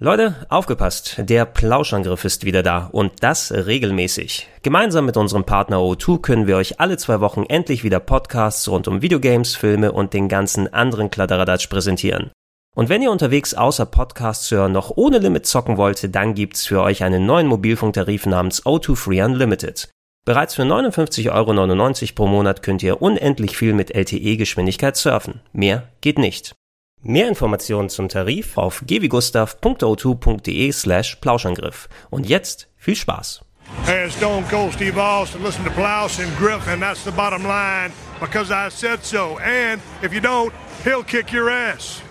Leute, aufgepasst, der Plauschangriff ist wieder da und das regelmäßig. Gemeinsam mit unserem Partner O2 können wir euch alle zwei Wochen endlich wieder Podcasts rund um Videogames, Filme und den ganzen anderen Kladderadatsch präsentieren. Und wenn ihr unterwegs außer Podcasts hören noch ohne Limit zocken wollt, dann gibt's für euch einen neuen Mobilfunktarif namens O2 Free Unlimited. Bereits für 59,99 Euro pro Monat könnt ihr unendlich viel mit LTE-Geschwindigkeit surfen. Mehr geht nicht. Mehr Informationen zum Tarif auf gewigustav.o2.de slash Plauschangriff. Und jetzt viel Spaß. Hey, Stone Cold Steve Austin. Listen to Plouse and Griff, and that's the bottom line because I said so. And if you don't, he'll kick your ass.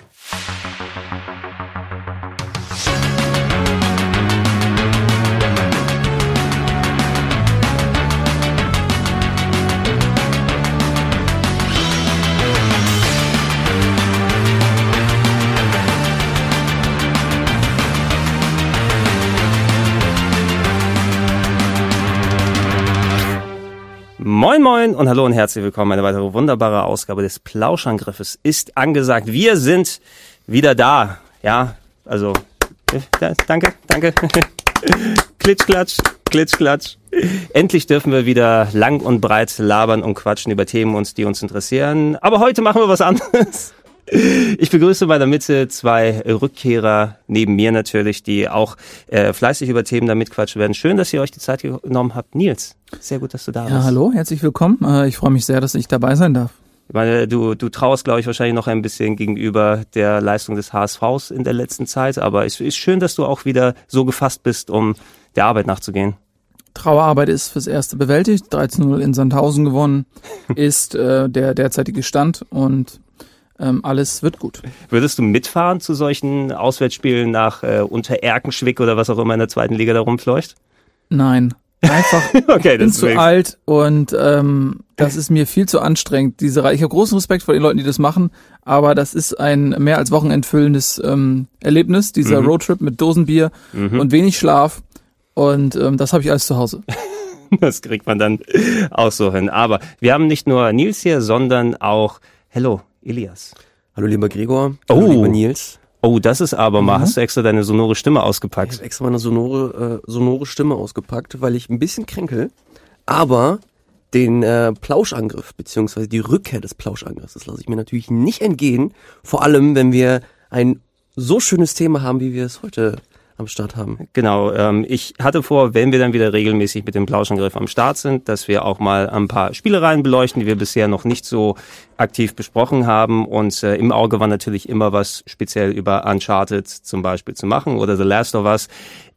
Moin moin und hallo und herzlich willkommen. Eine weitere wunderbare Ausgabe des Plauschangriffes ist angesagt. Wir sind wieder da. Ja, also ja, danke, danke. Klitschklatsch, Klitschklatsch. Endlich dürfen wir wieder lang und breit labern und quatschen über Themen die uns interessieren. Aber heute machen wir was anderes. Ich begrüße bei der Mitte zwei Rückkehrer neben mir natürlich, die auch äh, fleißig über Themen da mitquatschen werden. Schön, dass ihr euch die Zeit genommen habt. Nils, sehr gut, dass du da bist. Ja, hallo, herzlich willkommen. Äh, ich freue mich sehr, dass ich dabei sein darf. Ich meine, du, du traust, glaube ich, wahrscheinlich noch ein bisschen gegenüber der Leistung des HSVs in der letzten Zeit, aber es ist schön, dass du auch wieder so gefasst bist, um der Arbeit nachzugehen. Trauerarbeit ist fürs Erste bewältigt, 13-0 in Sandhausen gewonnen, ist äh, der derzeitige Stand und ähm, alles wird gut. Würdest du mitfahren zu solchen Auswärtsspielen nach äh, Untererkenschwick oder was auch immer in der zweiten Liga da rumfleucht? Nein. Einfach okay, bin zu alt und ähm, das ist mir viel zu anstrengend. Diese Re ich habe großen Respekt vor den Leuten, die das machen, aber das ist ein mehr als wochenendfüllendes ähm, Erlebnis, dieser mhm. Roadtrip mit Dosenbier mhm. und wenig Schlaf. Und ähm, das habe ich alles zu Hause. das kriegt man dann auch so hin. Aber wir haben nicht nur Nils hier, sondern auch Hello, Elias. Hallo lieber Gregor. Hallo oh. lieber Nils. Oh, das ist aber mal. Mhm. Hast du extra deine sonore Stimme ausgepackt? Ich habe extra meine sonore, äh, sonore Stimme ausgepackt, weil ich ein bisschen kränkel. Aber den äh, Plauschangriff, beziehungsweise die Rückkehr des Plauschangriffs, das lasse ich mir natürlich nicht entgehen. Vor allem, wenn wir ein so schönes Thema haben, wie wir es heute am Start haben. Genau, ähm, ich hatte vor, wenn wir dann wieder regelmäßig mit dem Plauschangriff am Start sind, dass wir auch mal ein paar Spielereien beleuchten, die wir bisher noch nicht so aktiv besprochen haben. Und äh, im Auge war natürlich immer was speziell über Uncharted zum Beispiel zu machen oder The Last of Us.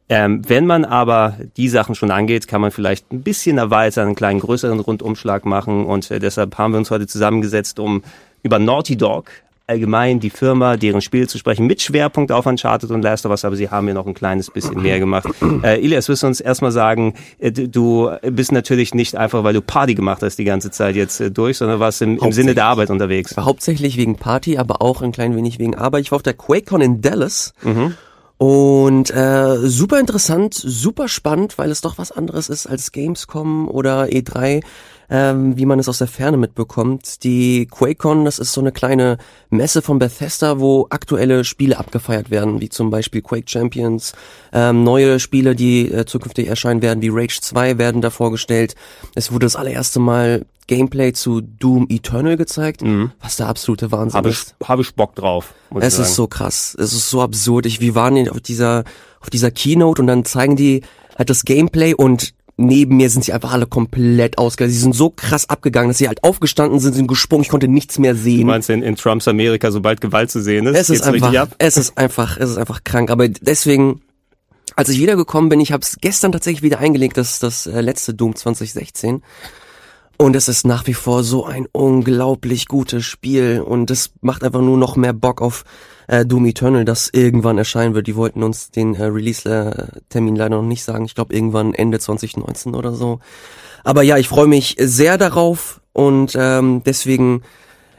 Ähm, wenn man aber die Sachen schon angeht, kann man vielleicht ein bisschen erweitern, einen kleinen größeren Rundumschlag machen. Und äh, deshalb haben wir uns heute zusammengesetzt, um über Naughty Dog allgemein die Firma, deren Spiel zu sprechen, mit Schwerpunkt auf Uncharted und Last of Us, aber sie haben ja noch ein kleines bisschen mehr gemacht. Äh, Ilias, wirst du uns erstmal sagen, äh, du bist natürlich nicht einfach, weil du Party gemacht hast die ganze Zeit jetzt äh, durch, sondern warst im, im Sinne der Arbeit unterwegs. Hauptsächlich wegen Party, aber auch ein klein wenig wegen Arbeit. Ich war auf der QuakeCon in Dallas. Mhm. Und äh, super interessant, super spannend, weil es doch was anderes ist als Gamescom oder E3 ähm, wie man es aus der Ferne mitbekommt. Die QuakeCon, das ist so eine kleine Messe von Bethesda, wo aktuelle Spiele abgefeiert werden, wie zum Beispiel Quake Champions. Ähm, neue Spiele, die äh, zukünftig erscheinen werden, wie Rage 2 werden da vorgestellt. Es wurde das allererste Mal Gameplay zu Doom Eternal gezeigt, mhm. was der absolute Wahnsinn hab ist. Habe ich Bock drauf. es ist so krass, es ist so absurd. Ich, wir waren auf dieser auf dieser Keynote und dann zeigen die halt das Gameplay und neben mir sind sie einfach alle komplett ausgegangen. Sie sind so krass abgegangen, dass sie halt aufgestanden sind, sind gesprungen, ich konnte nichts mehr sehen. Du meinst in, in Trumps Amerika, sobald Gewalt zu sehen ist? Es ist einfach, es ist einfach, es ist einfach krank. Aber deswegen, als ich wiedergekommen bin, ich habe es gestern tatsächlich wieder eingelegt, das, das äh, letzte Doom 2016. Und es ist nach wie vor so ein unglaublich gutes Spiel und es macht einfach nur noch mehr Bock auf äh, Doom Eternal, das irgendwann erscheinen wird. Die wollten uns den äh, Release-Termin leider noch nicht sagen. Ich glaube irgendwann Ende 2019 oder so. Aber ja, ich freue mich sehr darauf und ähm, deswegen,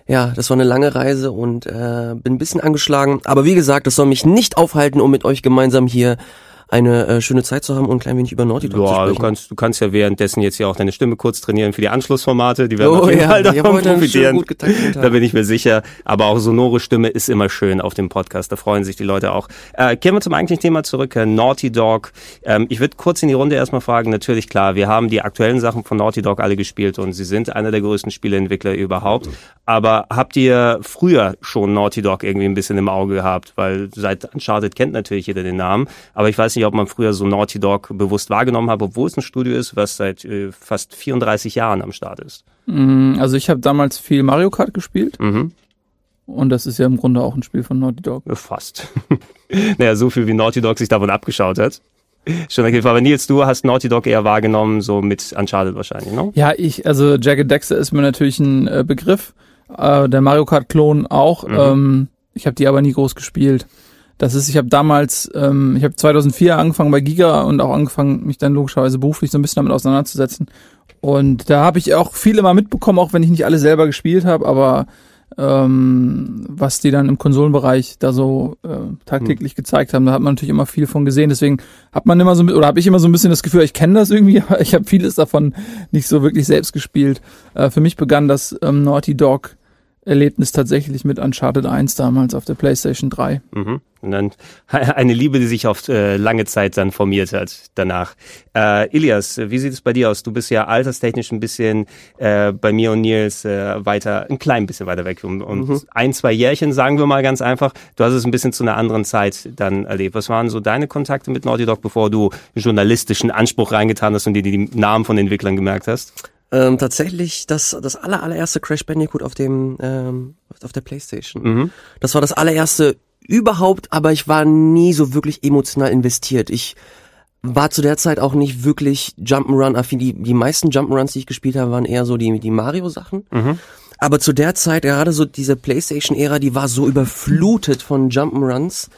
ja, das war eine lange Reise und äh, bin ein bisschen angeschlagen. Aber wie gesagt, das soll mich nicht aufhalten, um mit euch gemeinsam hier eine äh, schöne Zeit zu haben und ein klein wenig über Naughty Dog ja, zu sprechen. Du kannst, du kannst ja währenddessen jetzt ja auch deine Stimme kurz trainieren für die Anschlussformate. Die werden oh, auf jeden ja, Fall davon profitieren. Gut da bin ich mir sicher. Aber auch sonore Stimme ist immer schön auf dem Podcast. Da freuen sich die Leute auch. Äh, kehren wir zum eigentlichen Thema zurück. Äh, Naughty Dog. Ähm, ich würde kurz in die Runde erstmal fragen. Natürlich klar, wir haben die aktuellen Sachen von Naughty Dog alle gespielt und sie sind einer der größten Spieleentwickler überhaupt. Aber habt ihr früher schon Naughty Dog irgendwie ein bisschen im Auge gehabt? Weil seit Uncharted kennt natürlich jeder den Namen. Aber ich weiß nicht, ob man früher so Naughty Dog bewusst wahrgenommen hat, obwohl es ein Studio ist, was seit äh, fast 34 Jahren am Start ist. Mm, also ich habe damals viel Mario Kart gespielt. Mhm. Und das ist ja im Grunde auch ein Spiel von Naughty Dog. Fast. naja, so viel wie Naughty Dog sich davon abgeschaut hat. Schon okay, aber Nils, du hast Naughty Dog eher wahrgenommen, so mit Uncharted wahrscheinlich, ne? Ja, ich, also Jagged Dexter ist mir natürlich ein äh, Begriff. Äh, der Mario Kart-Klon auch. Mhm. Ähm, ich habe die aber nie groß gespielt. Das ist, ich habe damals, ähm, ich habe 2004 angefangen bei Giga und auch angefangen, mich dann logischerweise beruflich so ein bisschen damit auseinanderzusetzen. Und da habe ich auch viele mal mitbekommen, auch wenn ich nicht alle selber gespielt habe, aber ähm, was die dann im Konsolenbereich da so äh, tagtäglich hm. gezeigt haben, da hat man natürlich immer viel von gesehen. Deswegen hat man immer so oder habe ich immer so ein bisschen das Gefühl, ich kenne das irgendwie, aber ich habe vieles davon nicht so wirklich selbst gespielt. Äh, für mich begann das ähm, Naughty Dog Erlebnis tatsächlich mit Uncharted 1 damals auf der PlayStation 3. Mhm. Und dann eine Liebe, die sich auf äh, lange Zeit dann formiert hat danach. Äh, Ilias, wie sieht es bei dir aus? Du bist ja alterstechnisch ein bisschen äh, bei mir und Nils äh, weiter, ein klein bisschen weiter weg. Und, und mhm. ein, zwei Jährchen, sagen wir mal ganz einfach. Du hast es ein bisschen zu einer anderen Zeit dann erlebt. Was waren so deine Kontakte mit Naughty Dog, bevor du journalistischen Anspruch reingetan hast und dir die Namen von den Entwicklern gemerkt hast? Ähm, tatsächlich das, das aller, allererste Crash Bandicoot auf dem, ähm, auf der Playstation. Mhm. Das war das allererste überhaupt, aber ich war nie so wirklich emotional investiert. Ich war zu der Zeit auch nicht wirklich Jump'n'Run affin. Die, die meisten Jump'n'Runs, die ich gespielt habe, waren eher so die, die Mario-Sachen. Mhm. Aber zu der Zeit, gerade so diese Playstation-Ära, die war so überflutet von Jump'n'Runs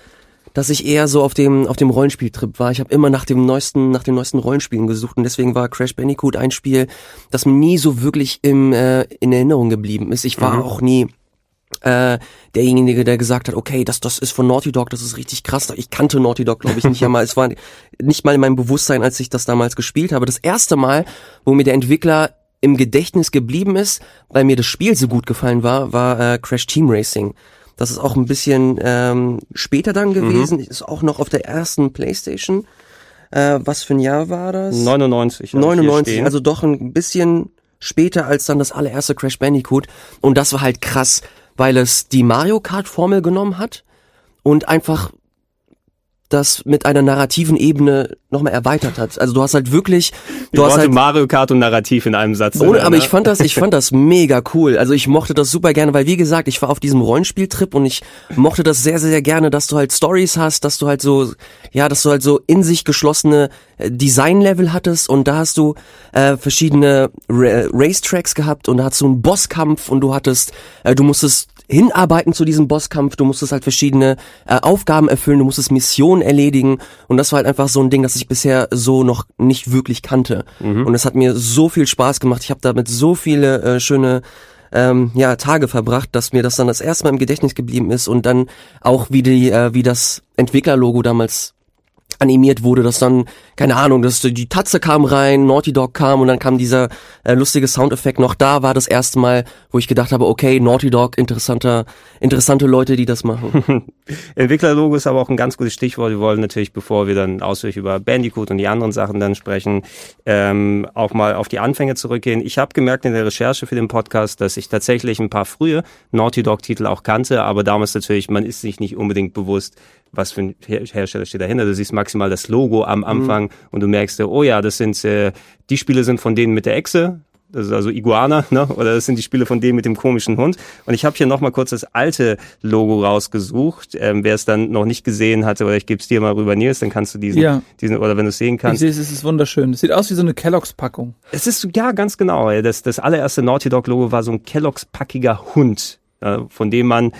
dass ich eher so auf dem auf dem Rollenspieltrip war. Ich habe immer nach dem neuesten nach den neuesten Rollenspielen gesucht und deswegen war Crash Bandicoot ein Spiel, das mir nie so wirklich im äh, in Erinnerung geblieben ist. Ich war mhm. auch nie äh, derjenige, der gesagt hat, okay, das, das ist von Naughty Dog, das ist richtig krass. Ich kannte Naughty Dog, glaube ich, nicht einmal. Es war nicht mal in meinem Bewusstsein, als ich das damals gespielt habe. Das erste Mal, wo mir der Entwickler im Gedächtnis geblieben ist, weil mir das Spiel so gut gefallen war, war äh, Crash Team Racing. Das ist auch ein bisschen ähm, später dann mhm. gewesen. Mhm. Ist auch noch auf der ersten Playstation. Äh, was für ein Jahr war das? 99. 99, also doch ein bisschen später als dann das allererste Crash Bandicoot. Und das war halt krass, weil es die Mario Kart Formel genommen hat und einfach das mit einer narrativen Ebene nochmal erweitert hat. Also du hast halt wirklich, du ich hast halt Mario Kart und Narrativ in einem Satz. Ohne, aber ich fand das, ich fand das mega cool. Also ich mochte das super gerne, weil wie gesagt, ich war auf diesem Rollenspieltrip und ich mochte das sehr, sehr, sehr gerne, dass du halt Stories hast, dass du halt so, ja, dass du halt so in sich geschlossene äh, Designlevel hattest und da hast du äh, verschiedene Ra Racetracks gehabt und da hast du einen Bosskampf und du hattest, äh, du musstest hinarbeiten zu diesem Bosskampf, du musstest halt verschiedene äh, Aufgaben erfüllen, du musstest Missionen erledigen. Und das war halt einfach so ein Ding, das ich bisher so noch nicht wirklich kannte. Mhm. und es hat mir so viel Spaß gemacht, ich habe damit so viele äh, schöne ähm, ja, Tage verbracht, dass mir das dann das erste Mal im Gedächtnis geblieben ist und dann auch wie die, äh, wie das Entwicklerlogo damals animiert wurde, dass dann, keine Ahnung, dass die Tatze kam rein, Naughty Dog kam und dann kam dieser äh, lustige Soundeffekt noch da, war das erste Mal, wo ich gedacht habe, okay, Naughty Dog, interessanter, interessante Leute, die das machen. Entwicklerlogo ist aber auch ein ganz gutes Stichwort. Wir wollen natürlich, bevor wir dann ausführlich über Bandicoot und die anderen Sachen dann sprechen, ähm, auch mal auf die Anfänge zurückgehen. Ich habe gemerkt in der Recherche für den Podcast, dass ich tatsächlich ein paar frühe Naughty Dog Titel auch kannte, aber damals natürlich, man ist sich nicht unbedingt bewusst, was für ein Hersteller steht dahinter. Du siehst maximal das Logo am mhm. Anfang mhm. Und du merkst, oh ja, das sind äh, die Spiele sind von denen mit der Echse, das ist also Iguana, ne? oder das sind die Spiele von dem mit dem komischen Hund. Und ich habe hier nochmal kurz das alte Logo rausgesucht. Ähm, Wer es dann noch nicht gesehen hatte, oder ich gebe es dir mal rüber, Nils, dann kannst du diesen, ja. diesen oder wenn du es sehen kannst. Ich sehe es, ist wunderschön. Es sieht aus wie so eine Kelloggs-Packung. Es ist, ja, ganz genau. Das, das allererste Naughty Dog-Logo war so ein Kelloggs-packiger Hund, von dem man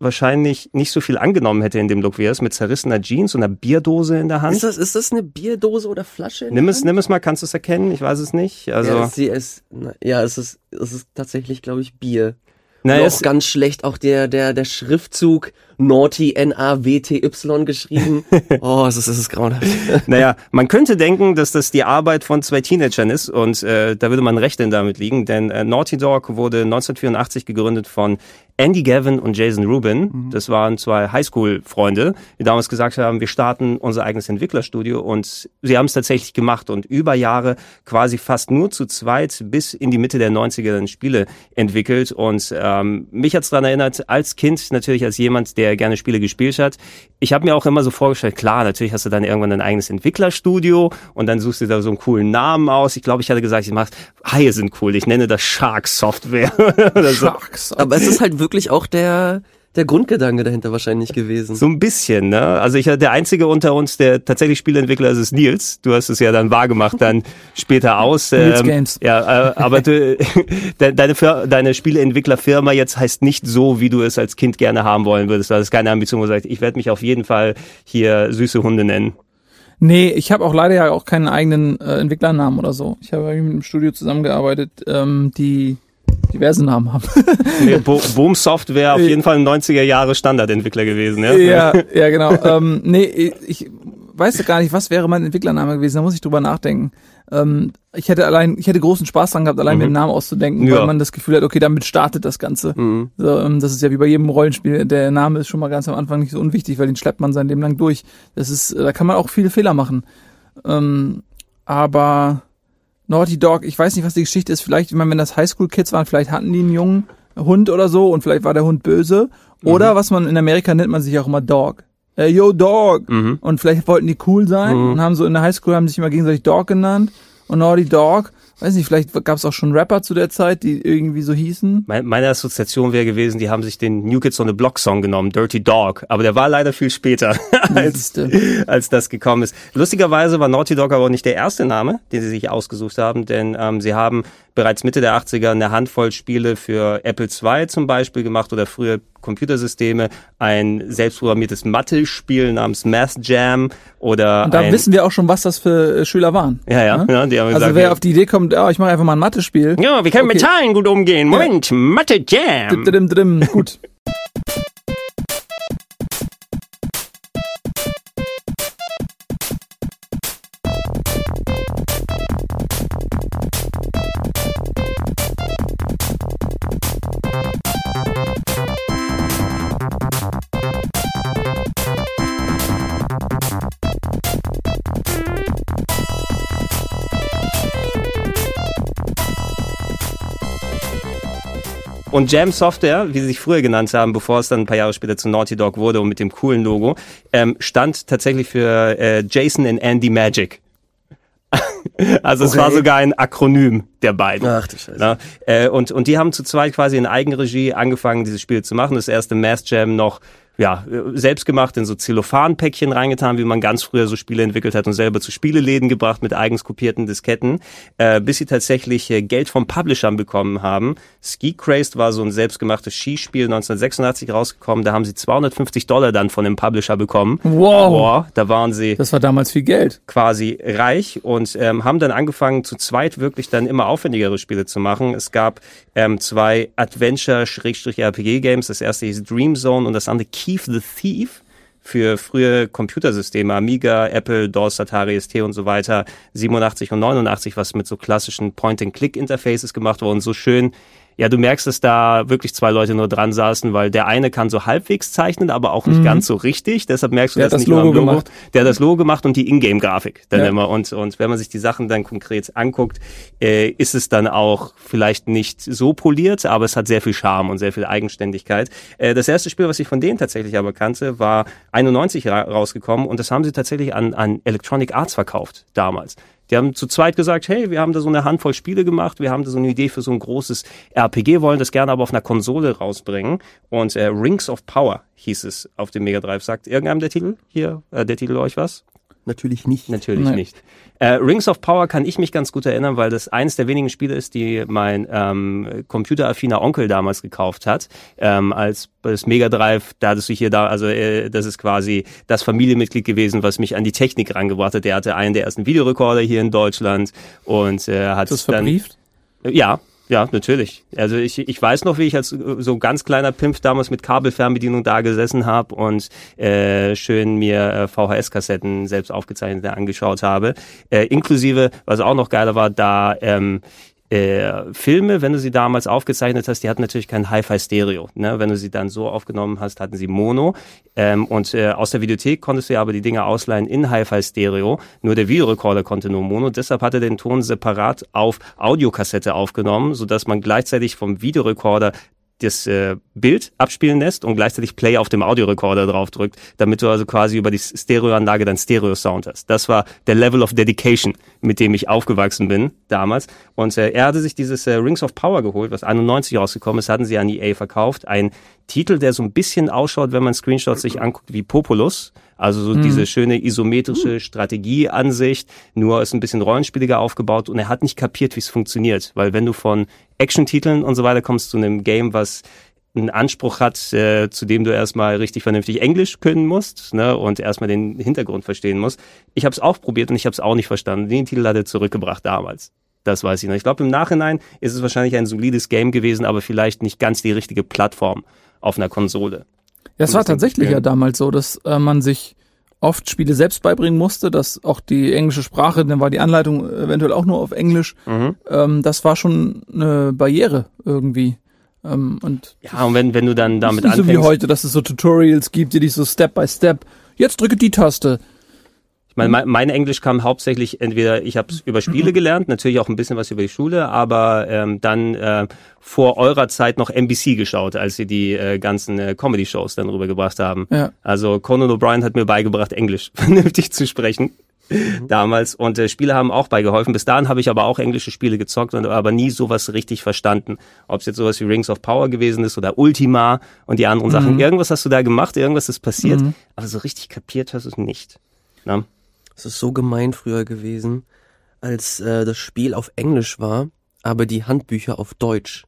wahrscheinlich nicht so viel angenommen hätte in dem Look, wie er ist, mit zerrissener Jeans und einer Bierdose in der Hand. Ist das, ist das eine Bierdose oder Flasche? nimm es, nimm es mal, kannst du es erkennen? Ich weiß es nicht. Also ja, sie ist, ja, es ist, es ist tatsächlich, glaube ich, Bier. Na, Noch ganz schlecht auch der, der, der Schriftzug Naughty N-A-W-T-Y geschrieben. Oh, es ist, es ist grauenhaft. Naja, man könnte denken, dass das die Arbeit von zwei Teenagern ist und äh, da würde man recht denn damit liegen, denn äh, Naughty Dog wurde 1984 gegründet von Andy Gavin und Jason Rubin. Mhm. Das waren zwei Highschool-Freunde, die damals gesagt haben, wir starten unser eigenes Entwicklerstudio und sie haben es tatsächlich gemacht und über Jahre quasi fast nur zu zweit bis in die Mitte der 90er dann Spiele entwickelt und ähm, mich hat's daran erinnert, als Kind natürlich als jemand, der gerne Spiele gespielt hat. Ich habe mir auch immer so vorgestellt, klar, natürlich hast du dann irgendwann dein eigenes Entwicklerstudio und dann suchst du da so einen coolen Namen aus. Ich glaube, ich hatte gesagt, ich mach Haie sind cool. Ich nenne das Shark Software. Shark Software. Aber es ist halt wirklich auch der der Grundgedanke dahinter wahrscheinlich gewesen. So ein bisschen, ne? Also ich der einzige unter uns, der tatsächlich Spieleentwickler ist, ist Nils. Du hast es ja dann wahrgemacht, dann später aus. Nils ähm, Games. Ja, äh, aber du, deine, deine Spieleentwicklerfirma jetzt heißt nicht so, wie du es als Kind gerne haben wollen würdest. Das ist keine Ambition, wo du sagst, ich werde mich auf jeden Fall hier süße Hunde nennen. Nee, ich habe auch leider ja auch keinen eigenen äh, Entwicklernamen oder so. Ich habe mit einem Studio zusammengearbeitet, ähm, die diverse Namen haben. nee, Bo Boom Software auf jeden Fall ein 90er Jahre Standardentwickler gewesen, ja? Ja, ja genau. ähm, nee, ich weiß gar nicht, was wäre mein Entwicklername gewesen, da muss ich drüber nachdenken. Ähm, ich hätte allein, ich hätte großen Spaß dran gehabt, allein mhm. einen Namen auszudenken, ja. weil man das Gefühl hat, okay, damit startet das Ganze. Mhm. So, ähm, das ist ja wie bei jedem Rollenspiel, der Name ist schon mal ganz am Anfang nicht so unwichtig, weil den schleppt man sein Leben lang durch. Das ist, da kann man auch viele Fehler machen. Ähm, aber Naughty Dog, ich weiß nicht, was die Geschichte ist. Vielleicht, ich meine, wenn das Highschool-Kids waren, vielleicht hatten die einen jungen Hund oder so und vielleicht war der Hund böse. Oder mhm. was man in Amerika nennt man sich auch immer Dog. Äh, yo, Dog. Mhm. Und vielleicht wollten die cool sein mhm. und haben so in der Highschool haben sich immer gegenseitig Dog genannt. Und Naughty Dog weiß nicht, vielleicht gab es auch schon Rapper zu der Zeit, die irgendwie so hießen. Meine Assoziation wäre gewesen, die haben sich den New Kids on the Block Song genommen, Dirty Dog, aber der war leider viel später, als, als das gekommen ist. Lustigerweise war Naughty Dog aber auch nicht der erste Name, den sie sich ausgesucht haben, denn ähm, sie haben bereits Mitte der 80er eine Handvoll Spiele für Apple II zum Beispiel gemacht oder frühe Computersysteme, ein selbstprogrammiertes Mathe-Spiel namens Math Jam oder Und da ein, wissen wir auch schon, was das für äh, Schüler waren. Ja, ja. ja die haben also gesagt, wer ja. auf die Idee kommt, oh, ich mache einfach mal ein Mathe-Spiel. Ja, wir können okay. mit Zahlen gut umgehen. Moment, ja. Mathe Jam. Drim, drim, drim. Gut. Und Jam Software, wie sie sich früher genannt haben, bevor es dann ein paar Jahre später zu Naughty Dog wurde und mit dem coolen Logo, ähm, stand tatsächlich für äh, Jason and Andy Magic. also okay. es war sogar ein Akronym der beiden. Ach du Scheiße. Na, äh, und, und die haben zu zweit quasi in Eigenregie angefangen, dieses Spiel zu machen. Das erste Math Jam noch ja, selbst gemacht in so Zellophanpäckchen reingetan, wie man ganz früher so Spiele entwickelt hat und selber zu Spieleläden gebracht mit eigens kopierten Disketten, äh, bis sie tatsächlich äh, Geld vom Publishern bekommen haben. Ski Crazed war so ein selbstgemachtes Skispiel 1986 rausgekommen, da haben sie 250 Dollar dann von dem Publisher bekommen. Wow. wow da waren sie. Das war damals viel Geld. Quasi reich und ähm, haben dann angefangen zu zweit wirklich dann immer aufwendigere Spiele zu machen. Es gab ähm, zwei Adventure-RPG-Games. Das erste hieß Dream Zone und das andere Keith the Thief für frühe Computersysteme, Amiga, Apple, DOS, Atari ST und so weiter, 87 und 89, was mit so klassischen Point-and-Click-Interfaces gemacht wurde und so schön ja, du merkst, dass da wirklich zwei Leute nur dran saßen, weil der eine kann so halbwegs zeichnen, aber auch nicht mhm. ganz so richtig. Deshalb merkst du der das nicht Logo, Logo gemacht. Der hat das Logo gemacht und die Ingame-Grafik dann ja. immer. Und, und wenn man sich die Sachen dann konkret anguckt, äh, ist es dann auch vielleicht nicht so poliert, aber es hat sehr viel Charme und sehr viel Eigenständigkeit. Äh, das erste Spiel, was ich von denen tatsächlich aber kannte, war 91 ra rausgekommen und das haben sie tatsächlich an, an Electronic Arts verkauft damals. Die haben zu zweit gesagt, hey, wir haben da so eine Handvoll Spiele gemacht, wir haben da so eine Idee für so ein großes RPG, wollen das gerne aber auf einer Konsole rausbringen. Und äh, Rings of Power hieß es auf dem Mega Drive. Sagt irgendeinem der Titel hier, äh, der Titel euch was? Natürlich nicht. Natürlich Nein. nicht. Äh, Rings of Power kann ich mich ganz gut erinnern, weil das eines der wenigen Spiele ist, die mein ähm, computeraffiner Onkel damals gekauft hat. Ähm, als das Mega Drive, da hattest du hier da, also äh, das ist quasi das Familienmitglied gewesen, was mich an die Technik rangebracht hat. Der hatte einen der ersten Videorekorder hier in Deutschland und äh, hat das verbrieft? Dann, äh, ja, Ja, natürlich. Also ich, ich weiß noch, wie ich als so ganz kleiner Pimp damals mit Kabelfernbedienung da gesessen habe und äh, schön mir äh, VHS-Kassetten selbst aufgezeichnet angeschaut habe. Äh, inklusive, was auch noch geiler war, da ähm, äh, Filme, wenn du sie damals aufgezeichnet hast, die hatten natürlich kein Hi-Fi-Stereo. Ne? Wenn du sie dann so aufgenommen hast, hatten sie Mono. Ähm, und äh, aus der Videothek konntest du ja aber die Dinge ausleihen in Hi-Fi-Stereo. Nur der Videorekorder konnte nur Mono. Deshalb hat er den Ton separat auf Audiokassette aufgenommen, sodass man gleichzeitig vom Videorekorder das äh, Bild abspielen lässt und gleichzeitig Play auf dem Audiorekorder drauf drückt, damit du also quasi über die Stereoanlage dann Stereo-Sound hast. Das war der Level of Dedication, mit dem ich aufgewachsen bin damals. Und äh, er hatte sich dieses äh, Rings of Power geholt, was 91 rausgekommen ist, hatten sie an EA verkauft. Ein Titel, der so ein bisschen ausschaut, wenn man Screenshots sich anguckt, wie Populus. Also so mhm. diese schöne isometrische Strategieansicht, nur ist ein bisschen rollenspieliger aufgebaut und er hat nicht kapiert, wie es funktioniert. Weil wenn du von Action-Titeln und so weiter kommst zu einem Game, was einen Anspruch hat, äh, zu dem du erstmal richtig vernünftig Englisch können musst ne, und erstmal den Hintergrund verstehen musst. Ich habe es auch probiert und ich habe es auch nicht verstanden. Den Titel hat er zurückgebracht damals. Das weiß ich noch. Ich glaube, im Nachhinein ist es wahrscheinlich ein solides Game gewesen, aber vielleicht nicht ganz die richtige Plattform auf einer Konsole. Ja, es war tatsächlich ja damals so, dass äh, man sich oft Spiele selbst beibringen musste, dass auch die englische Sprache, dann war die Anleitung eventuell auch nur auf Englisch. Mhm. Ähm, das war schon eine Barriere irgendwie. Ähm, und ja, und wenn, wenn du dann damit anfängst. So wie heute, dass es so Tutorials gibt, die dich so Step by Step, jetzt drücke die Taste, mein, mein Englisch kam hauptsächlich entweder, ich habe es über Spiele gelernt, natürlich auch ein bisschen was über die Schule, aber ähm, dann äh, vor eurer Zeit noch NBC geschaut, als sie die äh, ganzen äh, Comedy-Shows dann rübergebracht haben. Ja. Also Conan O'Brien hat mir beigebracht, Englisch vernünftig zu sprechen. Mhm. damals und äh, Spiele haben auch beigeholfen. Bis dahin habe ich aber auch englische Spiele gezockt und aber nie sowas richtig verstanden. Ob es jetzt sowas wie Rings of Power gewesen ist oder Ultima und die anderen mhm. Sachen. Irgendwas hast du da gemacht, irgendwas ist passiert, mhm. aber so richtig kapiert hast du es nicht. Na? Es ist so gemein früher gewesen, als äh, das Spiel auf Englisch war, aber die Handbücher auf Deutsch.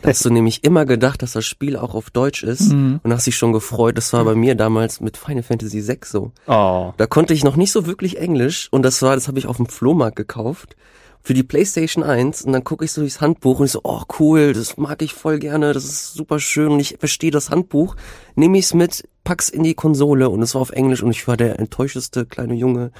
da hast du nämlich immer gedacht, dass das Spiel auch auf Deutsch ist mhm. und hast dich schon gefreut. Das war bei mir damals mit Final Fantasy VI so. Oh. Da konnte ich noch nicht so wirklich Englisch und das war, das habe ich auf dem Flohmarkt gekauft für die PlayStation 1 und dann gucke ich so durchs Handbuch und ich so, oh cool, das mag ich voll gerne, das ist super schön und ich verstehe das Handbuch, nehme ich's mit, pack's in die Konsole und es war auf Englisch und ich war der enttäuschteste kleine Junge,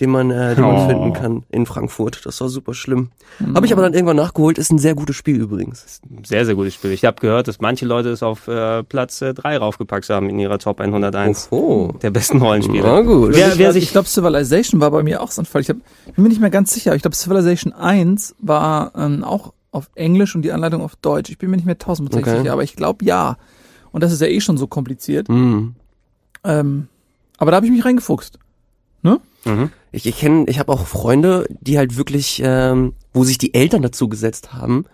den man, äh, den man oh. finden kann in Frankfurt. Das war super schlimm. Mhm. Habe ich aber dann irgendwann nachgeholt. Ist ein sehr gutes Spiel übrigens. Sehr, sehr gutes Spiel. Ich habe gehört, dass manche Leute es auf äh, Platz äh, 3 raufgepackt haben in ihrer Top 101 oh. der besten Rollenspiele. Na gut. Wer, wer sich, ich glaube, Civilization war bei mir auch so ein Fall. Ich hab, bin mir nicht mehr ganz sicher. Ich glaube, Civilization 1 war ähm, auch auf Englisch und die Anleitung auf Deutsch. Ich bin mir nicht mehr tausendprozentig okay. sicher, aber ich glaube ja. Und das ist ja eh schon so kompliziert. Mhm. Ähm, aber da habe ich mich reingefuchst. Ne? Mhm. Ich, ich kenne, ich habe auch Freunde, die halt wirklich, ähm, wo sich die Eltern dazu gesetzt haben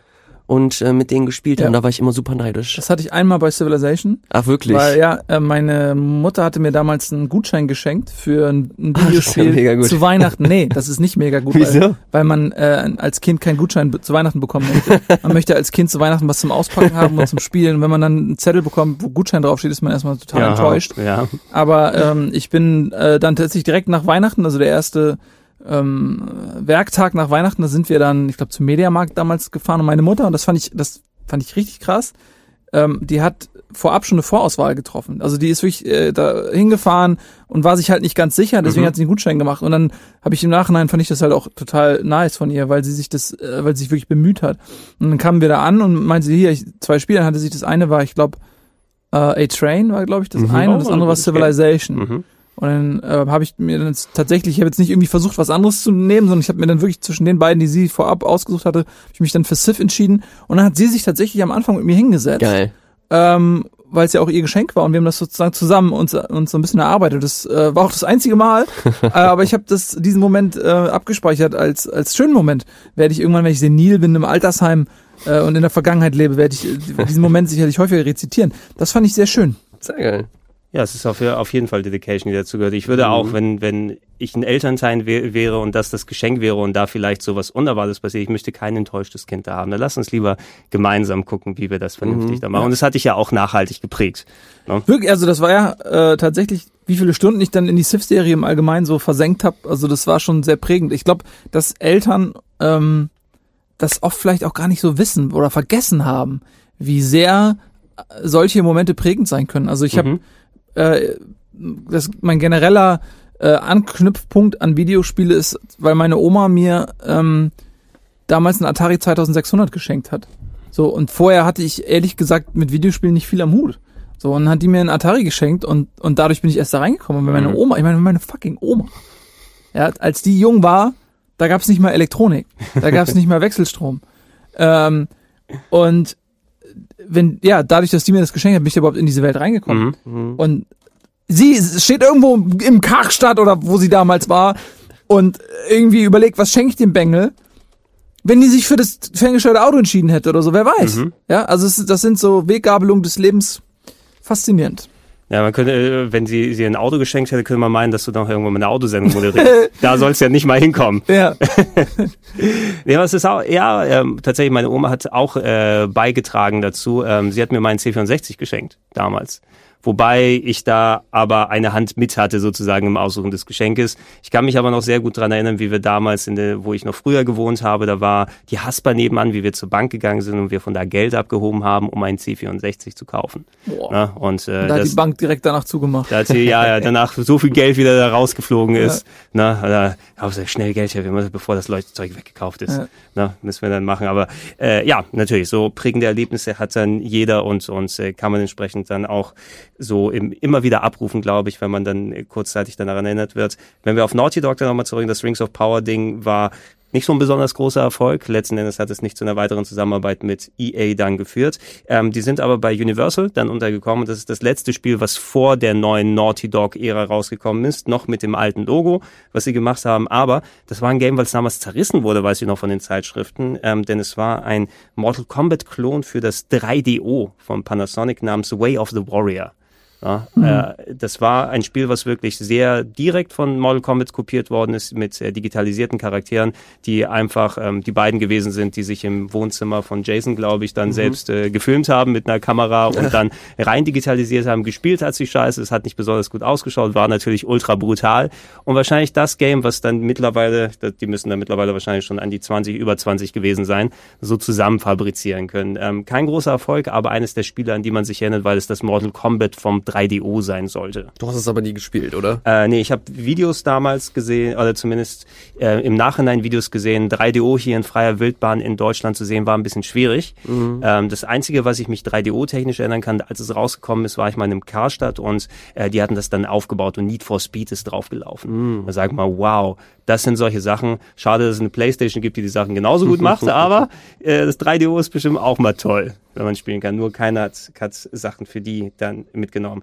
und äh, mit denen gespielt ja. haben. Da war ich immer super neidisch. Das hatte ich einmal bei Civilization. Ach wirklich? Weil ja, äh, meine Mutter hatte mir damals einen Gutschein geschenkt für ein, ein Videospiel ja zu Weihnachten. Nee, das ist nicht mega gut. Wieso? Weil, weil man äh, als Kind keinen Gutschein zu Weihnachten bekommen möchte. Man möchte als Kind zu Weihnachten was zum Auspacken haben und zum Spielen. Und wenn man dann einen Zettel bekommt, wo Gutschein draufsteht, ist man erstmal total ja, enttäuscht. Ja. Aber ähm, ich bin äh, dann tatsächlich direkt nach Weihnachten, also der erste ähm, Werktag nach Weihnachten, da sind wir dann, ich glaube, zum Mediamarkt damals gefahren und meine Mutter, und das fand ich, das fand ich richtig krass, ähm, die hat vorab schon eine Vorauswahl getroffen. Also die ist wirklich äh, da hingefahren und war sich halt nicht ganz sicher, deswegen mhm. hat sie einen Gutschein gemacht. Und dann habe ich im Nachhinein fand ich das halt auch total nice von ihr, weil sie sich das, äh, weil sie sich wirklich bemüht hat. Und dann kamen wir da an und meinte sie, hier, ich, zwei Spiele, dann hatte sich das eine war, ich glaube, äh, A-Train war, glaube ich, das mhm. eine und das oh, andere war Civilization. Mhm. Und dann äh, habe ich mir dann tatsächlich, ich habe jetzt nicht irgendwie versucht, was anderes zu nehmen, sondern ich habe mir dann wirklich zwischen den beiden, die sie vorab ausgesucht hatte, ich mich dann für Sif entschieden. Und dann hat sie sich tatsächlich am Anfang mit mir hingesetzt. Geil. Ähm, weil es ja auch ihr Geschenk war und wir haben das sozusagen zusammen uns, uns so ein bisschen erarbeitet. Das äh, war auch das einzige Mal, äh, aber ich habe das diesen Moment äh, abgespeichert als als schönen Moment. Werde ich irgendwann, wenn ich senil bin im Altersheim äh, und in der Vergangenheit lebe, werde ich äh, diesen Moment sicherlich häufiger rezitieren. Das fand ich sehr schön. Sehr geil. Ja, es ist auf, auf jeden Fall Dedication, die dazu gehört. Ich würde mhm. auch, wenn, wenn ich ein Elternteil wäre und das das Geschenk wäre und da vielleicht sowas Unerwartetes passiert, ich möchte kein enttäuschtes Kind da haben. Dann lass uns lieber gemeinsam gucken, wie wir das vernünftig mhm. da machen. Ja. Und das hatte ich ja auch nachhaltig geprägt. Ne? Wirklich, also das war ja äh, tatsächlich, wie viele Stunden ich dann in die Civ-Serie im Allgemeinen so versenkt habe. Also das war schon sehr prägend. Ich glaube, dass Eltern ähm, das oft vielleicht auch gar nicht so wissen oder vergessen haben, wie sehr solche Momente prägend sein können. Also ich mhm. Äh, das mein genereller äh, Anknüpfpunkt an Videospiele ist, weil meine Oma mir ähm, damals einen Atari 2600 geschenkt hat. So und vorher hatte ich ehrlich gesagt mit Videospielen nicht viel am Hut. So und dann hat die mir einen Atari geschenkt und und dadurch bin ich erst da reingekommen. Weil meine mhm. Oma, ich meine meine fucking Oma, ja, als die jung war, da gab's nicht mal Elektronik, da gab's nicht mal Wechselstrom. Ähm, und wenn, ja, dadurch, dass die mir das geschenkt hat, bin ich überhaupt in diese Welt reingekommen. Mhm. mhm. Und sie steht irgendwo im Karstadt oder wo sie damals war und irgendwie überlegt, was schenke ich dem Bengel? Wenn die sich für das ferngesteuerte Auto entschieden hätte oder so, wer weiß. Mhm. Ja, also es, das sind so Weggabelungen des Lebens. Faszinierend. Ja, man könnte, äh, wenn sie sie ein Auto geschenkt hätte, könnte man meinen, dass du noch irgendwo mal eine Autosendung moderierst. da soll es ja nicht mal hinkommen. Ja. nee, was ist auch, ja, ähm, tatsächlich, meine Oma hat auch äh, beigetragen dazu. Ähm, sie hat mir meinen C64 geschenkt, damals wobei ich da aber eine Hand mit hatte sozusagen im Aussuchen des Geschenkes. Ich kann mich aber noch sehr gut dran erinnern, wie wir damals, in der, wo ich noch früher gewohnt habe, da war die Hasper nebenan, wie wir zur Bank gegangen sind und wir von da Geld abgehoben haben, um einen C64 zu kaufen. Ja, und, äh, da hat die Bank direkt danach zugemacht. Da hat sie, ja, ja, danach so viel Geld wieder da rausgeflogen ist. Ja. Na, da haben wir schnell Geld her, bevor das Leuchtzeug weggekauft ist. Ja. Na, müssen wir dann machen. Aber äh, ja, natürlich, so prägende Erlebnisse hat dann jeder und, und äh, kann man entsprechend dann auch so im, immer wieder abrufen, glaube ich, wenn man dann kurzzeitig daran erinnert wird. Wenn wir auf Naughty Dog dann nochmal zurück, das Rings of Power Ding war nicht so ein besonders großer Erfolg. Letzten Endes hat es nicht zu einer weiteren Zusammenarbeit mit EA dann geführt. Ähm, die sind aber bei Universal dann untergekommen. Das ist das letzte Spiel, was vor der neuen Naughty Dog-Ära rausgekommen ist, noch mit dem alten Logo, was sie gemacht haben. Aber das war ein Game, weil es damals zerrissen wurde, weiß ich noch von den Zeitschriften, ähm, denn es war ein Mortal Kombat-Klon für das 3DO von Panasonic namens Way of the Warrior. Ja, mhm. äh, das war ein Spiel, was wirklich sehr direkt von Model Combat kopiert worden ist, mit äh, digitalisierten Charakteren, die einfach ähm, die beiden gewesen sind, die sich im Wohnzimmer von Jason, glaube ich, dann mhm. selbst äh, gefilmt haben mit einer Kamera und dann rein digitalisiert haben. Gespielt hat sich scheiße, es hat nicht besonders gut ausgeschaut, war natürlich ultra brutal und wahrscheinlich das Game, was dann mittlerweile, die müssen dann mittlerweile wahrscheinlich schon an die 20, über 20 gewesen sein, so zusammen fabrizieren können. Ähm, kein großer Erfolg, aber eines der Spiele, an die man sich erinnert, weil es das Mortal Kombat vom 3DO sein sollte. Du hast es aber nie gespielt, oder? Äh, nee, ich habe Videos damals gesehen, oder zumindest äh, im Nachhinein Videos gesehen. 3DO hier in freier Wildbahn in Deutschland zu sehen, war ein bisschen schwierig. Mhm. Ähm, das Einzige, was ich mich 3DO-technisch erinnern kann, als es rausgekommen ist, war ich mal in einem Karstadt und äh, die hatten das dann aufgebaut und Need for Speed ist draufgelaufen. Mhm. Da sag mal, wow, das sind solche Sachen. Schade, dass es eine Playstation gibt, die die Sachen genauso gut macht, aber äh, das 3DO ist bestimmt auch mal toll, wenn man spielen kann. Nur keiner hat, hat Sachen für die dann mitgenommen.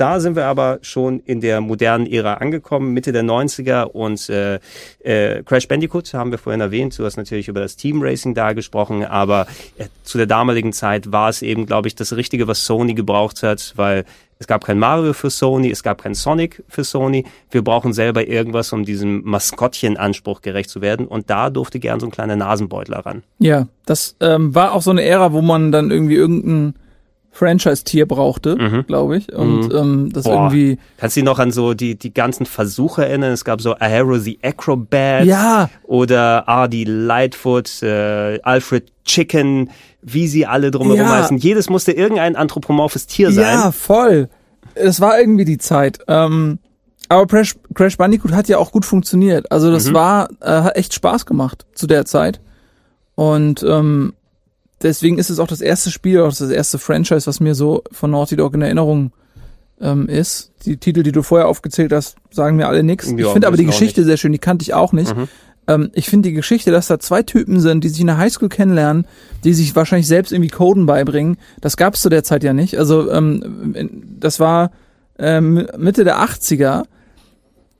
da sind wir aber schon in der modernen Ära angekommen, Mitte der 90er und äh, äh, Crash Bandicoot haben wir vorhin erwähnt. Du hast natürlich über das Team Racing da gesprochen, aber äh, zu der damaligen Zeit war es eben, glaube ich, das Richtige, was Sony gebraucht hat, weil es gab kein Mario für Sony, es gab kein Sonic für Sony. Wir brauchen selber irgendwas, um diesem Maskottchen-Anspruch gerecht zu werden. Und da durfte gern so ein kleiner Nasenbeutler ran. Ja, das ähm, war auch so eine Ära, wo man dann irgendwie irgendein Franchise-Tier brauchte, mhm. glaube ich. Und mhm. ähm, das Boah. irgendwie. Kannst du dich noch an so die, die ganzen Versuche erinnern? Es gab so Aero the Acrobat ja. oder Ardy Lightfoot, äh, Alfred Chicken, wie sie alle drumherum ja. heißen. Jedes musste irgendein anthropomorphes Tier sein. Ja, voll. Es war irgendwie die Zeit. Ähm, aber Crash, Crash Bandicoot hat ja auch gut funktioniert. Also das mhm. war, äh, hat echt Spaß gemacht zu der Zeit. Und ähm, deswegen ist es auch das erste Spiel, auch das erste Franchise, was mir so von Naughty Dog in Erinnerung ähm, ist. Die Titel, die du vorher aufgezählt hast, sagen mir alle nichts. ich finde aber die Geschichte sehr schön, die kannte ich auch nicht. Mhm. Ähm, ich finde die Geschichte, dass da zwei Typen sind, die sich in der Highschool kennenlernen, die sich wahrscheinlich selbst irgendwie Coden beibringen, das gab es zu der Zeit ja nicht. Also ähm, das war ähm, Mitte der 80er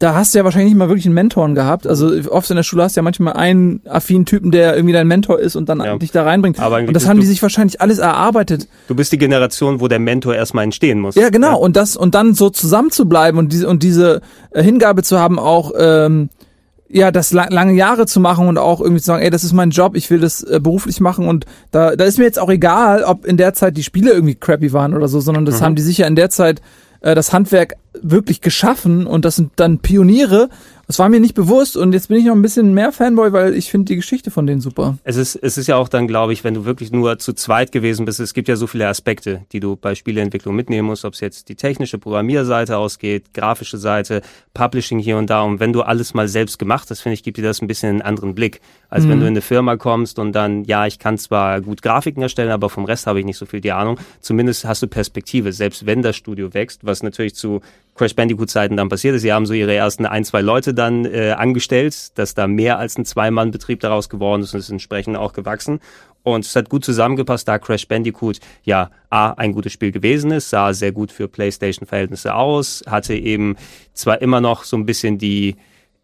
da hast du ja wahrscheinlich nicht mal wirklich einen Mentoren gehabt. Also oft in der Schule hast du ja manchmal einen affinen Typen, der irgendwie dein Mentor ist und dann ja. dich da reinbringt. Aber und das haben die sich wahrscheinlich alles erarbeitet. Du bist die Generation, wo der Mentor erstmal entstehen muss. Ja, genau. Ja. Und das und dann so zusammen zu bleiben und diese und diese äh, Hingabe zu haben, auch ähm, ja, das lange Jahre zu machen und auch irgendwie zu sagen, ey, das ist mein Job, ich will das äh, beruflich machen und da, da ist mir jetzt auch egal, ob in der Zeit die Spiele irgendwie crappy waren oder so, sondern das mhm. haben die sicher in der Zeit äh, das Handwerk wirklich geschaffen und das sind dann Pioniere. Das war mir nicht bewusst und jetzt bin ich noch ein bisschen mehr Fanboy, weil ich finde die Geschichte von denen super. Es ist, es ist ja auch dann, glaube ich, wenn du wirklich nur zu zweit gewesen bist, es gibt ja so viele Aspekte, die du bei Spieleentwicklung mitnehmen musst, ob es jetzt die technische Programmierseite ausgeht, grafische Seite, Publishing hier und da. Und wenn du alles mal selbst gemacht hast, finde ich, gibt dir das ein bisschen einen anderen Blick, als mhm. wenn du in eine Firma kommst und dann, ja, ich kann zwar gut Grafiken erstellen, aber vom Rest habe ich nicht so viel die Ahnung. Zumindest hast du Perspektive, selbst wenn das Studio wächst, was natürlich zu Crash Bandicoot-Zeiten dann passiert ist. Sie haben so ihre ersten ein, zwei Leute dann äh, angestellt, dass da mehr als ein Zwei-Mann-Betrieb daraus geworden ist und ist entsprechend auch gewachsen. Und es hat gut zusammengepasst, da Crash Bandicoot ja A, ein gutes Spiel gewesen ist, sah sehr gut für PlayStation-Verhältnisse aus, hatte eben zwar immer noch so ein bisschen die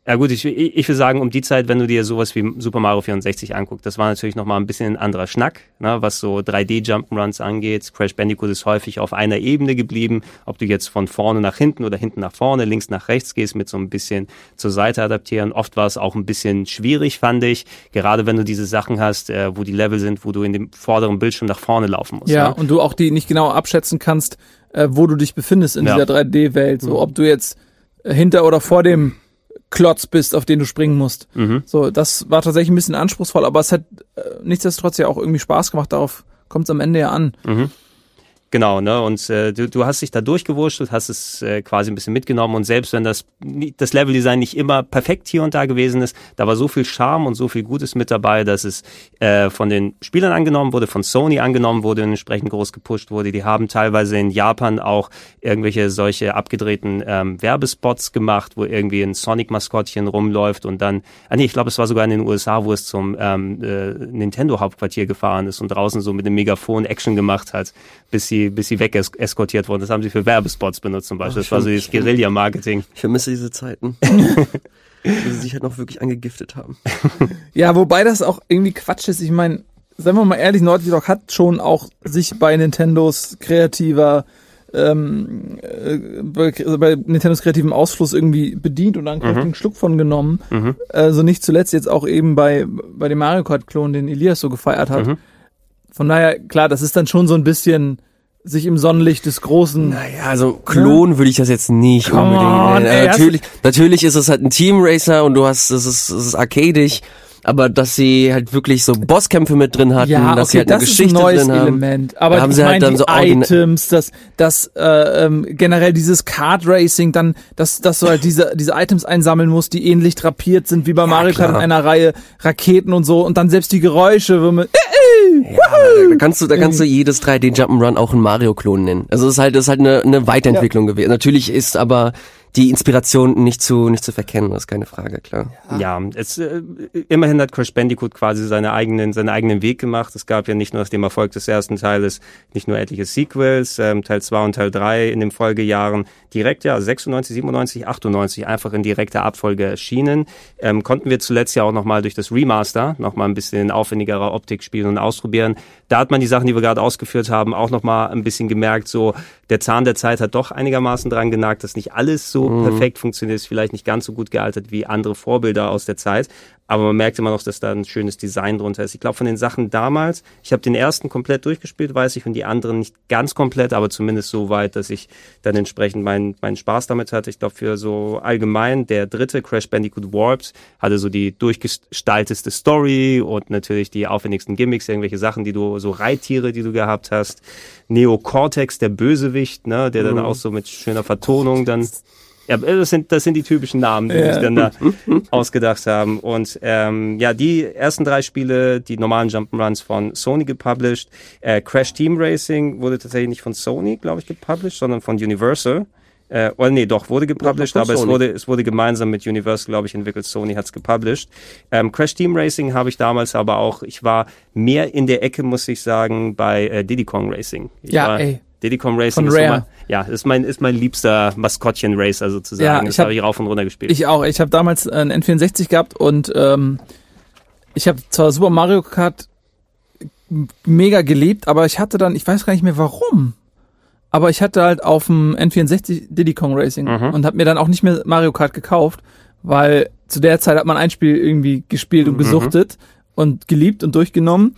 ja gut, ich, ich würde sagen, um die Zeit, wenn du dir sowas wie Super Mario 64 anguckst, das war natürlich nochmal ein bisschen ein anderer Schnack, ne, was so 3D-Jump'n'Runs angeht. Crash Bandicoot ist häufig auf einer Ebene geblieben, ob du jetzt von vorne nach hinten oder hinten nach vorne, links nach rechts gehst, mit so ein bisschen zur Seite adaptieren. Oft war es auch ein bisschen schwierig, fand ich, gerade wenn du diese Sachen hast, äh, wo die Level sind, wo du in dem vorderen Bildschirm nach vorne laufen musst. Ja, ne? und du auch die nicht genau abschätzen kannst, äh, wo du dich befindest in ja. dieser 3D-Welt, so mhm. ob du jetzt hinter oder vor dem Klotz bist, auf den du springen musst. Mhm. So, das war tatsächlich ein bisschen anspruchsvoll, aber es hat äh, nichtsdestotrotz ja auch irgendwie Spaß gemacht. Darauf kommt es am Ende ja an. Mhm. Genau, ne? Und äh, du, du hast dich da durchgewurschtelt, hast es äh, quasi ein bisschen mitgenommen und selbst wenn das das Leveldesign nicht immer perfekt hier und da gewesen ist, da war so viel Charme und so viel Gutes mit dabei, dass es äh, von den Spielern angenommen wurde, von Sony angenommen wurde und entsprechend groß gepusht wurde. Die haben teilweise in Japan auch irgendwelche solche abgedrehten ähm, Werbespots gemacht, wo irgendwie ein Sonic-Maskottchen rumläuft und dann, ah nee, ich glaube, es war sogar in den USA, wo es zum ähm, äh, Nintendo-Hauptquartier gefahren ist und draußen so mit dem Megafon Action gemacht hat, bis sie sie, bis sie weg eskortiert wurden. Das haben sie für Werbespots benutzt zum Beispiel. Oh, das war so dieses Guerilla-Marketing. Ich vermisse diese Zeiten. wo sie sich halt noch wirklich angegiftet haben. Ja, wobei das auch irgendwie Quatsch ist. Ich meine, seien wir mal ehrlich, Naughty Dog hat schon auch sich bei Nintendos kreativer ähm, äh, bei Nintendos kreativem Ausfluss irgendwie bedient und einen mhm. Schluck von genommen. Mhm. Also nicht zuletzt jetzt auch eben bei, bei dem Mario Kart-Klon, den Elias so gefeiert hat. Mhm. Von daher, klar, das ist dann schon so ein bisschen sich im Sonnenlicht des großen. Naja, also Klon ja? würde ich das jetzt nicht Come unbedingt. On, ey, natürlich, natürlich ist es halt ein Team Racer und du hast, es ist, es ist arcadisch aber dass sie halt wirklich so Bosskämpfe mit drin hatten, ja, dass okay, sie halt eine das Geschichte ist ein neues drin haben. Element. Aber da haben sie halt dann so Items, das, das äh, ähm, generell dieses Kart Racing, dann, dass, dass du halt diese diese Items einsammeln musst, die ähnlich drapiert sind wie bei ja, Mario Kart in einer Reihe Raketen und so und dann selbst die Geräusche, wo man, ja, da kannst du, da kannst du jedes 3D Jump'n'Run auch einen Mario-Klon nennen. Also es ist halt, das ist halt eine, eine Weiterentwicklung ja. gewesen. Natürlich ist aber die Inspiration nicht zu nicht zu verkennen, das ist keine Frage, klar. Ja, ja es äh, immerhin hat Crash Bandicoot quasi seine eigenen seinen eigenen Weg gemacht. Es gab ja nicht nur nach dem Erfolg des ersten Teiles nicht nur etliche Sequels, ähm, Teil 2 und Teil 3 in den Folgejahren direkt ja 96, 97, 98 einfach in direkter Abfolge erschienen. Ähm, konnten wir zuletzt ja auch noch mal durch das Remaster noch mal ein bisschen in aufwendigerer Optik spielen und ausprobieren. Da hat man die Sachen, die wir gerade ausgeführt haben, auch noch mal ein bisschen gemerkt, so der Zahn der Zeit hat doch einigermaßen dran genagt, dass nicht alles so mhm. perfekt funktioniert, ist vielleicht nicht ganz so gut gealtert wie andere Vorbilder aus der Zeit. Aber man merkt immer noch, dass da ein schönes Design drunter ist. Ich glaube, von den Sachen damals, ich habe den ersten komplett durchgespielt, weiß ich, und die anderen nicht ganz komplett, aber zumindest so weit, dass ich dann entsprechend meinen, meinen Spaß damit hatte. Ich glaube, für so allgemein, der dritte Crash Bandicoot Warped hatte so die durchgestalteste Story und natürlich die aufwendigsten Gimmicks, irgendwelche Sachen, die du, so Reittiere, die du gehabt hast. Neo Cortex, der Bösewicht, ne, der dann mhm. auch so mit schöner Vertonung dann ja, das sind, das sind die typischen Namen, die ja. sich dann da ausgedacht haben. Und ähm, ja, die ersten drei Spiele, die normalen Jump'n'Runs von Sony gepublished. Äh, Crash Team Racing wurde tatsächlich nicht von Sony, glaube ich, gepublished, sondern von Universal. Äh, oder nee, doch, wurde gepublished, aber es wurde, es wurde gemeinsam mit Universal, glaube ich, entwickelt. Sony hat's gepublished. Ähm, Crash Team Racing habe ich damals aber auch, ich war mehr in der Ecke, muss ich sagen, bei äh, Diddy Kong Racing. Ich ja, war, ey. Diddy Kong Racing Von ist, Rare. mein, ja, ist mein ist mein liebster Maskottchen Racer sozusagen. Ja, das ich hab- habe ich rauf und runter gespielt. Ich auch. Ich habe damals einen N64 gehabt und ähm, ich habe zwar Super Mario Kart mega geliebt, aber ich hatte dann, ich weiß gar nicht mehr warum, aber ich hatte halt auf dem N64 Diddy Kong Racing Mhm. und habe mir dann auch nicht mehr Mario Kart gekauft, weil zu der Zeit hat man ein Spiel irgendwie gespielt Mhm. und gesuchtet und geliebt und durchgenommen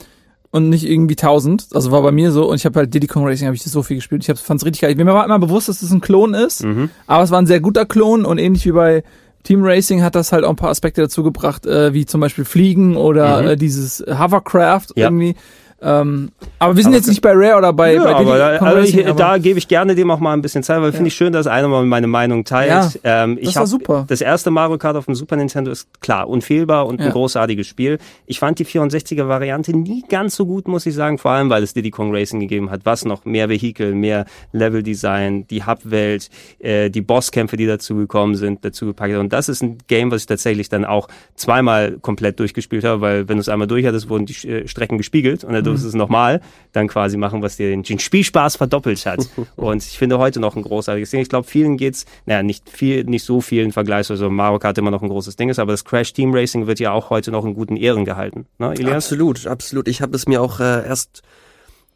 und nicht irgendwie tausend. Also war bei mir so und ich habe halt Diddy Kong Racing habe ich so viel gespielt. Ich fand es richtig geil. Mir war immer bewusst, dass das ein Klon ist, Mhm. aber es war ein sehr guter Klon und ähnlich wie bei Team Racing hat das halt auch ein paar Aspekte dazu gebracht, äh, wie zum Beispiel Fliegen oder Mhm. äh, dieses Hovercraft Ja. irgendwie. Ähm, aber wir sind Aber jetzt nicht bei Rare oder bei, ja, bei aber, da, also ich, aber da gebe ich gerne dem auch mal ein bisschen Zeit, weil finde ich schön, dass einer mal meine Meinung teilt. ähm, ich das war super. Das erste Mario Kart auf dem Super Nintendo ist klar unfehlbar und ein Ja. großartiges Spiel. Ich fand die 64er Variante nie ganz so gut, muss ich sagen, vor allem weil es Diddy Kong Racing gegeben hat. Was noch? Mehr Vehikel, mehr Level Design, die Hubwelt, äh, die Bosskämpfe, die dazu gekommen sind, dazu gepackt. Und das ist ein Game, was ich tatsächlich dann auch zweimal komplett durchgespielt habe, weil wenn du es einmal durch hattest, wurden die äh, Strecken gespiegelt und durfst du es nochmal dann quasi machen, was dir den, den Spielspaß verdoppelt hat. und ich finde heute noch ein großartiges Ding. Ich glaube, vielen geht's, naja, nicht viel, nicht so vielen vergleichsweise also Mario Kart immer noch ein großes Ding ist, aber das Crash Team Racing wird ja auch heute noch in guten Ehren gehalten. Ne, Elias? Absolut, absolut. Ich habe es mir auch äh, erst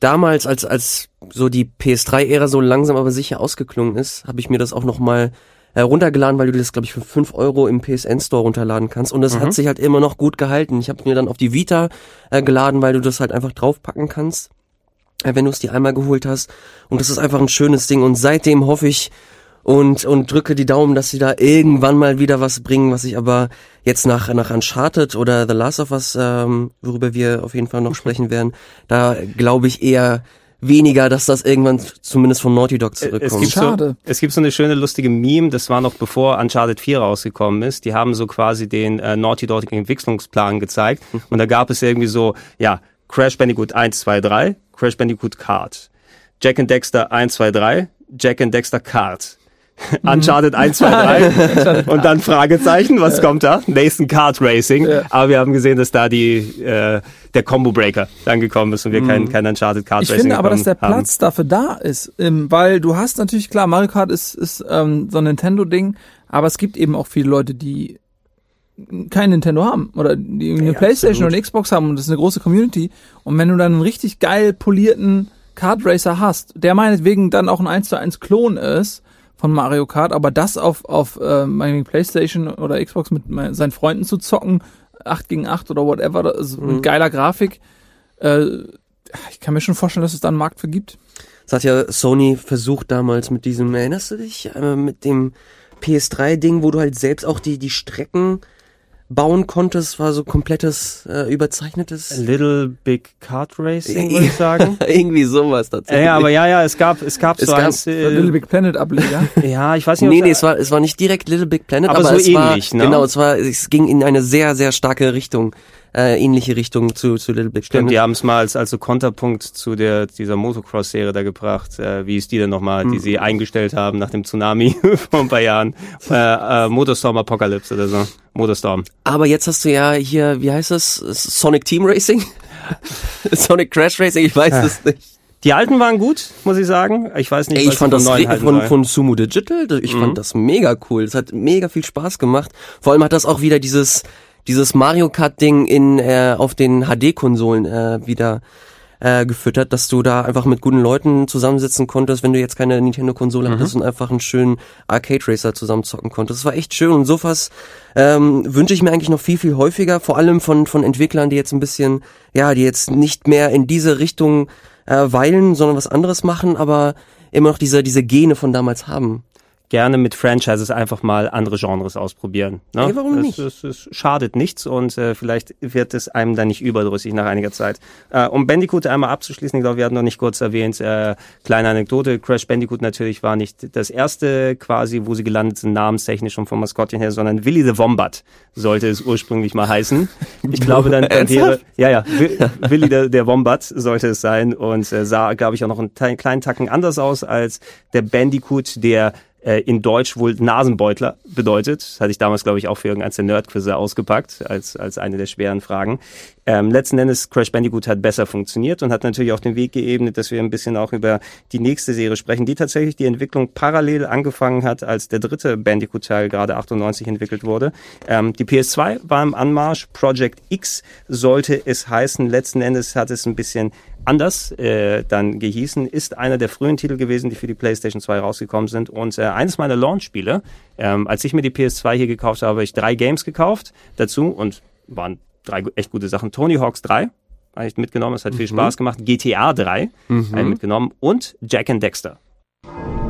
damals, als als so die PS3-Ära so langsam aber sicher ausgeklungen ist, habe ich mir das auch noch mal äh, runtergeladen, weil du das, glaube ich, für 5 Euro im PSN Store runterladen kannst. Und das hat sich halt immer noch gut gehalten. Ich habe mir dann auf die Vita äh, geladen, weil du das halt einfach draufpacken kannst, äh, wenn du es dir einmal geholt hast. Und das ist einfach ein schönes Ding. Und seitdem hoffe ich und, und drücke die Daumen, dass sie da irgendwann mal wieder was bringen, was ich aber jetzt nach, nach Uncharted oder The Last of Us, ähm, worüber wir auf jeden Fall noch sprechen werden, da glaube ich eher weniger, dass das irgendwann zumindest von Naughty Dog Es zurückkommt. gibt, so, Schade. es gibt so eine schöne lustige Meme, das war noch bevor Uncharted 4 rausgekommen ist. Die haben so quasi den äh, Naughty Dog Entwicklungsplan gezeigt und da gab es irgendwie so, ja, Crash Bandicoot 1, 2, 3, Crash Bandicoot Kart, Jack and Dexter 1, 2, 3, Jack and Dexter Kart. Uncharted 1, 2, 3 und dann Fragezeichen, was kommt da? Nathan Kart Racing. Ja. Aber wir haben gesehen, dass da die äh, der Combo Breaker dann gekommen ist und wir kein, kein Uncharted Kart Ich Racing finde aber, dass der bekommen haben. Platz dafür da ist, ähm, weil du hast natürlich, klar, Mario Kart ist, ist ähm, so ein Nintendo-Ding, aber es gibt eben auch viele Leute, die kein Nintendo haben oder die eine Ja, Playstation oder eine Xbox haben und das ist eine große Community und wenn du dann einen richtig geil polierten Kart Racer hast, der meinetwegen dann auch ein 1 zu 1 Klon ist von Mario Kart, aber das auf, auf äh, meinetwegen Playstation oder Xbox mit me- seinen Freunden zu zocken, 8 gegen 8 oder whatever, das Mhm. mit geiler Grafik, äh, ich kann mir schon vorstellen, dass es da einen Markt für gibt. Das hat ja Sony versucht damals mit diesem, erinnerst du dich, äh, mit dem PS3-Ding, wo du halt selbst auch die, die Strecken bauen konntest, war so komplettes, äh, überzeichnetes. Little Big Kart Racing, würde ich sagen. Irgendwie sowas tatsächlich. ja, aber ja, ja, es gab, es gab Es so gab- eins, Äh, Little Big Planet Ableger. ja, ich weiß nicht, Nee, ob nee, es war, es war nicht direkt Little Big Planet, Aber aber, so es war, ähnlich, ne? genau, es war, es ging in eine sehr, sehr starke Richtung, äh, ähnliche Richtung zu, zu Little Big Stimmt, die Planet. haben es mal als, als so Konterpunkt zu der, dieser Motocross-Serie da gebracht. Äh, wie ist die denn nochmal, die sie eingestellt haben nach dem Tsunami vor ein paar Jahren? Äh, äh, Motorstorm Apocalypse oder so. Motorstorm. Aber jetzt hast du ja hier, wie heißt das? Sonic Team Racing? Sonic Crash Racing, ich weiß es nicht. Die alten waren gut, muss ich sagen. Ich weiß nicht, Ey, was ich fand das von, soll. von Sumo Digital, ich fand das mega cool. Es hat mega viel Spaß gemacht. Vor allem hat das auch wieder dieses, dieses Mario Kart Ding in, äh, auf den HD-Konsolen äh, wieder äh, gefüttert, dass du da einfach mit guten Leuten zusammensitzen konntest, wenn du jetzt keine Nintendo-Konsole hattest und einfach einen schönen Arcade Racer zusammenzocken konntest. Das war echt schön und sowas ähm, wünsche ich mir eigentlich noch viel, viel häufiger, vor allem von, von Entwicklern, die jetzt ein bisschen, ja, die jetzt nicht mehr in diese Richtung äh, weilen, sondern was anderes machen, aber immer noch diese, diese Gene von damals haben. Gerne mit Franchises einfach mal andere Genres ausprobieren. Ne? Ja, warum es, nicht? Es, es schadet nichts und äh, vielleicht wird es einem dann nicht überdrüssig nach einiger Zeit. Äh, um Bandicoot einmal abzuschließen, ich glaube, wir hatten noch nicht kurz erwähnt, äh, kleine Anekdote, Crash Bandicoot natürlich war nicht das erste quasi, wo sie gelandet sind, namenstechnisch und vom Maskottchen her, sondern Willy the Wombat sollte es ursprünglich mal heißen. Ich glaube, dann, wäre, ja, ja, Wi- Willy der, der Wombat sollte es sein und äh, sah, glaube ich, auch noch einen kleinen Tacken anders aus als der Bandicoot, der äh, in Deutsch wohl Nasenbeutler bedeutet. Das hatte ich damals, glaube ich, auch für irgendeins der Nerdquizze ausgepackt, als, als eine der schweren Fragen. Ähm, letzten Endes, Crash Bandicoot hat besser funktioniert und hat natürlich auch den Weg geebnet, dass wir ein bisschen auch über die nächste Serie sprechen, die tatsächlich die Entwicklung parallel angefangen hat, als der dritte Bandicoot-Teil gerade 98 entwickelt wurde. Ähm, die PS2 war im Anmarsch, Project X sollte es heißen. Letzten Endes hat es ein bisschen anders äh, dann gehießen, ist einer der frühen Titel gewesen, die für die PlayStation 2 rausgekommen sind. Und äh, eines meiner Launch-Spiele, ähm, als ich mir die PS2 hier gekauft habe, habe ich drei Games gekauft dazu und waren drei echt gute Sachen. Tony Hawks 3 habe ich mitgenommen, es hat viel mhm. Spaß gemacht. GTA 3 mhm. habe ich mitgenommen und Jack and Dexter.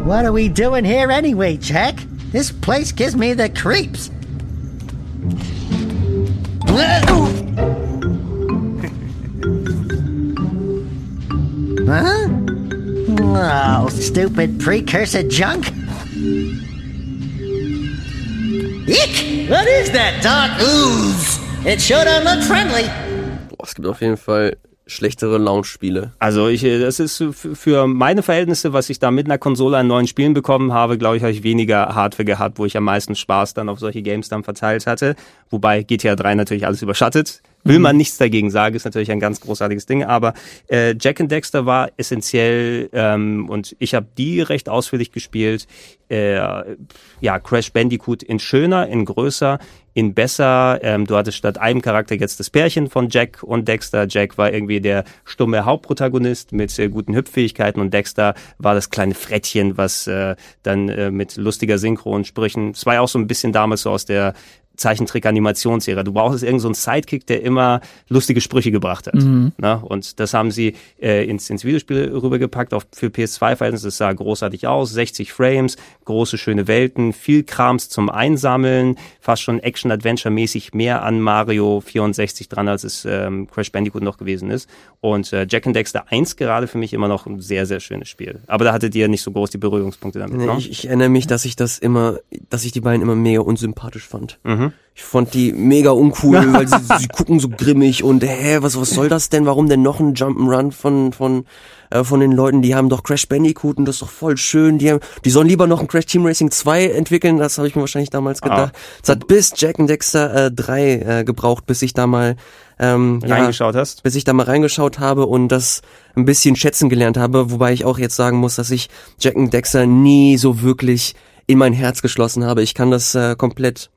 What are we doing here anyway, Jack? This place gives me the creeps. Huh? Oh, stupid precursor junk. Eek! What is that dark ooze? It sure don't look friendly. Boah, es gibt auf jeden Fall schlechtere Launch-Spiele. Also ich, äh, das ist für meine Verhältnisse, was ich da mit einer Konsole an neuen Spielen bekommen habe, glaube ich, habe ich weniger Hardware gehabt, wo ich am meisten Spaß dann auf solche Games dann verteilt hatte. Wobei GTA 3 natürlich alles überschattet. Will man nichts dagegen sagen, ist natürlich ein ganz großartiges Ding. Aber äh, Jack and Dexter war essentiell ähm, und ich habe die recht ausführlich gespielt. Äh, ja, Crash Bandicoot in schöner, in größer, in besser. Ähm, du hattest statt einem Charakter jetzt das Pärchen von Jack und Dexter. Jack war irgendwie der stumme Hauptprotagonist mit äh, guten Hüpffähigkeiten und Dexter war das kleine Frettchen, was äh, dann äh, mit lustiger Synchronsprüchen. Es war ja auch so ein bisschen damals so aus der Zeichentrick-Animationsserie. Du brauchst irgendeinen so Sidekick, der immer lustige Sprüche gebracht hat. Mhm. Na, und das haben sie äh, ins, ins Videospiel rübergepackt, auch für PS2-Verhältnisse. Es sah großartig aus, 60 Frames, große, schöne Welten, viel Krams zum Einsammeln, fast schon Action-Adventure-mäßig mehr an Mario 64 dran, als es ähm, Crash Bandicoot noch gewesen ist. Und äh, Jack and Dexter 1 gerade für mich immer noch ein sehr, sehr schönes Spiel. Aber da hattet ihr nicht so groß die Berührungspunkte damit. Nee, ich, ich erinnere mich, dass ich das immer, dass ich die beiden immer mega unsympathisch fand. Mhm. Ich fand die mega uncool, weil sie, sie gucken so grimmig und hä, was was soll das denn? Warum denn noch ein Jump'n'Run von von äh, von den Leuten? Die haben doch Crash Bandicoot und das ist doch voll schön. Die haben, die sollen lieber noch ein Crash Team Racing 2 entwickeln. Das habe ich mir wahrscheinlich damals ah. gedacht. Es ah. hat bis Jack and Dexter äh, 3 äh, gebraucht, bis ich da mal ähm, reingeschaut ja, hast, bis ich da mal reingeschaut habe und das ein bisschen schätzen gelernt habe. Wobei ich auch jetzt sagen muss, dass ich Jack and Dexter nie so wirklich in mein Herz geschlossen habe. Ich kann das äh, komplett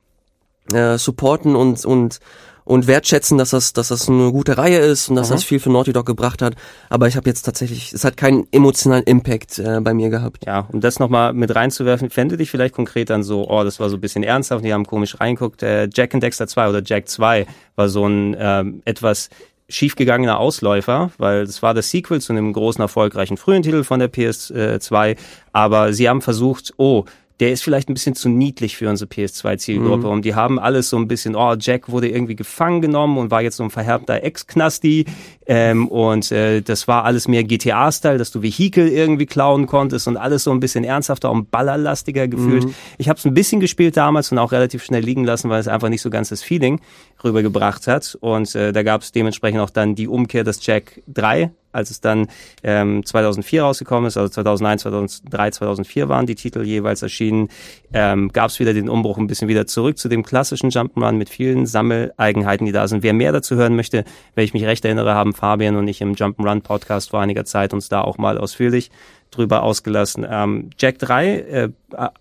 äh, supporten und und und wertschätzen, dass das, dass das eine gute Reihe ist und dass mhm. das viel für Naughty Dog gebracht hat. Aber ich habe jetzt tatsächlich, es hat keinen emotionalen Impact äh, bei mir gehabt. Ja, um das nochmal mit reinzuwerfen, fände dich vielleicht konkret dann so, oh, das war so ein bisschen ernsthaft, die haben komisch reinguckt. Äh, Jack and Dexter 2 oder Jack 2 war so ein ähm, etwas schiefgegangener Ausläufer, weil es war das Sequel zu einem großen, erfolgreichen frühen Titel von der PS2, aber sie haben versucht, oh, der ist vielleicht ein bisschen zu niedlich für unsere PS2-Zielgruppe. Mhm. Und die haben alles so ein bisschen, oh, Jack wurde irgendwie gefangen genommen und war jetzt so ein verhärmter Ex-Knasti. Ähm, und äh, das war alles mehr GTA-Style, dass du Vehikel irgendwie klauen konntest und alles so ein bisschen ernsthafter und ballerlastiger gefühlt. Mhm. Ich habe es ein bisschen gespielt damals und auch relativ schnell liegen lassen, weil es einfach nicht so ganz das Feeling rübergebracht hat. Und äh, da gab es dementsprechend auch dann die Umkehr, dass Jack 3 als es dann ähm, 2004 rausgekommen ist, also 2001, 2003, 2004 waren die Titel jeweils erschienen, ähm, gab es wieder den Umbruch ein bisschen wieder zurück zu dem klassischen Jump'n'Run mit vielen Sammeleigenheiten, die da sind. Wer mehr dazu hören möchte, wenn ich mich recht erinnere, haben Fabian und ich im Jump'n'Run Podcast vor einiger Zeit uns da auch mal ausführlich drüber ausgelassen. Ähm, Jack 3 äh,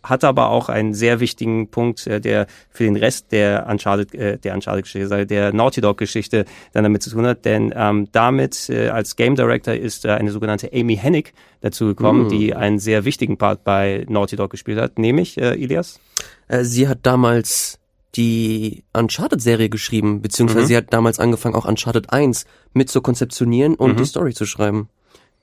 hat aber auch einen sehr wichtigen Punkt, äh, der für den Rest der Uncharted, äh, der Uncharted-Geschichte, der Naughty Dog-Geschichte dann damit zu tun hat, denn ähm, damit äh, als Game Director ist äh, eine sogenannte Amy Hennig dazu gekommen, mm. die einen sehr wichtigen Part bei Naughty Dog gespielt hat, nämlich äh, Ilias. Äh, sie hat damals die Uncharted-Serie geschrieben, beziehungsweise mhm. sie hat damals angefangen, auch Uncharted 1 mit zu konzeptionieren und mhm. die Story zu schreiben.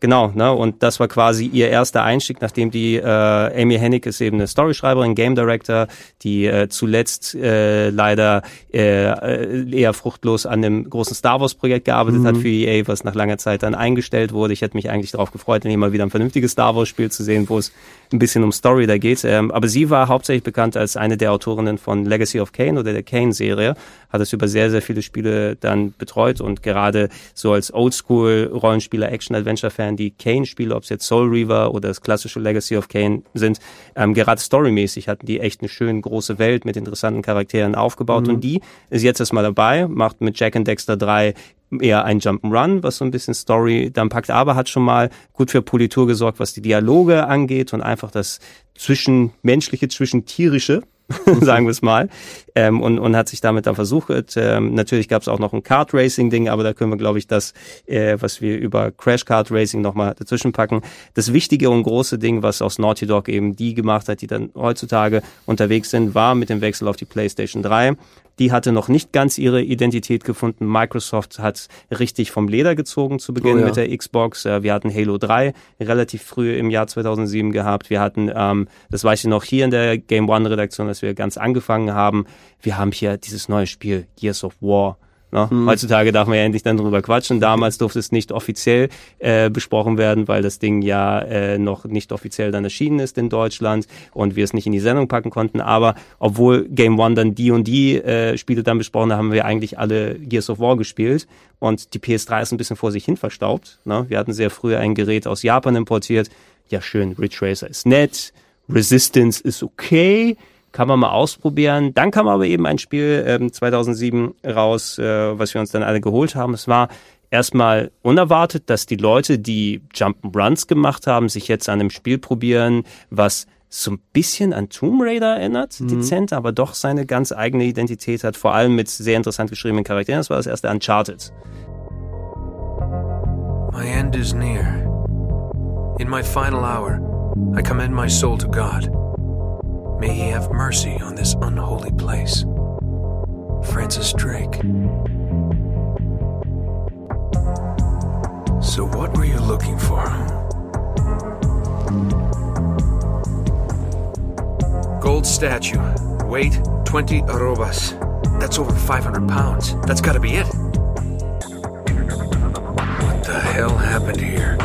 Genau, ne? Und das war quasi ihr erster Einstieg, nachdem die äh, Amy Hennig ist eben eine Storyschreiberin, Game Director, die äh, zuletzt äh, leider äh, eher fruchtlos an dem großen Star Wars Projekt gearbeitet mhm. hat für EA, was nach langer Zeit dann eingestellt wurde. Ich hätte mich eigentlich darauf gefreut, hier mal wieder ein vernünftiges Star Wars Spiel zu sehen, wo es ein bisschen um Story da geht. Ähm, aber sie war hauptsächlich bekannt als eine der Autorinnen von Legacy of Kane oder der Kane-Serie, hat es über sehr, sehr viele Spiele dann betreut und gerade so als Oldschool-Rollenspieler, Action-Adventure-Fan an die Kane-Spiele, ob es jetzt Soul Reaver oder das klassische Legacy of Kane sind, ähm, gerade storymäßig hatten die echt eine schöne große Welt mit interessanten Charakteren aufgebaut mhm. und die ist jetzt erstmal dabei, macht mit Jack and Dexter 3 eher ein Jump'n'Run, was so ein bisschen Story dann packt, aber hat schon mal gut für Politur gesorgt, was die Dialoge angeht und einfach das zwischenmenschliche, zwischentierische, sagen wir es mal, ähm, und, und hat sich damit dann versucht. Ähm, natürlich gab es auch noch ein Kart Racing Ding, aber da können wir, glaube ich, das, äh, was wir über Crash Kart Racing nochmal dazwischen packen. Das wichtige und große Ding, was aus Naughty Dog eben die gemacht hat, die dann heutzutage unterwegs sind, war mit dem Wechsel auf die PlayStation 3 die hatte noch nicht ganz ihre Identität gefunden. Microsoft hat richtig vom Leder gezogen zu Beginn oh, ja. mit der Xbox. Äh, wir hatten Halo 3 relativ früh im Jahr 2007 gehabt. Wir hatten, ähm, das weiß ich noch hier in der Game One Redaktion, als wir ganz angefangen haben. Wir haben hier dieses neue Spiel Gears of War Ne? Mhm. Heutzutage darf man ja endlich dann drüber quatschen. Damals durfte es nicht offiziell äh, besprochen werden, weil das Ding ja äh, noch nicht offiziell dann erschienen ist in Deutschland und wir es nicht in die Sendung packen konnten. Aber obwohl Game One dann die und die äh, Spiele dann besprochen hat, haben wir eigentlich alle Gears of War gespielt. Und die PS3 ist ein bisschen vor sich hin verstaubt. Ne? Wir hatten sehr früh ein Gerät aus Japan importiert. Ja, schön, Ridge Racer ist nett. Resistance ist okay kann man mal ausprobieren. Dann kam aber eben ein Spiel ähm, 2007 raus, äh, was wir uns dann alle geholt haben. Es war erstmal unerwartet, dass die Leute, die Jump'n'Runs gemacht haben, sich jetzt an einem Spiel probieren, was so ein bisschen an Tomb Raider erinnert, mhm. dezent, aber doch seine ganz eigene Identität hat, vor allem mit sehr interessant geschriebenen Charakteren. Das war das erste Uncharted. My end is near. In my final hour, I commend my soul to God. May he have mercy on this unholy place. Francis Drake. So, what were you looking for? Gold statue. Weight 20 arrobas. That's over 500 pounds. That's gotta be it. What the hell happened here?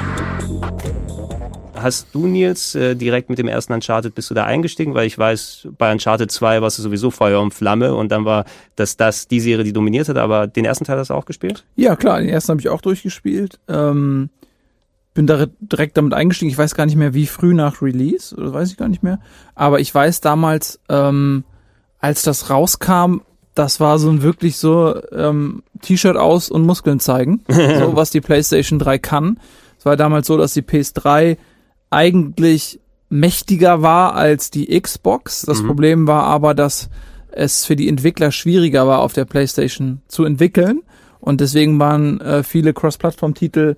Hast du, Nils, äh, direkt mit dem ersten Uncharted bist du da eingestiegen? Weil ich weiß, bei Uncharted 2 warst du sowieso Feuer und Flamme und dann war das, das die Serie, die dominiert hat, aber den ersten Teil hast du auch gespielt? Ja, klar, den ersten habe ich auch durchgespielt. Ähm, bin da direkt damit eingestiegen. Ich weiß gar nicht mehr, wie früh nach Release, oder weiß ich gar nicht mehr. Aber ich weiß damals, ähm, als das rauskam, das war so ein wirklich so ähm, T-Shirt aus und Muskeln zeigen, so was die PlayStation 3 kann. Es war damals so, dass die PS3 eigentlich mächtiger war als die Xbox. Das mhm. Problem war aber, dass es für die Entwickler schwieriger war, auf der PlayStation zu entwickeln. Und deswegen waren äh, viele Cross-Plattform-Titel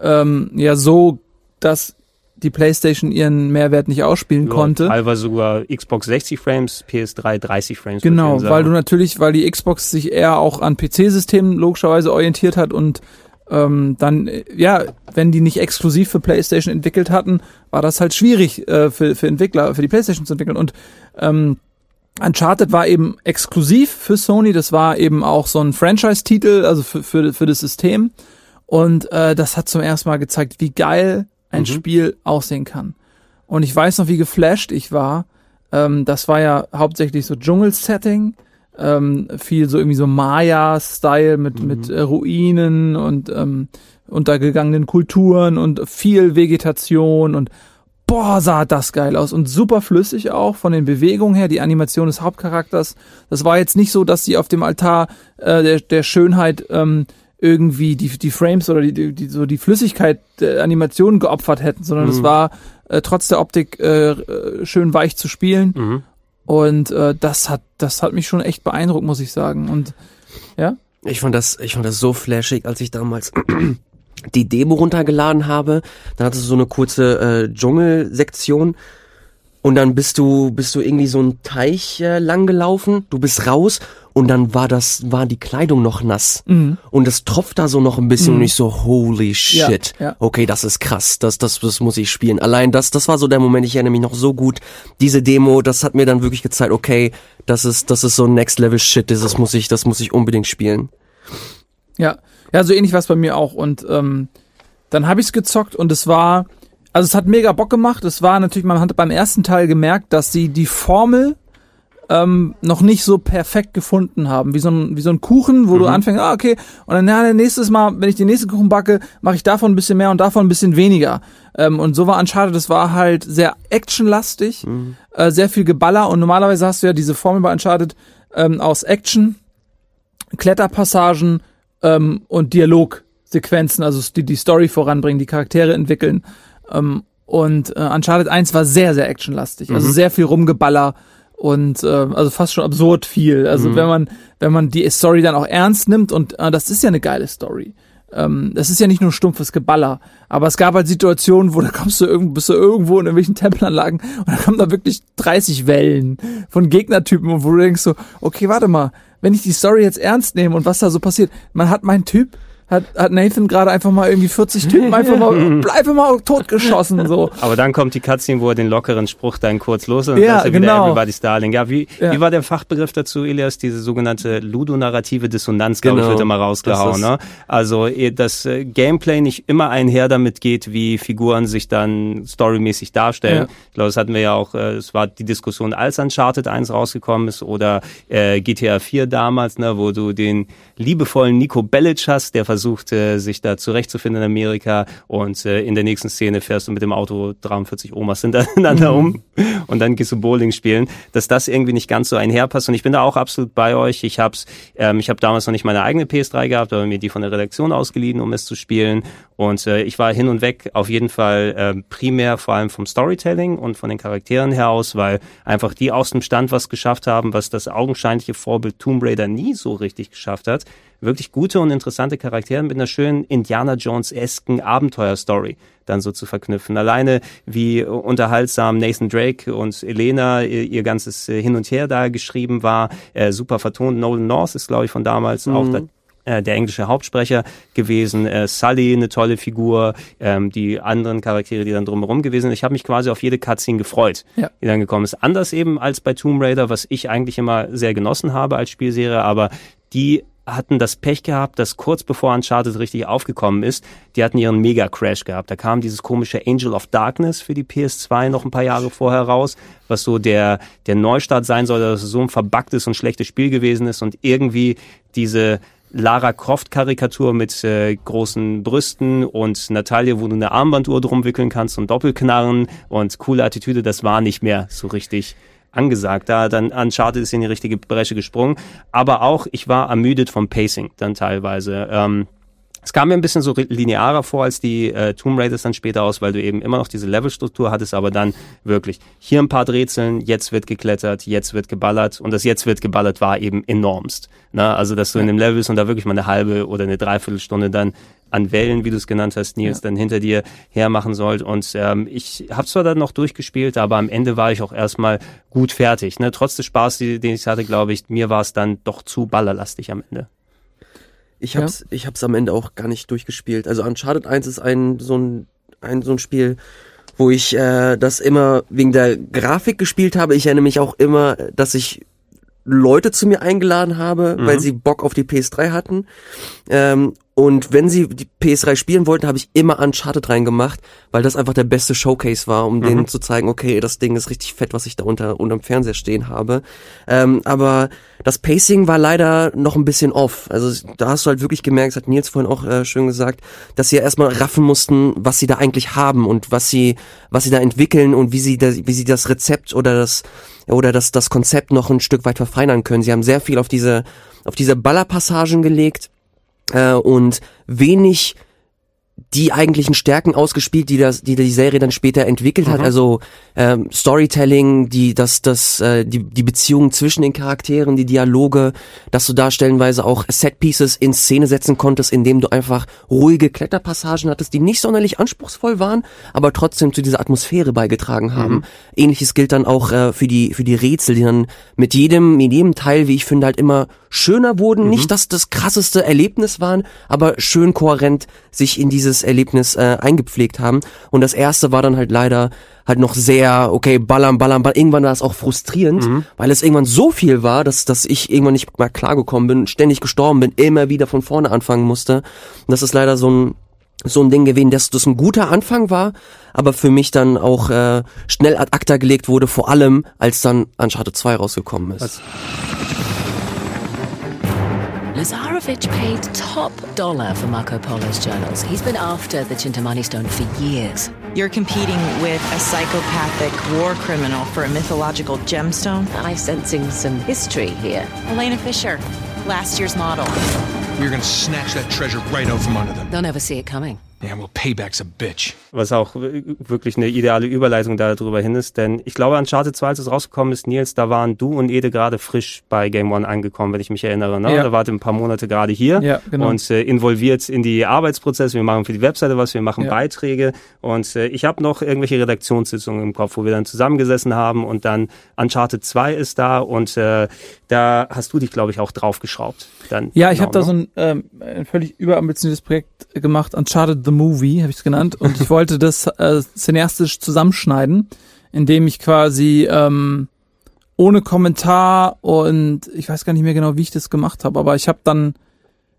ähm, ja so, dass die PlayStation ihren Mehrwert nicht ausspielen ja, konnte. Teilweise sogar Xbox 60 Frames, PS3 30 Frames. Genau, weil du natürlich, weil die Xbox sich eher auch an PC-Systemen logischerweise orientiert hat und ähm, dann, ja, wenn die nicht exklusiv für PlayStation entwickelt hatten, war das halt schwierig äh, für, für Entwickler, für die PlayStation zu entwickeln. Und ähm, Uncharted war eben exklusiv für Sony, das war eben auch so ein Franchise-Titel, also für, für, für das System. Und äh, das hat zum ersten Mal gezeigt, wie geil ein mhm. Spiel aussehen kann. Und ich weiß noch, wie geflasht ich war. Ähm, das war ja hauptsächlich so Dschungel-Setting ähm, viel so irgendwie so Maya-Style mit, mhm. mit äh, Ruinen und ähm, untergegangenen Kulturen und viel Vegetation und boah, sah das geil aus und super flüssig auch von den Bewegungen her, die Animation des Hauptcharakters. Das war jetzt nicht so, dass sie auf dem Altar äh, der, der Schönheit ähm, irgendwie die, die Frames oder die, die, so die Flüssigkeit der Animation geopfert hätten, sondern es mhm. war äh, trotz der Optik äh, äh schön weich zu spielen. Mhm. Und äh, das hat, das hat mich schon echt beeindruckt, muss ich sagen. Und ja. Ich fand das, ich fand das so flashig, als ich damals die Demo runtergeladen habe. Dann hatte es so eine kurze äh, Dschungelsektion und dann bist du, bist du irgendwie so einen Teich äh, lang gelaufen, du bist raus und dann war das, war die Kleidung noch nass. Mhm. Und es tropft da so noch ein bisschen mhm. und ich so, holy shit. Ja, ja. Okay, das ist krass. Das, das, das muss ich spielen. Allein das, das war so der Moment, ich erinnere mich noch so gut. Diese Demo, das hat mir dann wirklich gezeigt, okay, das ist, das ist so Next Level Shit. Das muss ich, das muss ich unbedingt spielen. Ja. Ja, so ähnlich war es bei mir auch. Und ähm, dann habe ich es gezockt und es war, also es hat mega Bock gemacht. Es war natürlich, man hat beim ersten Teil gemerkt, dass sie die Formel ähm, noch nicht so perfekt gefunden haben. Wie so ein, wie so ein Kuchen, wo mhm. du anfängst, ah, okay, und dann, ja, nächstes Mal, wenn ich den nächsten Kuchen backe, mache ich davon ein bisschen mehr und davon ein bisschen weniger. Ähm, und so war Uncharted, das war halt sehr actionlastig, mhm. äh, sehr viel Geballer und normalerweise hast du ja diese Formel bei Uncharted ähm, aus Action, Kletterpassagen ähm, und Dialogsequenzen, also die die Story voranbringen, die Charaktere entwickeln. Ähm, und äh, Uncharted 1 war sehr, sehr actionlastig. Also mhm. sehr viel Rumgeballer und äh, also fast schon absurd viel. Also mhm. wenn man wenn man die Story dann auch ernst nimmt und äh, das ist ja eine geile Story. Ähm, das ist ja nicht nur stumpfes Geballer, aber es gab halt Situationen, wo da kommst du irgendwo, bist du irgendwo in irgendwelchen Tempelanlagen und da kommen da wirklich 30 Wellen von Gegnertypen und wo du denkst so, okay, warte mal, wenn ich die Story jetzt ernst nehme und was da so passiert, man hat meinen Typ hat, hat Nathan gerade einfach mal irgendwie 40 Typen einfach mal, einfach mal totgeschossen, so. Aber dann kommt die Cutscene, wo er den lockeren Spruch dann kurz los und ja, dann genau. Everybody's Darling. Ja, wie, ja. wie war der Fachbegriff dazu, Elias? Diese sogenannte ludonarrative Dissonanz, glaube genau. ich, wird immer rausgehauen, ne? Also, das äh, Gameplay nicht immer einher damit geht, wie Figuren sich dann storymäßig darstellen. Ja. Ich glaube, das hatten wir ja auch, äh, es war die Diskussion, als Uncharted 1 rausgekommen ist oder äh, GTA 4 damals, ne, wo du den liebevollen Nico Bellic hast, der versucht, äh, sich da zurechtzufinden in Amerika. Und äh, in der nächsten Szene fährst du mit dem Auto 43 Omas hintereinander um und dann gehst du Bowling spielen, dass das irgendwie nicht ganz so einherpasst. Und ich bin da auch absolut bei euch. Ich hab's, ähm, ich habe damals noch nicht meine eigene PS3 gehabt, aber mir die von der Redaktion ausgeliehen, um es zu spielen. Und äh, ich war hin und weg auf jeden Fall äh, primär vor allem vom Storytelling und von den Charakteren her aus, weil einfach die aus dem Stand was geschafft haben, was das augenscheinliche Vorbild Tomb Raider nie so richtig geschafft hat wirklich gute und interessante Charaktere mit einer schönen Indiana Jones-esken Abenteuerstory dann so zu verknüpfen. Alleine wie unterhaltsam Nathan Drake und Elena ihr, ihr ganzes äh, Hin und Her da geschrieben war, äh, super vertont. Nolan North ist, glaube ich, von damals mhm. auch da, äh, der englische Hauptsprecher gewesen, äh, Sully eine tolle Figur, ähm, die anderen Charaktere, die dann drumherum gewesen sind. Ich habe mich quasi auf jede Cutscene gefreut, ja. die dann gekommen ist. Anders eben als bei Tomb Raider, was ich eigentlich immer sehr genossen habe als Spielserie, aber die hatten das Pech gehabt, dass kurz bevor Uncharted richtig aufgekommen ist, die hatten ihren Mega-Crash gehabt. Da kam dieses komische Angel of Darkness für die PS2 noch ein paar Jahre vorher raus, was so der, der Neustart sein soll, dass es so ein verbuggtes und schlechtes Spiel gewesen ist und irgendwie diese Lara Croft-Karikatur mit äh, großen Brüsten und Natalia, wo du eine Armbanduhr drum wickeln kannst und Doppelknarren und coole Attitüde, das war nicht mehr so richtig angesagt. Da dann Uncharted ist in die richtige Bresche gesprungen. Aber auch, ich war ermüdet vom Pacing dann teilweise. Ähm, es kam mir ein bisschen so linearer vor als die äh, Tomb Raiders dann später aus, weil du eben immer noch diese Levelstruktur hattest, aber dann wirklich hier ein paar Rätseln, jetzt wird geklettert, jetzt wird geballert und das jetzt wird geballert war eben enormst. Ne? Also dass du in dem Level bist und da wirklich mal eine halbe oder eine Dreiviertelstunde dann an Wellen, wie du es genannt hast, Nils, ja. dann hinter dir hermachen sollt. Und ähm, ich habe zwar dann noch durchgespielt, aber am Ende war ich auch erstmal gut fertig. Ne? Trotz des Spaß, den ich hatte, glaube ich, mir war es dann doch zu ballerlastig am Ende. Ich hab's, ja. ich hab's am Ende auch gar nicht durchgespielt. Also Uncharted 1 ist ein so ein, ein so ein Spiel, wo ich äh, das immer wegen der Grafik gespielt habe. Ich erinnere mich auch immer, dass ich Leute zu mir eingeladen habe, mhm. weil sie Bock auf die PS3 hatten. Ähm, und wenn sie die PS3 spielen wollten, habe ich immer Uncharted reingemacht, weil das einfach der beste Showcase war, um mhm. denen zu zeigen, okay, das Ding ist richtig fett, was ich da unter unterm Fernseher stehen habe. Ähm, aber das Pacing war leider noch ein bisschen off. Also da hast du halt wirklich gemerkt, das hat Nils vorhin auch äh, schön gesagt, dass sie ja erstmal raffen mussten, was sie da eigentlich haben und was sie, was sie da entwickeln und wie sie, da, wie sie das Rezept oder das oder das, das Konzept noch ein Stück weit verfeinern können. Sie haben sehr viel auf diese, auf diese Ballerpassagen gelegt äh, und wenig die eigentlichen Stärken ausgespielt, die das, die die Serie dann später entwickelt mhm. hat. Also ähm, Storytelling, die das, das, äh, die die Beziehungen zwischen den Charakteren, die Dialoge, dass du da stellenweise auch Setpieces in Szene setzen konntest, indem du einfach ruhige Kletterpassagen hattest, die nicht sonderlich anspruchsvoll waren, aber trotzdem zu dieser Atmosphäre beigetragen haben. Mhm. Ähnliches gilt dann auch äh, für die für die Rätsel, die dann mit jedem mit jedem Teil, wie ich finde, halt immer schöner wurden. Mhm. Nicht, dass das krasseste Erlebnis waren, aber schön kohärent sich in dieses Erlebnis äh, eingepflegt haben. Und das erste war dann halt leider halt noch sehr, okay, ballern, ballern, ballern. Irgendwann war es auch frustrierend, mhm. weil es irgendwann so viel war, dass, dass ich irgendwann nicht mehr klargekommen bin, ständig gestorben bin, immer wieder von vorne anfangen musste. Und das ist leider so ein so ein Ding gewesen, dass das ein guter Anfang war, aber für mich dann auch äh, schnell ad acta gelegt wurde, vor allem als dann Uncharted 2 rausgekommen ist. Was? Lazarovich paid top dollar for Marco Polo's journals. He's been after the Chintamani stone for years. You're competing with a psychopathic war criminal for a mythological gemstone? I'm sensing some history here. Elena Fisher, last year's model. We're gonna snatch that treasure right out from under them. They'll never see it coming. Yeah, well, payback's a bitch. Was auch wirklich eine ideale Überleitung darüber hin ist, denn ich glaube, Uncharted 2, als es rausgekommen ist, Nils, da waren du und Ede gerade frisch bei Game One angekommen, wenn ich mich erinnere. Ne? Ja. Da wart ein paar Monate gerade hier ja, genau. und äh, involviert in die Arbeitsprozesse. Wir machen für die Webseite was, wir machen ja. Beiträge und äh, ich habe noch irgendwelche Redaktionssitzungen im Kopf, wo wir dann zusammengesessen haben und dann Uncharted 2 ist da und äh, da hast du dich, glaube ich, auch draufgeschraubt. Dann ja, ich habe da so ein, ähm, ein völlig überambitioniertes Projekt gemacht, Uncharted the Movie, habe ich es genannt. Und ich wollte das äh, cineastisch zusammenschneiden, indem ich quasi ähm, ohne Kommentar und ich weiß gar nicht mehr genau, wie ich das gemacht habe, aber ich habe dann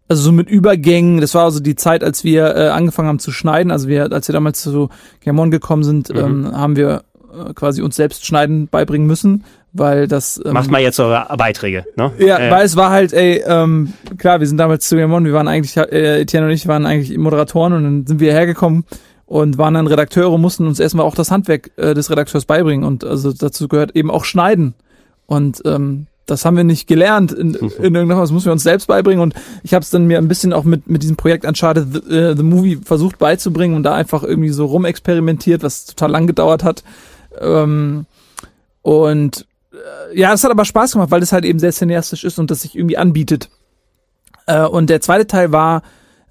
also so mit Übergängen, das war also die Zeit, als wir äh, angefangen haben zu schneiden, also wir, als wir damals zu Gamon gekommen sind, mhm. ähm, haben wir äh, quasi uns selbst schneiden beibringen müssen weil das ähm, macht mal jetzt eure Beiträge, ne? Ja, äh. weil es war halt, ey, ähm, klar, wir sind damals zu Gamon, wir waren eigentlich, äh, Etienne und ich waren eigentlich Moderatoren und dann sind wir hergekommen und waren dann Redakteure, mussten uns erstmal auch das Handwerk äh, des Redakteurs beibringen und also dazu gehört eben auch Schneiden und ähm, das haben wir nicht gelernt in, in irgendwas, das müssen wir uns selbst beibringen und ich habe es dann mir ein bisschen auch mit mit diesem Projekt Uncharted the, uh, the Movie versucht beizubringen und da einfach irgendwie so rumexperimentiert, was total lang gedauert hat ähm, und äh, ja, es hat aber Spaß gemacht, weil es halt eben sehr cineastisch ist und das sich irgendwie anbietet. Äh, und der zweite Teil war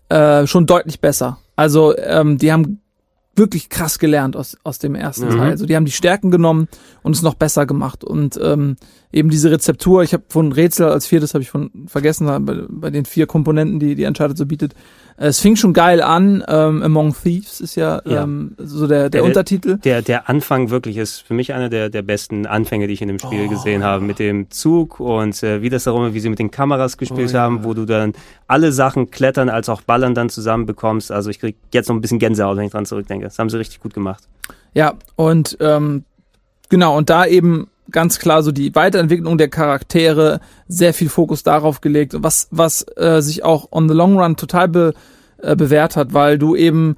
äh, schon deutlich besser. Also ähm, die haben wirklich krass gelernt aus, aus dem ersten mhm. Teil. Also die haben die Stärken genommen und es noch besser gemacht. Und ähm, eben diese Rezeptur, ich habe von Rätsel als viertes habe ich von vergessen, bei, bei den vier Komponenten, die die Uncharted so bietet, es fing schon geil an. Ähm, Among Thieves ist ja, ja. Ähm, so der, der, der, Untertitel. Der, der Anfang wirklich ist für mich einer der, der besten Anfänge, die ich in dem Spiel oh, gesehen habe. Mit dem Zug und äh, wie das darum, wie sie mit den Kameras gespielt oh, haben, ja. wo du dann alle Sachen klettern als auch ballern dann zusammen bekommst. Also ich krieg jetzt noch ein bisschen Gänsehaut, wenn ich dran zurückdenke. Das haben sie richtig gut gemacht. Ja, und ähm, genau, und da eben ganz klar so die Weiterentwicklung der Charaktere, sehr viel Fokus darauf gelegt, was, was äh, sich auch on the long run total be, äh, bewährt hat, weil du eben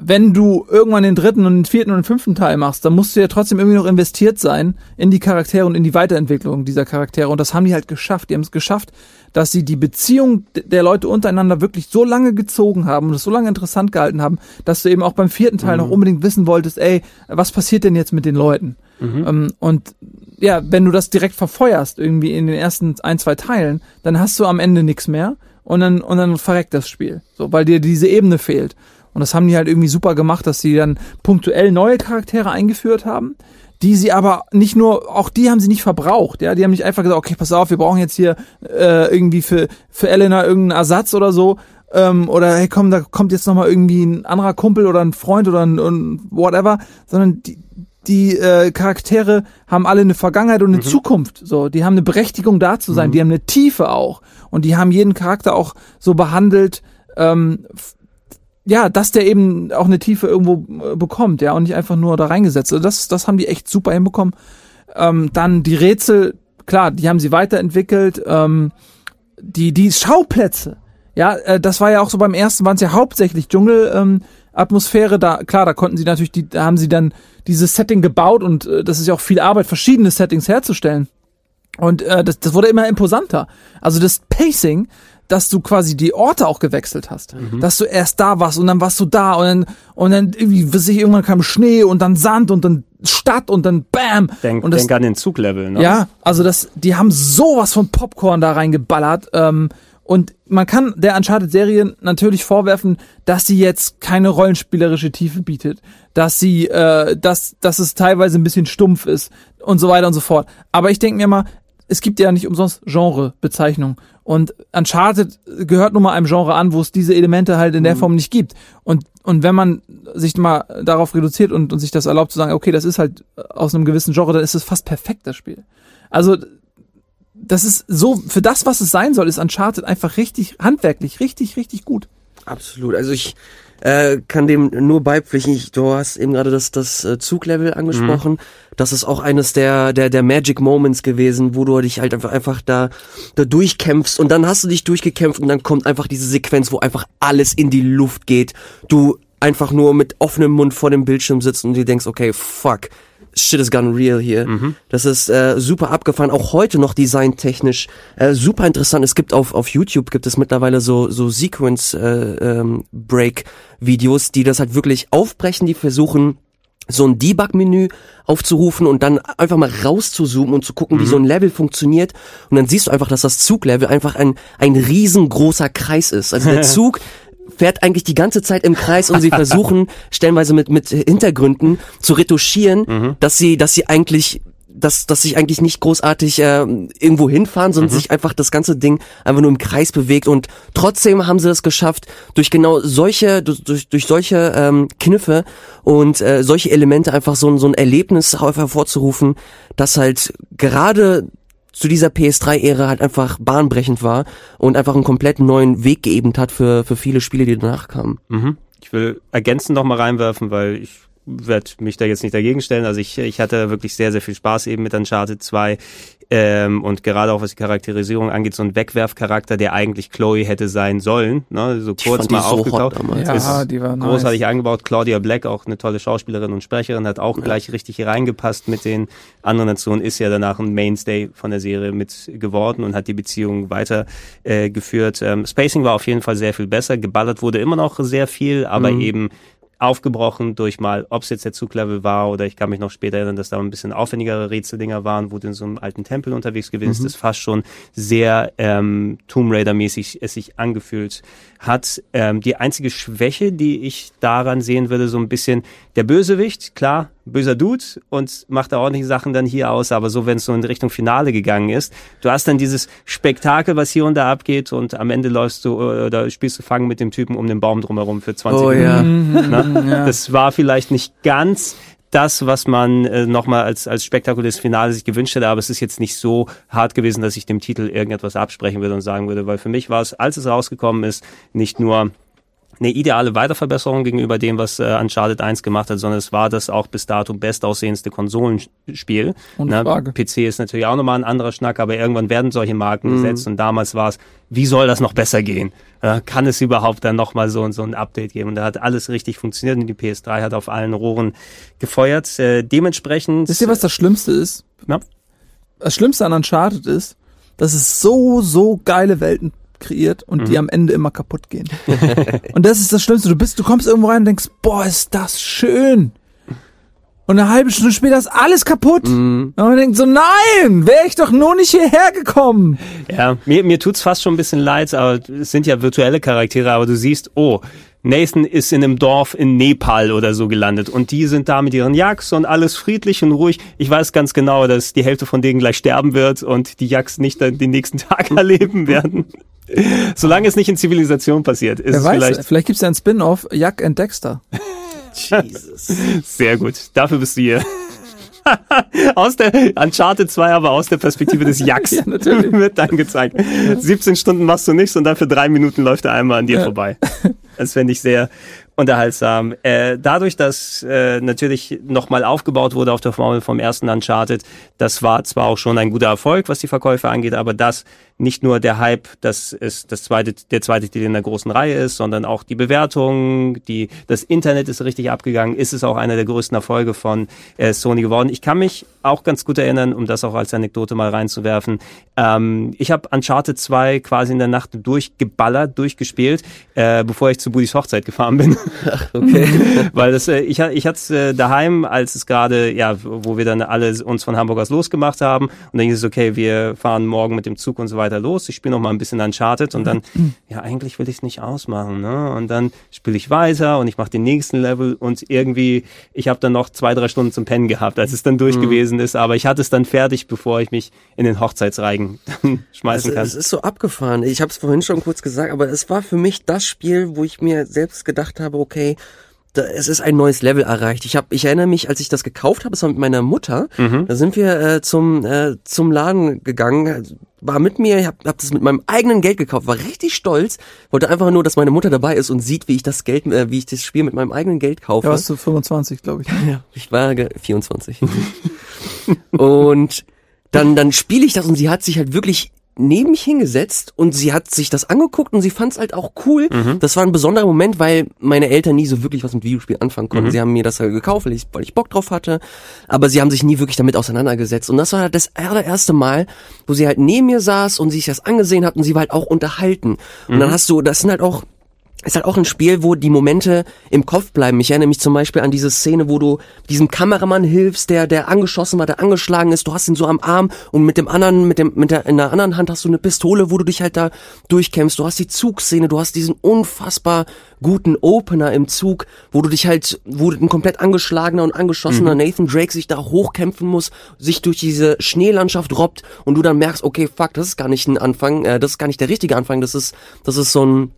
wenn du irgendwann den dritten und den vierten und den fünften Teil machst, dann musst du ja trotzdem irgendwie noch investiert sein in die Charaktere und in die Weiterentwicklung dieser Charaktere. Und das haben die halt geschafft. Die haben es geschafft, dass sie die Beziehung der Leute untereinander wirklich so lange gezogen haben und es so lange interessant gehalten haben, dass du eben auch beim vierten Teil mhm. noch unbedingt wissen wolltest, ey, was passiert denn jetzt mit den Leuten? Mhm. Ähm, und ja, wenn du das direkt verfeuerst, irgendwie in den ersten ein, zwei Teilen, dann hast du am Ende nichts mehr und dann, und dann verreckt das Spiel. So, weil dir diese Ebene fehlt. Und das haben die halt irgendwie super gemacht, dass sie dann punktuell neue Charaktere eingeführt haben, die sie aber nicht nur, auch die haben sie nicht verbraucht, ja, die haben nicht einfach gesagt, okay, pass auf, wir brauchen jetzt hier äh, irgendwie für, für Elena irgendeinen Ersatz oder so, ähm, oder hey komm, da kommt jetzt nochmal irgendwie ein anderer Kumpel oder ein Freund oder ein, ein whatever, sondern die, die äh, Charaktere haben alle eine Vergangenheit und eine mhm. Zukunft. So, die haben eine Berechtigung da zu sein, mhm. die haben eine Tiefe auch und die haben jeden Charakter auch so behandelt, ähm, ja, dass der eben auch eine Tiefe irgendwo äh, bekommt, ja, und nicht einfach nur da reingesetzt. Also das, das haben die echt super hinbekommen. Ähm, dann die Rätsel, klar, die haben sie weiterentwickelt. Ähm, die, die Schauplätze, ja, äh, das war ja auch so beim ersten, waren es ja hauptsächlich Dschungel. Ähm, Atmosphäre, da klar, da konnten sie natürlich, die, da haben sie dann dieses Setting gebaut und äh, das ist ja auch viel Arbeit, verschiedene Settings herzustellen. Und äh, das, das wurde immer imposanter. Also das Pacing, dass du quasi die Orte auch gewechselt hast. Mhm. Dass du erst da warst und dann warst du da und dann, und dann irgendwie, was ich, irgendwann kam Schnee und dann Sand und dann Stadt und dann Bam. Denk, und das, denk an den Zuglevel, ne? Ja, also das, die haben sowas von Popcorn da reingeballert. Ähm, und man kann der Uncharted-Serie natürlich vorwerfen, dass sie jetzt keine rollenspielerische Tiefe bietet, dass sie, äh, dass, dass es teilweise ein bisschen stumpf ist und so weiter und so fort. Aber ich denke mir mal, es gibt ja nicht umsonst Genrebezeichnung. Und Uncharted gehört nun mal einem Genre an, wo es diese Elemente halt in der mhm. Form nicht gibt. Und, und wenn man sich mal darauf reduziert und, und sich das erlaubt zu sagen, okay, das ist halt aus einem gewissen Genre, dann ist es fast perfekt, das Spiel. Also, das ist so, für das, was es sein soll, ist Uncharted einfach richtig handwerklich, richtig, richtig gut. Absolut. Also ich äh, kann dem nur beipflichten. Ich, du hast eben gerade das, das äh, Zuglevel angesprochen. Mhm. Das ist auch eines der, der, der Magic Moments gewesen, wo du dich halt einfach, einfach da, da durchkämpfst und dann hast du dich durchgekämpft und dann kommt einfach diese Sequenz, wo einfach alles in die Luft geht. Du einfach nur mit offenem Mund vor dem Bildschirm sitzt und dir denkst, okay, fuck, shit is gone real hier. Mhm. Das ist äh, super abgefahren, auch heute noch designtechnisch äh, super interessant. Es gibt auf auf YouTube gibt es mittlerweile so so Sequence äh, ähm, Break Videos, die das halt wirklich aufbrechen, die versuchen so ein Debug-Menü aufzurufen und dann einfach mal rauszuzoomen und zu gucken, mhm. wie so ein Level funktioniert. Und dann siehst du einfach, dass das Zuglevel einfach ein, ein riesengroßer Kreis ist. Also der Zug fährt eigentlich die ganze Zeit im Kreis und sie versuchen stellenweise mit mit Hintergründen zu retuschieren, mhm. dass sie dass sie eigentlich dass, dass sich eigentlich nicht großartig äh, irgendwo hinfahren, sondern mhm. sich einfach das ganze Ding einfach nur im Kreis bewegt und trotzdem haben sie es geschafft, durch genau solche, durch, durch solche ähm, Kniffe und äh, solche Elemente einfach so, so ein Erlebnis hervorzurufen, das halt gerade zu dieser PS3-Ära halt einfach bahnbrechend war und einfach einen komplett neuen Weg geebnet hat für, für viele Spiele, die danach kamen. Mhm. Ich will ergänzend noch mal reinwerfen, weil ich werde mich da jetzt nicht dagegen stellen. Also ich, ich hatte wirklich sehr, sehr viel Spaß eben mit Uncharted 2. Ähm, und gerade auch was die Charakterisierung angeht, so ein Wegwerfcharakter, der eigentlich Chloe hätte sein sollen, ne? so kurz mal so aufgetaucht. Ja, die war großartig nice. eingebaut. Claudia Black, auch eine tolle Schauspielerin und Sprecherin, hat auch ja. gleich richtig hier reingepasst mit den anderen Nationen, ist ja danach ein Mainstay von der Serie mit geworden und hat die Beziehung weiter äh, geführt. Ähm, Spacing war auf jeden Fall sehr viel besser. Geballert wurde immer noch sehr viel, aber mhm. eben aufgebrochen durch mal, ob es jetzt der Zuglevel war oder ich kann mich noch später erinnern, dass da ein bisschen aufwendigere Rätseldinger waren, wo du in so einem alten Tempel unterwegs gewesen mhm. ist, fast schon sehr ähm, Tomb Raider-mäßig es sich angefühlt hat. Ähm, die einzige Schwäche, die ich daran sehen würde, so ein bisschen der Bösewicht, klar, böser Dude und macht da ordentliche Sachen dann hier aus, aber so, wenn es so in Richtung Finale gegangen ist, du hast dann dieses Spektakel, was hier und da abgeht und am Ende läufst du äh, oder spielst du Fangen mit dem Typen um den Baum drumherum für 20 oh, Minuten. Ja. ja. Das war vielleicht nicht ganz das, was man äh, nochmal als, als spektakuläres Finale sich gewünscht hätte, aber es ist jetzt nicht so hart gewesen, dass ich dem Titel irgendetwas absprechen würde und sagen würde, weil für mich war es, als es rausgekommen ist, nicht nur eine ideale Weiterverbesserung gegenüber dem, was äh, Uncharted 1 gemacht hat, sondern es war das auch bis dato bestaussehendste Konsolenspiel. Und Na, PC ist natürlich auch nochmal ein anderer Schnack, aber irgendwann werden solche Marken mhm. gesetzt und damals war es, wie soll das noch besser gehen? Äh, kann es überhaupt dann nochmal so, so ein Update geben? Und da hat alles richtig funktioniert und die PS3 hat auf allen Rohren gefeuert. Äh, dementsprechend... Wisst ihr, was das Schlimmste ist? Ja. Das Schlimmste an Uncharted ist, dass es so, so geile Welten kreiert und mhm. die am Ende immer kaputt gehen. und das ist das Schlimmste. Du bist, du kommst irgendwo rein und denkst, boah, ist das schön. Und eine halbe Stunde später ist alles kaputt. Mhm. Und man denkt so, nein, wäre ich doch nur nicht hierher gekommen. Ja, mir, mir tut's fast schon ein bisschen leid, aber es sind ja virtuelle Charaktere, aber du siehst, oh, Nathan ist in einem Dorf in Nepal oder so gelandet und die sind da mit ihren Yaks und alles friedlich und ruhig. Ich weiß ganz genau, dass die Hälfte von denen gleich sterben wird und die Yaks nicht dann den nächsten Tag erleben werden. Solange es nicht in Zivilisation passiert, ist Wer es weiß, vielleicht. Vielleicht gibt es ja ein Spin-off, Jack and Dexter. Jesus. Sehr gut. Dafür bist du hier. aus der Uncharted 2, aber aus der Perspektive des Jacks ja, natürlich. wird dann gezeigt. 17 Stunden machst du nichts und dann für drei Minuten läuft er einmal an dir ja. vorbei. Das fände ich sehr unterhaltsam. Äh, dadurch, dass äh, natürlich nochmal aufgebaut wurde auf der Formel vom ersten Uncharted, das war zwar auch schon ein guter Erfolg, was die Verkäufe angeht, aber das nicht nur der Hype, dass es das zweite, der zweite Titel in der großen Reihe ist, sondern auch die Bewertung, die, das Internet ist richtig abgegangen, ist es auch einer der größten Erfolge von äh, Sony geworden. Ich kann mich auch ganz gut erinnern, um das auch als Anekdote mal reinzuwerfen. Ähm, ich habe Uncharted 2 quasi in der Nacht durchgeballert, durchgespielt, äh, bevor ich zu Budis Hochzeit gefahren bin. Ach, okay. Weil das, äh, ich, ich hatte es äh, daheim, als es gerade, ja, wo wir dann alle uns von Hamburg aus losgemacht haben und dann hieß es, okay, wir fahren morgen mit dem Zug und so weiter weiter los. Ich spiele noch mal ein bisschen Uncharted und dann, ja, eigentlich will ich es nicht ausmachen. Ne? Und dann spiele ich weiter und ich mache den nächsten Level und irgendwie, ich habe dann noch zwei, drei Stunden zum Pennen gehabt, als es dann durch mhm. gewesen ist. Aber ich hatte es dann fertig, bevor ich mich in den Hochzeitsreigen schmeißen also, kann. Es ist so abgefahren. Ich habe es vorhin schon kurz gesagt, aber es war für mich das Spiel, wo ich mir selbst gedacht habe, okay, da, es ist ein neues Level erreicht. Ich habe, ich erinnere mich, als ich das gekauft habe, das war mit meiner Mutter. Mhm. Da sind wir äh, zum äh, zum Laden gegangen, war mit mir, ich hab, hab das mit meinem eigenen Geld gekauft, war richtig stolz, wollte einfach nur, dass meine Mutter dabei ist und sieht, wie ich das Geld, äh, wie ich das Spiel mit meinem eigenen Geld kaufe. Ja, warst du 25, glaube ich. Ja, ich war 24. und dann, dann spiele ich das und sie hat sich halt wirklich neben mich hingesetzt und sie hat sich das angeguckt und sie fand es halt auch cool. Mhm. Das war ein besonderer Moment, weil meine Eltern nie so wirklich was mit Videospielen anfangen konnten. Mhm. Sie haben mir das halt gekauft, weil ich, weil ich Bock drauf hatte, aber sie haben sich nie wirklich damit auseinandergesetzt. Und das war halt das allererste Mal, wo sie halt neben mir saß und sich das angesehen hat und sie war halt auch unterhalten. Und dann mhm. hast du, das sind halt auch ist halt auch ein Spiel, wo die Momente im Kopf bleiben. Ich erinnere mich zum Beispiel an diese Szene, wo du diesem Kameramann hilfst, der, der angeschossen war, der angeschlagen ist. Du hast ihn so am Arm und mit dem anderen, mit dem, mit der, in der anderen Hand hast du eine Pistole, wo du dich halt da durchkämpfst. Du hast die Zugszene, du hast diesen unfassbar guten Opener im Zug, wo du dich halt, wo ein komplett angeschlagener und angeschossener mhm. Nathan Drake sich da hochkämpfen muss, sich durch diese Schneelandschaft robbt und du dann merkst, okay, fuck, das ist gar nicht ein Anfang, äh, das ist gar nicht der richtige Anfang, das ist, das ist so ein,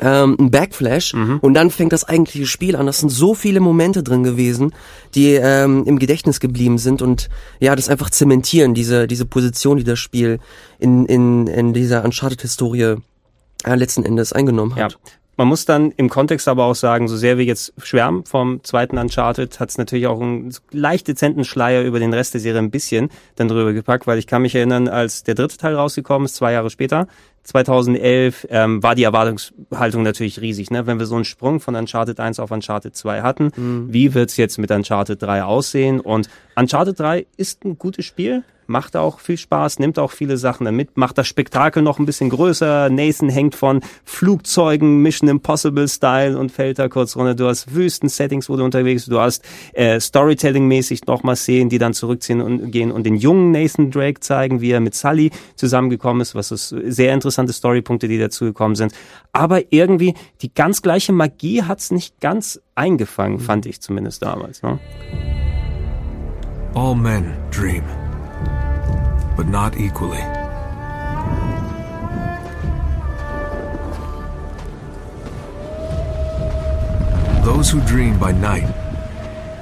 ähm, ein Backflash mhm. und dann fängt das eigentliche Spiel an. Das sind so viele Momente drin gewesen, die ähm, im Gedächtnis geblieben sind und ja, das einfach zementieren, diese, diese Position, die das Spiel in, in, in dieser Uncharted-Historie äh, letzten Endes eingenommen hat. Ja. Man muss dann im Kontext aber auch sagen, so sehr wir jetzt schwärmen vom zweiten Uncharted, hat es natürlich auch einen leicht dezenten Schleier über den Rest der Serie ein bisschen dann drüber gepackt, weil ich kann mich erinnern, als der dritte Teil rausgekommen ist, zwei Jahre später, 2011 ähm, war die Erwartungshaltung natürlich riesig. Ne? Wenn wir so einen Sprung von Uncharted 1 auf Uncharted 2 hatten, mhm. wie wird's jetzt mit Uncharted 3 aussehen? Und Uncharted 3 ist ein gutes Spiel, macht auch viel Spaß, nimmt auch viele Sachen damit, macht das Spektakel noch ein bisschen größer. Nathan hängt von Flugzeugen, Mission Impossible Style und fällt da kurz runter. Du hast Wüsten-Settings, wo du unterwegs bist. Du hast äh, Storytelling-mäßig nochmal Szenen, die dann zurückziehen und gehen und den jungen Nathan Drake zeigen, wie er mit Sully zusammengekommen ist, was ist sehr interessante Storypunkte, die dazugekommen sind. Aber irgendwie die ganz gleiche Magie hat's nicht ganz eingefangen, fand ich zumindest damals. Ne? All men dream. but not equally. Those who dream by night,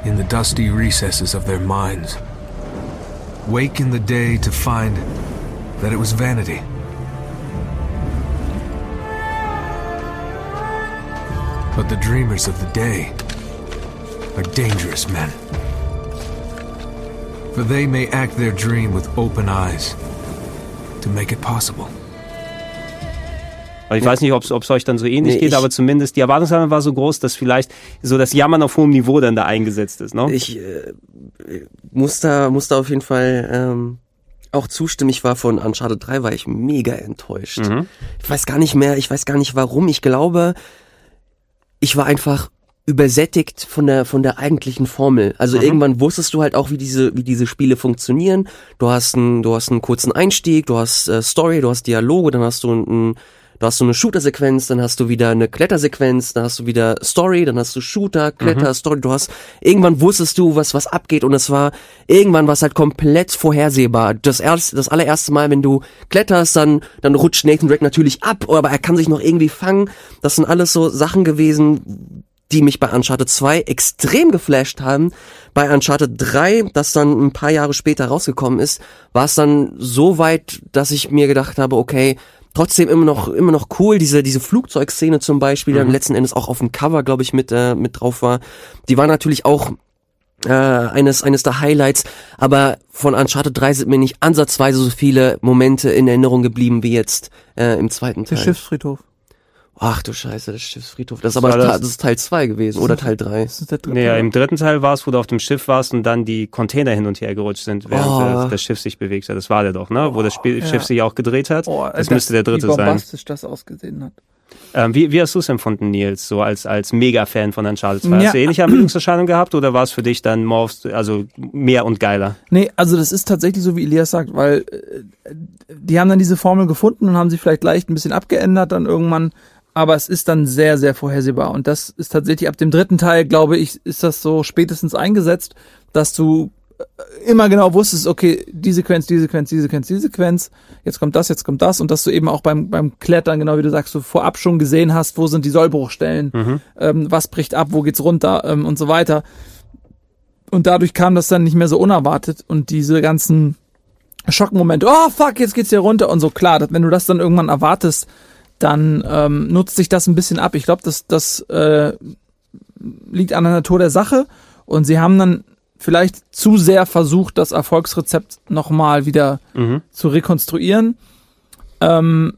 in the dusty recesses of their minds, wake in the day to find that it was vanity. But the dreamers of the day are dangerous men. For they may act their dream with open eyes to make it possible. Ich weiß nicht, ob es euch dann so ähnlich nee, geht, aber zumindest die Erwartungshaltung war so groß, dass vielleicht so das Jammern auf hohem Niveau dann da eingesetzt ist. Ne? Ich äh, muss, da, muss da auf jeden Fall ähm, auch zustimmen. Ich war von Uncharted 3 war ich mega enttäuscht. Mhm. Ich weiß gar nicht mehr, ich weiß gar nicht warum. Ich glaube, ich war einfach übersättigt von der von der eigentlichen Formel. Also mhm. irgendwann wusstest du halt auch, wie diese wie diese Spiele funktionieren. Du hast einen du hast einen kurzen Einstieg, du hast äh, Story, du hast Dialoge, dann hast du einen Du hast so eine Shooter-Sequenz, dann hast du wieder eine Klettersequenz, dann hast du wieder Story, dann hast du Shooter, Kletter, mhm. Story. Du hast irgendwann wusstest du, was was abgeht und es war irgendwann was halt komplett vorhersehbar. Das erste, das allererste Mal, wenn du kletterst, dann dann rutscht Nathan Drake natürlich ab, aber er kann sich noch irgendwie fangen. Das sind alles so Sachen gewesen, die mich bei Uncharted 2 extrem geflasht haben. Bei Uncharted 3, das dann ein paar Jahre später rausgekommen ist, war es dann so weit, dass ich mir gedacht habe, okay, trotzdem immer noch immer noch cool diese diese Flugzeugszene zum Beispiel, die mhm. dann letzten Endes auch auf dem Cover, glaube ich, mit äh, mit drauf war. Die war natürlich auch äh, eines eines der Highlights, aber von Uncharted 3 sind mir nicht ansatzweise so viele Momente in Erinnerung geblieben wie jetzt äh, im zweiten Teil. Der Schiffsfriedhof. Ach du Scheiße, das Schiffsfriedhof. Das ist aber das, das ist Teil 2 gewesen oder Teil 3. Das ist der dritte. Nee, ja, im dritten Teil war es, wo du auf dem Schiff warst und dann die Container hin und her gerutscht sind, während oh. das, das, Schiff sich bewegt hat. Das war der doch, ne? Wo das Spiel, ja. Schiff sich auch gedreht hat. Oh, das, das müsste der dritte wie bombastisch sein. das ausgesehen hat. Ähm, wie, wie hast du es empfunden, Nils, so als, als Mega-Fan von Uncharted 2? Ja. Hast du ähnliche Ermüdungserscheinungen gehabt oder war es für dich dann more, also mehr und geiler? Nee, also das ist tatsächlich so, wie Elias sagt, weil äh, die haben dann diese Formel gefunden und haben sie vielleicht leicht ein bisschen abgeändert, dann irgendwann aber es ist dann sehr, sehr vorhersehbar. Und das ist tatsächlich ab dem dritten Teil, glaube ich, ist das so spätestens eingesetzt, dass du äh, immer genau wusstest, okay, die Sequenz, die Sequenz, die Sequenz, die Sequenz, jetzt kommt das, jetzt kommt das und dass du eben auch beim, beim Klettern, genau wie du sagst, du vorab schon gesehen hast, wo sind die Sollbruchstellen, mhm. ähm, was bricht ab, wo geht's runter ähm, und so weiter. Und dadurch kam das dann nicht mehr so unerwartet und diese ganzen Schockmomente. Oh fuck, jetzt geht's hier runter und so. Klar, wenn du das dann irgendwann erwartest, dann ähm, nutzt sich das ein bisschen ab. Ich glaube, das, das äh, liegt an der Natur der Sache und sie haben dann vielleicht zu sehr versucht, das Erfolgsrezept nochmal wieder mhm. zu rekonstruieren. Ähm,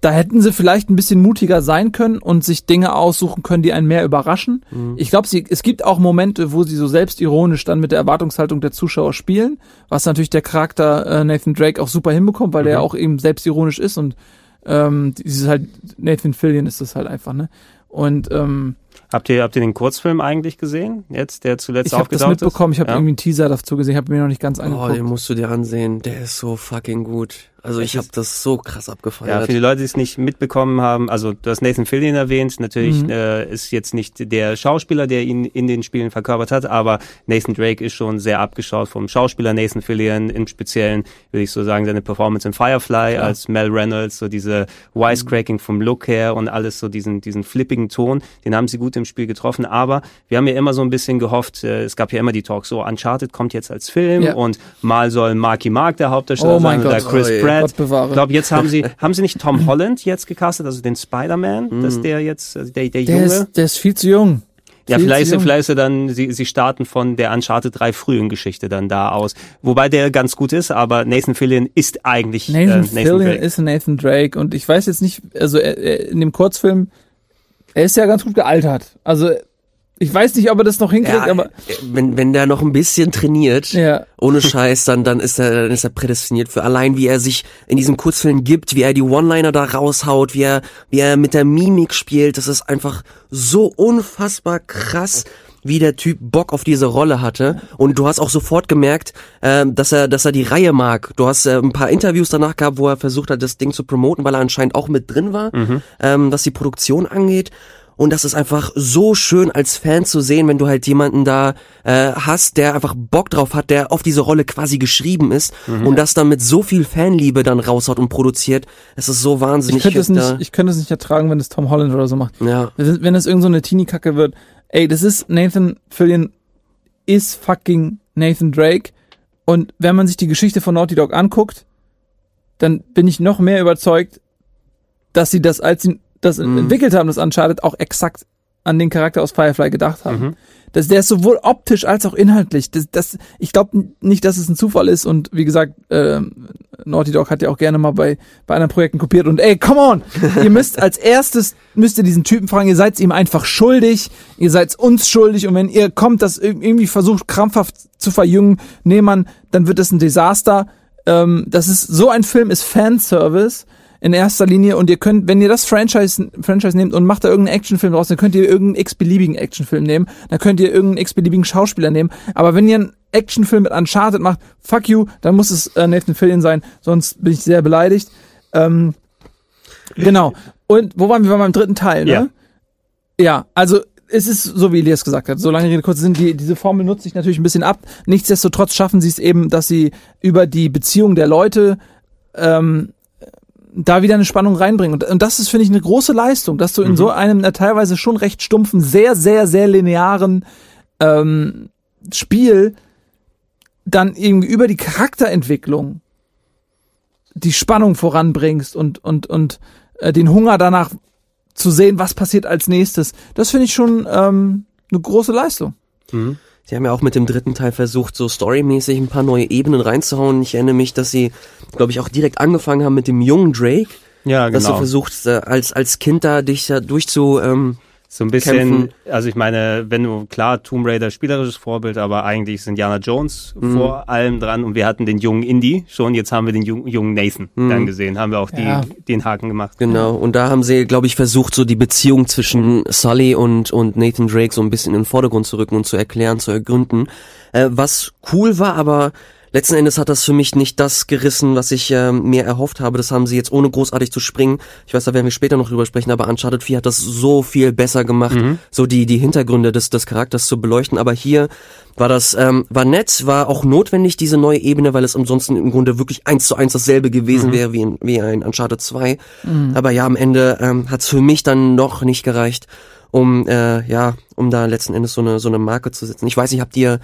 da hätten sie vielleicht ein bisschen mutiger sein können und sich Dinge aussuchen können, die einen mehr überraschen. Mhm. Ich glaube, es gibt auch Momente, wo sie so selbstironisch dann mit der Erwartungshaltung der Zuschauer spielen, was natürlich der Charakter äh, Nathan Drake auch super hinbekommt, weil mhm. der auch eben selbstironisch ist und ähm, dieses halt Nathan Fillion ist das halt einfach, ne? Und ähm, Habt ihr, habt ihr den Kurzfilm eigentlich gesehen? Jetzt, der zuletzt ich hab aufgetaucht ist? Ich habe das mitbekommen, ich habe ja? irgendwie einen Teaser dazu gesehen, ich habe mir noch nicht ganz angeguckt. Oh, den musst du dir ansehen, der ist so fucking gut. Also ich habe das so krass abgefeiert. Ja, für die Leute, die es nicht mitbekommen haben, also du hast Nathan Fillion erwähnt, natürlich mhm. äh, ist jetzt nicht der Schauspieler, der ihn in den Spielen verkörpert hat, aber Nathan Drake ist schon sehr abgeschaut vom Schauspieler Nathan Fillion, im Speziellen würde ich so sagen, seine Performance in Firefly ja. als Mel Reynolds, so diese Wisecracking vom Look her und alles so diesen, diesen flippigen Ton, den haben sie gut im Spiel getroffen, aber wir haben ja immer so ein bisschen gehofft, äh, es gab ja immer die Talks, so Uncharted kommt jetzt als Film ja. und mal soll Marky Mark der Hauptdarsteller oh sein oder Chris oh, Pratt. Ich glaube, jetzt haben sie, haben sie nicht Tom Holland jetzt gecastet, also den Spider-Man, mm. dass der jetzt, also der, der, der Junge. Ist, der ist viel zu jung. Ja, vielleicht, vielleicht dann, sie, sie starten von der Uncharted 3 frühen Geschichte dann da aus. Wobei der ganz gut ist, aber Nathan Fillion ist eigentlich Nathan, äh, Nathan Fillion Drake. ist Nathan Drake und ich weiß jetzt nicht, also er, in dem Kurzfilm, er ist ja ganz gut gealtert. Also ich weiß nicht, ob er das noch hinkriegt, ja, aber wenn wenn der noch ein bisschen trainiert, ja. ohne Scheiß, dann dann ist er dann ist er prädestiniert für allein wie er sich in diesem Kurzfilm gibt, wie er die One-Liner da raushaut, wie er wie er mit der Mimik spielt, das ist einfach so unfassbar krass wie der Typ Bock auf diese Rolle hatte und du hast auch sofort gemerkt, äh, dass er dass er die Reihe mag. Du hast äh, ein paar Interviews danach gehabt, wo er versucht hat, das Ding zu promoten, weil er anscheinend auch mit drin war, mhm. ähm, was die Produktion angeht. Und das ist einfach so schön als Fan zu sehen, wenn du halt jemanden da äh, hast, der einfach Bock drauf hat, der auf diese Rolle quasi geschrieben ist mhm. und das dann mit so viel Fanliebe dann raushaut und produziert. Es ist so wahnsinnig. Ich könnte es nicht, ich könnte es nicht ertragen, wenn es Tom Holland oder so macht. Ja. Wenn es irgend so eine Teenie-Kacke wird. Ey, das ist Nathan Fillion ist fucking Nathan Drake. Und wenn man sich die Geschichte von Naughty Dog anguckt, dann bin ich noch mehr überzeugt, dass sie das, als sie das mhm. entwickelt haben, das Uncharted, auch exakt an den Charakter aus Firefly gedacht haben. Mhm. Das, der ist sowohl optisch als auch inhaltlich. Das, das, ich glaube nicht, dass es ein Zufall ist. Und wie gesagt, äh, Naughty Dog hat ja auch gerne mal bei, bei anderen Projekten kopiert. Und ey, come on! ihr müsst als erstes, müsst ihr diesen Typen fragen, ihr seid ihm einfach schuldig, ihr seid uns schuldig. Und wenn ihr kommt, das irgendwie versucht, krampfhaft zu verjüngen, nee, man, dann wird es ein Desaster. Ähm, das ist, so ein Film ist Fanservice in erster Linie und ihr könnt, wenn ihr das Franchise, Franchise nehmt und macht da irgendeinen Actionfilm draus, dann könnt ihr irgendeinen x-beliebigen Actionfilm nehmen, dann könnt ihr irgendeinen x-beliebigen Schauspieler nehmen, aber wenn ihr einen Actionfilm mit Uncharted macht, fuck you, dann muss es äh, Nathan Fillion sein, sonst bin ich sehr beleidigt. Ähm, genau. Und wo waren wir? Wir waren beim dritten Teil, ne? Ja, ja also es ist so, wie Elias gesagt hat, solange Rede kurz sind, die, diese Formel nutzt sich natürlich ein bisschen ab. Nichtsdestotrotz schaffen sie es eben, dass sie über die Beziehung der Leute ähm, da wieder eine Spannung reinbringen. Und, und das ist, finde ich, eine große Leistung, dass du in mhm. so einem na, teilweise schon recht stumpfen, sehr, sehr, sehr linearen ähm, Spiel dann irgendwie über die Charakterentwicklung die Spannung voranbringst und, und, und äh, den Hunger danach zu sehen, was passiert als nächstes. Das finde ich schon ähm, eine große Leistung. Mhm. Sie haben ja auch mit dem dritten Teil versucht, so storymäßig ein paar neue Ebenen reinzuhauen. Ich erinnere mich, dass sie, glaube ich, auch direkt angefangen haben mit dem jungen Drake. Ja, genau. Dass du versuchst, äh, als, als Kind da dich da durch zu, ähm, so ein bisschen, kämpfen. also ich meine, wenn du, klar, Tomb Raider spielerisches Vorbild, aber eigentlich ist Indiana Jones mhm. vor allem dran und wir hatten den jungen Indy schon, jetzt haben wir den jungen Nathan mhm. dann gesehen, haben wir auch ja. die, den Haken gemacht. Genau, und da haben sie, glaube ich, versucht, so die Beziehung zwischen Sully und, und Nathan Drake so ein bisschen in den Vordergrund zu rücken und zu erklären, zu ergründen. Äh, was cool war, aber letzten Endes hat das für mich nicht das gerissen, was ich äh, mir erhofft habe. Das haben sie jetzt ohne großartig zu springen. Ich weiß, da werden wir später noch drüber sprechen, aber Uncharted 4 hat das so viel besser gemacht, mhm. so die, die Hintergründe des, des Charakters zu beleuchten. Aber hier war das, ähm, war nett, war auch notwendig, diese neue Ebene, weil es ansonsten im Grunde wirklich eins zu eins dasselbe gewesen mhm. wäre wie, in, wie ein Uncharted 2. Mhm. Aber ja, am Ende ähm, hat es für mich dann noch nicht gereicht, um, äh, ja, um da letzten Endes so eine, so eine Marke zu setzen. Ich weiß nicht, habt ihr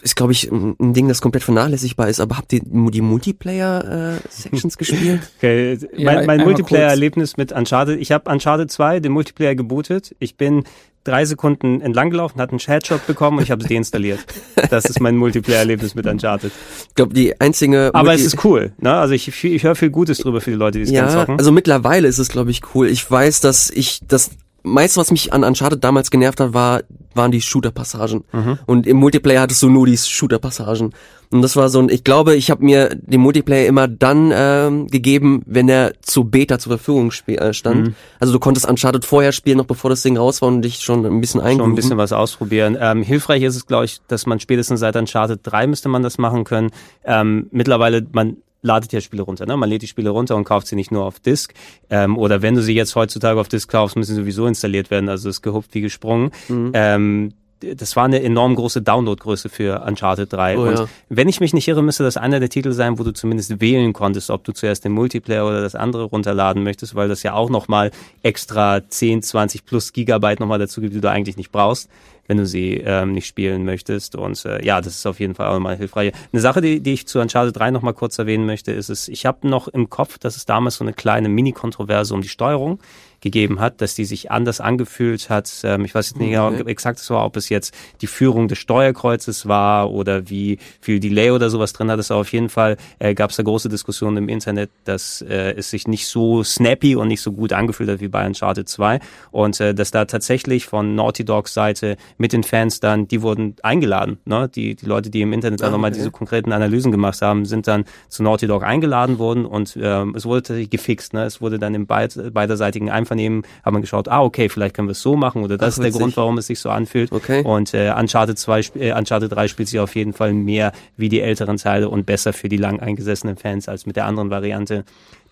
ist, glaube ich, ein Ding, das komplett vernachlässigbar ist. Aber habt ihr die Multiplayer-Sections äh, gespielt? Okay. Ja, mein, mein Multiplayer-Erlebnis mit Uncharted, ich habe Uncharted 2, den Multiplayer gebootet. Ich bin drei Sekunden entlang gelaufen, hat einen Headshot bekommen und ich habe es deinstalliert. Das ist mein Multiplayer-Erlebnis mit Uncharted. Ich glaube, die einzige... Aber Multi es ist cool. Ne? Also ich, ich höre viel Gutes drüber für die Leute, die es ja, zocken. Also mittlerweile ist es, glaube ich, cool. Ich weiß, dass ich das meiste, was mich an Uncharted damals genervt hat, war, waren die Shooter-Passagen. Mhm. Und im Multiplayer hattest du nur die Shooter-Passagen. Und das war so ein, ich glaube, ich habe mir den Multiplayer immer dann ähm, gegeben, wenn er zu Beta zur Verfügung äh, stand. Mhm. Also du konntest Uncharted vorher spielen, noch bevor das Ding raus war und dich schon ein bisschen eingrooven. Schon ein bisschen was ausprobieren. Ähm, hilfreich ist es, glaube ich, dass man spätestens seit Uncharted 3 müsste man das machen können. Ähm, mittlerweile, man ladet ja Spiele runter. Ne? Man lädt die Spiele runter und kauft sie nicht nur auf Disk. Ähm, oder wenn du sie jetzt heutzutage auf Disk kaufst, müssen sie sowieso installiert werden. Also ist gehupft wie gesprungen. Mhm. Ähm, das war eine enorm große Downloadgröße für Uncharted 3. Oh, und ja. wenn ich mich nicht irre, müsste das einer der Titel sein, wo du zumindest wählen konntest, ob du zuerst den Multiplayer oder das andere runterladen möchtest, weil das ja auch nochmal extra 10, 20 plus Gigabyte nochmal dazu gibt, die du eigentlich nicht brauchst wenn du sie ähm, nicht spielen möchtest. Und äh, ja, das ist auf jeden Fall auch mal hilfreich. Eine Sache, die, die ich zu Uncharted 3 noch mal kurz erwähnen möchte, ist es, ich habe noch im Kopf, dass es damals so eine kleine Mini-Kontroverse um die Steuerung gegeben hat, dass die sich anders angefühlt hat. Ähm, ich weiß jetzt nicht genau okay. exakt, war, ob es jetzt die Führung des Steuerkreuzes war oder wie viel Delay oder sowas drin hat. Es auf jeden Fall äh, gab es da große Diskussionen im Internet, dass äh, es sich nicht so snappy und nicht so gut angefühlt hat wie bei Uncharted 2 und äh, dass da tatsächlich von Naughty Dogs Seite mit den Fans dann, die wurden eingeladen. Ne? Die, die Leute, die im Internet dann ah, nochmal diese konkreten Analysen gemacht haben, sind dann zu Naughty Dog eingeladen worden und ähm, es wurde tatsächlich gefixt. Ne? Es wurde dann im beid beiderseitigen Einvernehmen Einvernehmen hat man geschaut, ah, okay, vielleicht können wir es so machen oder das Ach, ist der Grund, warum es sich so anfühlt. Okay. Und äh, Uncharted 2, äh, Uncharted 3 spielt sich auf jeden Fall mehr wie die älteren Teile und besser für die lang eingesessenen Fans als mit der anderen Variante,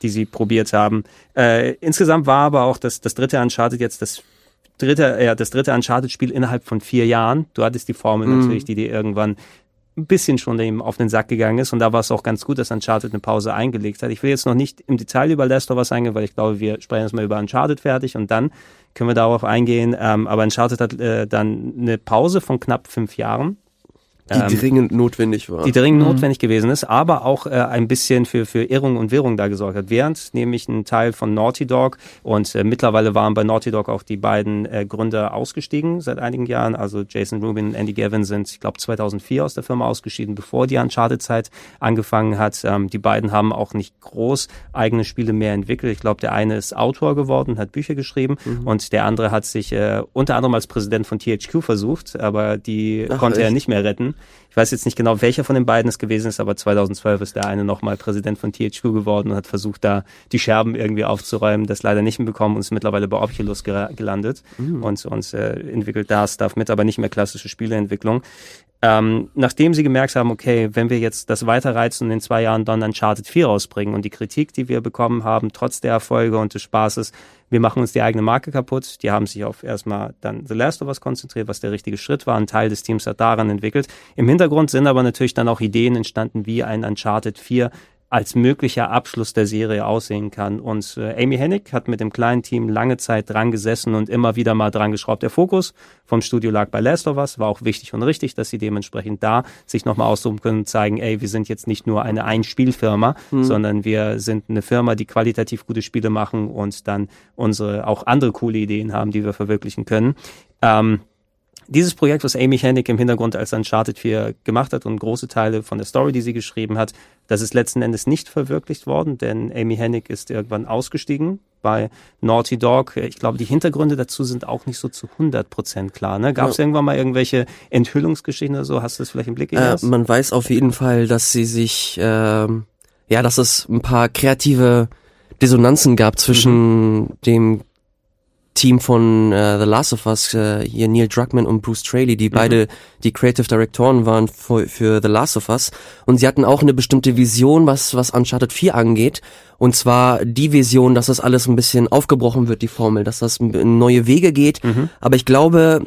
die sie probiert haben. Äh, insgesamt war aber auch das, das dritte Uncharted jetzt das dritte, ja, das dritte Uncharted-Spiel innerhalb von vier Jahren. Du hattest die Formel mm. natürlich, die dir irgendwann ein bisschen schon dem auf den Sack gegangen ist und da war es auch ganz gut, dass Uncharted eine Pause eingelegt hat. Ich will jetzt noch nicht im Detail über Last of Us eingehen, weil ich glaube, wir sprechen jetzt mal über Uncharted fertig und dann können wir darauf eingehen. Ähm, aber Uncharted hat äh, dann eine Pause von knapp fünf Jahren die ähm, dringend notwendig war. Die dringend mhm. notwendig gewesen ist, aber auch äh, ein bisschen für, für Irrung und Wirrung da gesorgt hat. Während nämlich ein Teil von Naughty Dog und äh, mittlerweile waren bei Naughty Dog auch die beiden äh, Gründer ausgestiegen seit einigen Jahren. Also Jason Rubin und Andy Gavin sind, ich glaube, 2004 aus der Firma ausgeschieden, bevor die Uncharted-Zeit angefangen hat. Ähm, die beiden haben auch nicht groß eigene Spiele mehr entwickelt. Ich glaube, der eine ist Autor geworden, hat Bücher geschrieben mhm. und der andere hat sich äh, unter anderem als Präsident von THQ versucht, aber die Ach, konnte echt? er nicht mehr retten. Ich weiß jetzt nicht genau, welcher von den beiden es gewesen ist, aber 2012 ist der eine nochmal Präsident von THQ geworden und hat versucht, da die Scherben irgendwie aufzuräumen, das leider nicht hinbekommen und ist mittlerweile bei Oculus gelandet mhm. und, und äh, entwickelt da Stuff mit, aber nicht mehr klassische Spieleentwicklung. Ähm, nachdem sie gemerkt haben, okay, wenn wir jetzt das weiterreizen und in zwei Jahren dann Uncharted 4 rausbringen und die Kritik, die wir bekommen haben, trotz der Erfolge und des Spaßes, wir machen uns die eigene Marke kaputt. Die haben sich auf erstmal dann The Last of Us konzentriert, was der richtige Schritt war. Ein Teil des Teams hat daran entwickelt. Im Hintergrund sind aber natürlich dann auch Ideen entstanden, wie ein Uncharted 4 als möglicher Abschluss der Serie aussehen kann. Und äh, Amy Hennig hat mit dem kleinen Team lange Zeit dran gesessen und immer wieder mal dran geschraubt. Der Fokus vom Studio lag bei Last of Us, war auch wichtig und richtig, dass sie dementsprechend da sich nochmal aussuchen können und zeigen, ey, wir sind jetzt nicht nur eine Einspielfirma, mhm. sondern wir sind eine Firma, die qualitativ gute Spiele machen und dann unsere auch andere coole Ideen haben, die wir verwirklichen können. Ähm, dieses Projekt, was Amy Hennig im Hintergrund als Uncharted 4 gemacht hat und große Teile von der Story, die sie geschrieben hat, das ist letzten Endes nicht verwirklicht worden, denn Amy Hennig ist irgendwann ausgestiegen bei Naughty Dog. Ich glaube, die Hintergründe dazu sind auch nicht so zu 100 Prozent klar. Ne? Gab es ja. irgendwann mal irgendwelche Enthüllungsgeschichten oder so? Hast du das vielleicht im Blick? Äh, man weiß auf jeden Fall, dass sie sich, ähm, ja, dass es ein paar kreative Dissonanzen gab zwischen mhm. dem Team von äh, The Last of Us, äh, hier Neil Druckmann und Bruce Straley, die mhm. beide die Creative Directoren waren für, für The Last of Us. Und sie hatten auch eine bestimmte Vision, was, was Uncharted 4 angeht. Und zwar die Vision, dass das alles ein bisschen aufgebrochen wird, die Formel, dass das in neue Wege geht. Mhm. Aber ich glaube,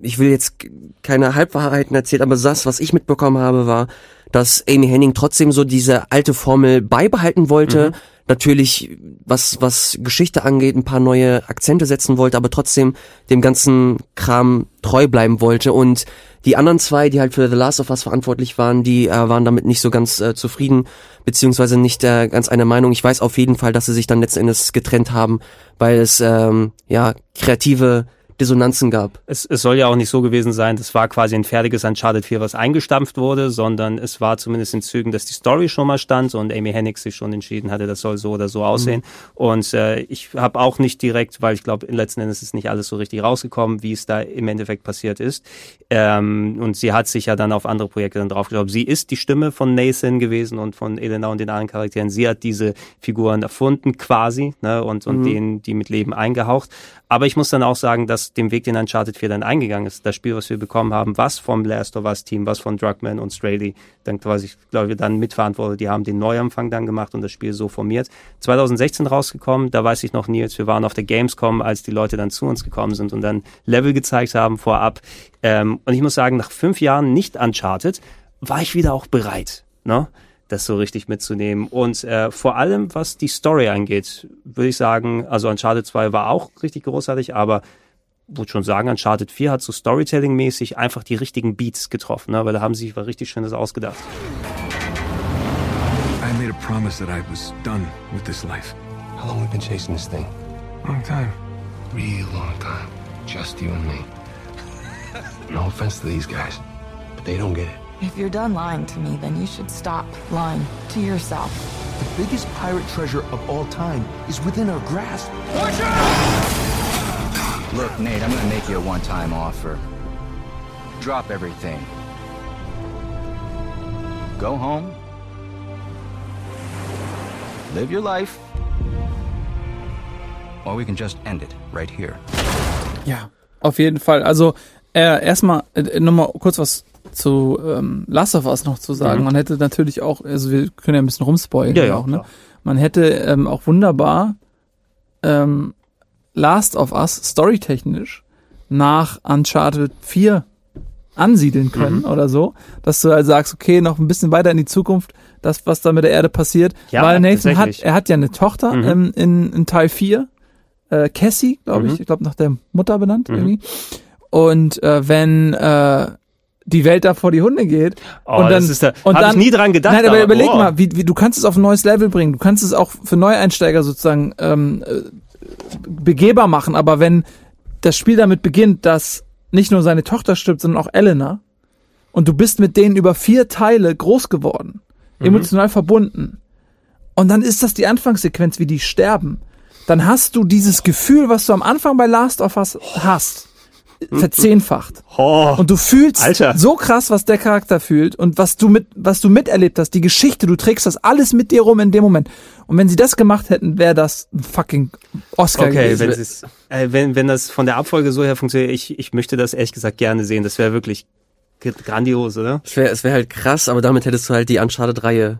ich will jetzt keine Halbwahrheiten erzählen, aber das, was ich mitbekommen habe, war, dass Amy Henning trotzdem so diese alte Formel beibehalten wollte, mhm. Natürlich, was, was Geschichte angeht, ein paar neue Akzente setzen wollte, aber trotzdem dem ganzen Kram treu bleiben wollte. Und die anderen zwei, die halt für The Last of Us verantwortlich waren, die äh, waren damit nicht so ganz äh, zufrieden, beziehungsweise nicht äh, ganz einer Meinung. Ich weiß auf jeden Fall, dass sie sich dann letzten Endes getrennt haben, weil es ähm, ja kreative Dissonanzen gab. Es, es soll ja auch nicht so gewesen sein, das war quasi ein fertiges Uncharted 4, was eingestampft wurde, sondern es war zumindest in Zügen, dass die Story schon mal stand und Amy Hennig sich schon entschieden hatte, das soll so oder so aussehen. Mhm. Und äh, ich habe auch nicht direkt, weil ich glaube, letzten Endes ist nicht alles so richtig rausgekommen, wie es da im Endeffekt passiert ist. Ähm, und sie hat sich ja dann auf andere Projekte dann drauf geglaubt. Sie ist die Stimme von Nathan gewesen und von Elena und den anderen Charakteren. Sie hat diese Figuren erfunden quasi ne, und, und mhm. denen die mit Leben eingehaucht. Aber ich muss dann auch sagen, dass dem Weg, den Uncharted 4 dann eingegangen ist, das Spiel, was wir bekommen haben, was vom Last of Us Team, was von Druckmann und Straley, dann quasi, ich glaube, dann mitverantwortet, die haben den Neuanfang dann gemacht und das Spiel so formiert. 2016 rausgekommen, da weiß ich noch, Nils, wir waren auf der Gamescom, als die Leute dann zu uns gekommen sind und dann Level gezeigt haben vorab. Ähm, und ich muss sagen, nach fünf Jahren nicht Uncharted, war ich wieder auch bereit. Ne? das so richtig mitzunehmen. Und äh, vor allem, was die Story angeht, würde ich sagen, also Uncharted 2 war auch richtig großartig, aber würde schon sagen, Uncharted 4 hat so Storytelling-mäßig einfach die richtigen Beats getroffen, ne? weil da haben sie sich was richtig Schönes ausgedacht. I made a promise that I was done with this life. How long have we been chasing this thing? Long time. Real long time. Just you and me. No offense to these guys, but they don't get it. If you're done lying to me, then you should stop lying to yourself. The biggest pirate treasure of all time is within our grasp. Watch out! Look, Nate, I'm gonna make you a one-time offer. Drop everything. Go home. Live your life. Or we can just end it right here. Ja, auf jeden Fall. Also, äh, erstmal äh, nochmal kurz was zu ähm, Last of Us noch zu sagen. Mhm. Man hätte natürlich auch, also wir können ja ein bisschen rumspoilen ja, ja, auch, ne? Man hätte ähm, auch wunderbar ähm, Last of Us storytechnisch nach Uncharted 4 ansiedeln können mhm. oder so, dass du halt sagst, okay, noch ein bisschen weiter in die Zukunft, das, was da mit der Erde passiert. Ja, Weil Nathan hat, er hat ja eine Tochter mhm. ähm, in, in Teil 4, äh, Cassie, glaube ich, mhm. ich glaube nach der Mutter benannt mhm. irgendwie. Und äh, wenn äh, die Welt da vor die Hunde geht. Oh, und dann, das ist da, und dann, ich nie dran gedacht. Nein, aber, aber überleg oh. mal, wie, wie, du kannst es auf ein neues Level bringen. Du kannst es auch für Neueinsteiger sozusagen ähm, äh, begehbar machen. Aber wenn das Spiel damit beginnt, dass nicht nur seine Tochter stirbt, sondern auch Elena, und du bist mit denen über vier Teile groß geworden, mhm. emotional verbunden, und dann ist das die Anfangssequenz, wie die sterben, dann hast du dieses Gefühl, was du am Anfang bei Last of Us hast verzehnfacht. Oh, und du fühlst Alter. so krass, was der Charakter fühlt und was du mit, was du miterlebt hast, die Geschichte, du trägst das alles mit dir rum in dem Moment. Und wenn sie das gemacht hätten, wäre das ein fucking Oscar okay, gewesen. Wenn, äh, wenn, wenn das von der Abfolge so her funktioniert, ich, ich möchte das ehrlich gesagt gerne sehen. Das wäre wirklich grandios, oder? Es wäre es wäre halt krass, aber damit hättest du halt die Uncharted-Reihe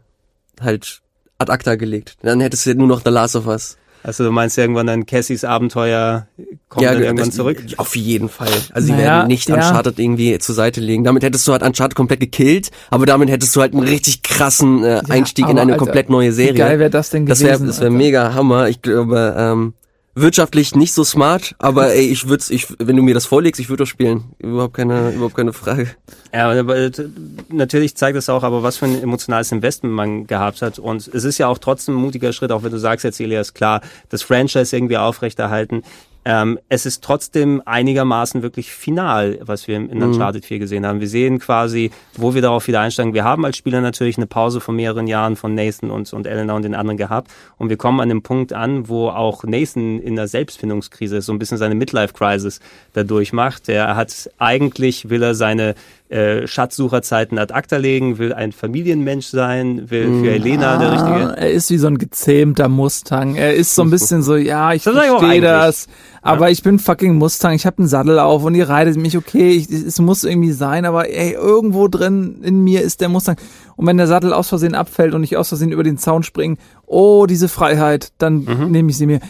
halt ad acta gelegt. Dann hättest du nur noch The Last of Us. Also du meinst irgendwann dann Cassies Abenteuer kommt ja, dann irgendwann das, zurück? Auf jeden Fall. Also naja, sie werden nicht ja. Uncharted irgendwie zur Seite legen. Damit hättest du halt Uncharted komplett gekillt, aber damit hättest du halt einen richtig krassen äh, Einstieg ja, in eine Alter, komplett neue Serie. Wie geil wäre das denn gewesen? Das wäre das wär mega Hammer. Ich glaube, ähm, wirtschaftlich nicht so smart, aber ey, ich würde ich wenn du mir das vorlegst, ich würde doch spielen. Überhaupt keine überhaupt keine Frage. Ja, aber äh, natürlich zeigt es auch, aber was für ein emotionales Investment man gehabt hat und es ist ja auch trotzdem ein mutiger Schritt, auch wenn du sagst jetzt Elias klar, das Franchise irgendwie aufrechterhalten. Ähm, es ist trotzdem einigermaßen wirklich final, was wir in mhm. Uncharted 4 gesehen haben. Wir sehen quasi, wo wir darauf wieder einsteigen. Wir haben als Spieler natürlich eine Pause von mehreren Jahren von Nathan und, und Elena und den anderen gehabt. Und wir kommen an dem Punkt an, wo auch Nathan in der Selbstfindungskrise ist, so ein bisschen seine Midlife-Crisis dadurch macht. Er hat eigentlich, will er seine äh, Schatzsucherzeiten ad acta legen, will ein Familienmensch sein, will für mhm. Helena ah, der richtige. Er ist wie so ein gezähmter Mustang. Er ist so ein bisschen so, ja, ich verstehe das, aber ja. ich bin fucking Mustang. Ich habe einen Sattel auf und ihr reitet mich, okay, ich, es muss irgendwie sein, aber ey, irgendwo drin in mir ist der Mustang. Und wenn der Sattel aus Versehen abfällt und ich aus Versehen über den Zaun springe, oh, diese Freiheit, dann mhm. nehme ich sie mir.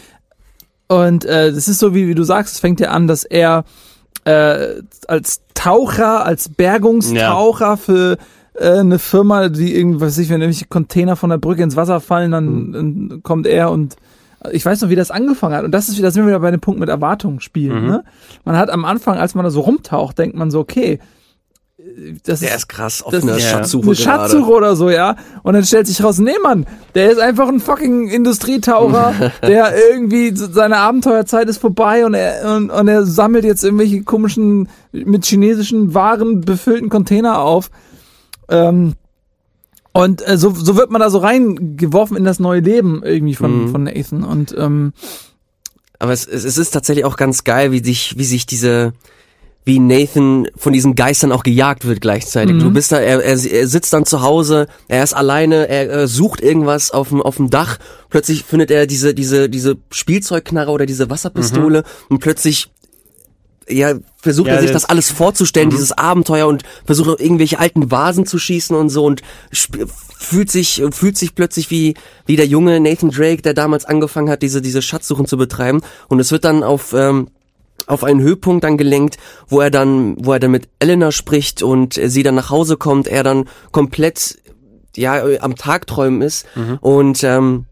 Und äh, das ist so, wie, wie du sagst, es fängt ja an, dass er äh, als Taucher, als Bergungstaucher ja. für äh, eine Firma, die irgendwas sich, wenn nämlich Container von der Brücke ins Wasser fallen, dann, mhm. dann kommt er und ich weiß noch, wie das angefangen hat. Und das ist wieder, sind wir wieder bei dem Punkt mit Erwartungen spielen. Mhm. Ne? Man hat am Anfang, als man da so rumtaucht, denkt man so, okay, das der ist, krass, auf eine Schatzsuche. Eine Schatzsuche oder so, ja. Und dann stellt sich raus, nee, Mann, der ist einfach ein fucking Industrietaucher, der irgendwie, seine Abenteuerzeit ist vorbei und er, und, und er sammelt jetzt irgendwelche komischen, mit chinesischen Waren befüllten Container auf. Ähm, und äh, so, so wird man da so reingeworfen in das neue Leben irgendwie von, mhm. von Nathan. Und ähm, aber es, es ist tatsächlich auch ganz geil, wie sich, wie sich diese, wie Nathan von diesen Geistern auch gejagt wird gleichzeitig. Mhm. Du bist da, er, er, er sitzt dann zu Hause, er ist alleine, er, er sucht irgendwas auf dem, auf dem Dach, plötzlich findet er diese, diese, diese Spielzeugknarre oder diese Wasserpistole mhm. und plötzlich ja, versucht ja, er sich das alles vorzustellen, mhm. dieses Abenteuer und versucht auch irgendwelche alten Vasen zu schießen und so und fühlt sich, fühlt sich plötzlich wie, wie der junge Nathan Drake, der damals angefangen hat, diese, diese Schatzsuchen zu betreiben. Und es wird dann auf, ähm, auf einen Höhepunkt dann gelenkt, wo er dann, wo er dann mit Elena spricht und sie dann nach Hause kommt, er dann komplett ja am Tagträumen ist mhm. und ähm,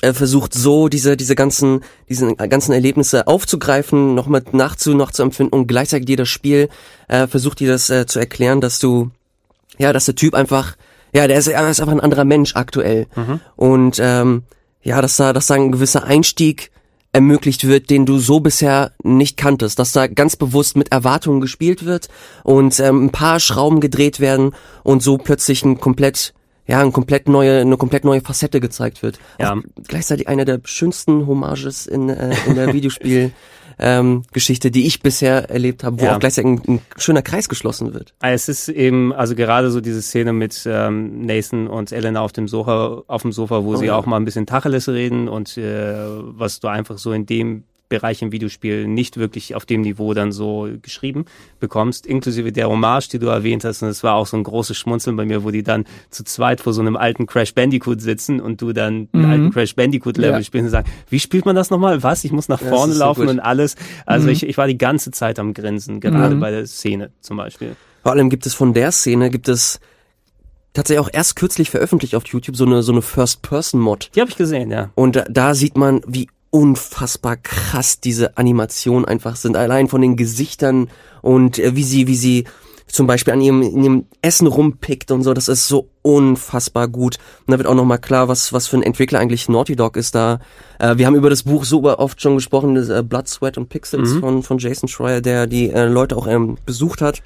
er versucht so diese diese ganzen diese ganzen Erlebnisse aufzugreifen, nochmal nachzu noch zu empfinden und gleichzeitig dir das Spiel äh, versucht dir das äh, zu erklären, dass du ja, dass der Typ einfach ja, der ist, er ist einfach ein anderer Mensch aktuell mhm. und ähm, ja, dass da dass da ein gewisser Einstieg ermöglicht wird, den du so bisher nicht kanntest, dass da ganz bewusst mit Erwartungen gespielt wird und ähm, ein paar Schrauben gedreht werden und so plötzlich ein komplett ja, ein komplett neue, eine komplett neue Facette gezeigt wird. Ja. Auch gleichzeitig eine der schönsten Hommages in, äh, in der Videospiel. Ähm, Geschichte, die ich bisher erlebt habe, wo ja. auch gleichzeitig ein, ein, schöner Kreis geschlossen wird. Ah, es ist eben, also gerade so diese Szene mit ähm, Nathan und Elena auf dem Sofa, auf dem Sofa, wo oh, sie ja. auch mal ein bisschen Tacheles reden und äh, was du einfach so in dem Bereich im Videospiel nicht wirklich auf dem Niveau dann so geschrieben bekommst, inklusive der Hommage, die du erwähnt hast. Und es war auch so ein großes Schmunzeln bei mir, wo die dann zu zweit vor so einem alten Crash Bandicoot sitzen und du dann mhm. einen alten Crash Bandicoot Level ja. spielst und sagst, wie spielt man das nochmal? Was? Ich muss nach vorne laufen so und alles. Also mhm. ich, ich war die ganze Zeit am Grinsen, gerade mhm. bei der Szene zum Beispiel. Vor allem gibt es von der Szene, gibt es tatsächlich auch erst kürzlich veröffentlicht auf YouTube so eine so eine First-Person-Mod. Die habe ich gesehen, ja. Und da, da sieht man, wie unfassbar krass diese Animationen einfach sind. Allein von den Gesichtern und äh, wie sie, wie sie zum Beispiel an ihrem, in ihrem Essen rumpickt und so, das ist so unfassbar gut. Und da wird auch nochmal klar, was, was für ein Entwickler eigentlich Naughty Dog ist da. Äh, wir haben über das Buch super oft schon gesprochen, das, äh, Blood, Sweat und Pixels mhm. von, von Jason Schreier, der die äh, Leute auch ähm, besucht hat.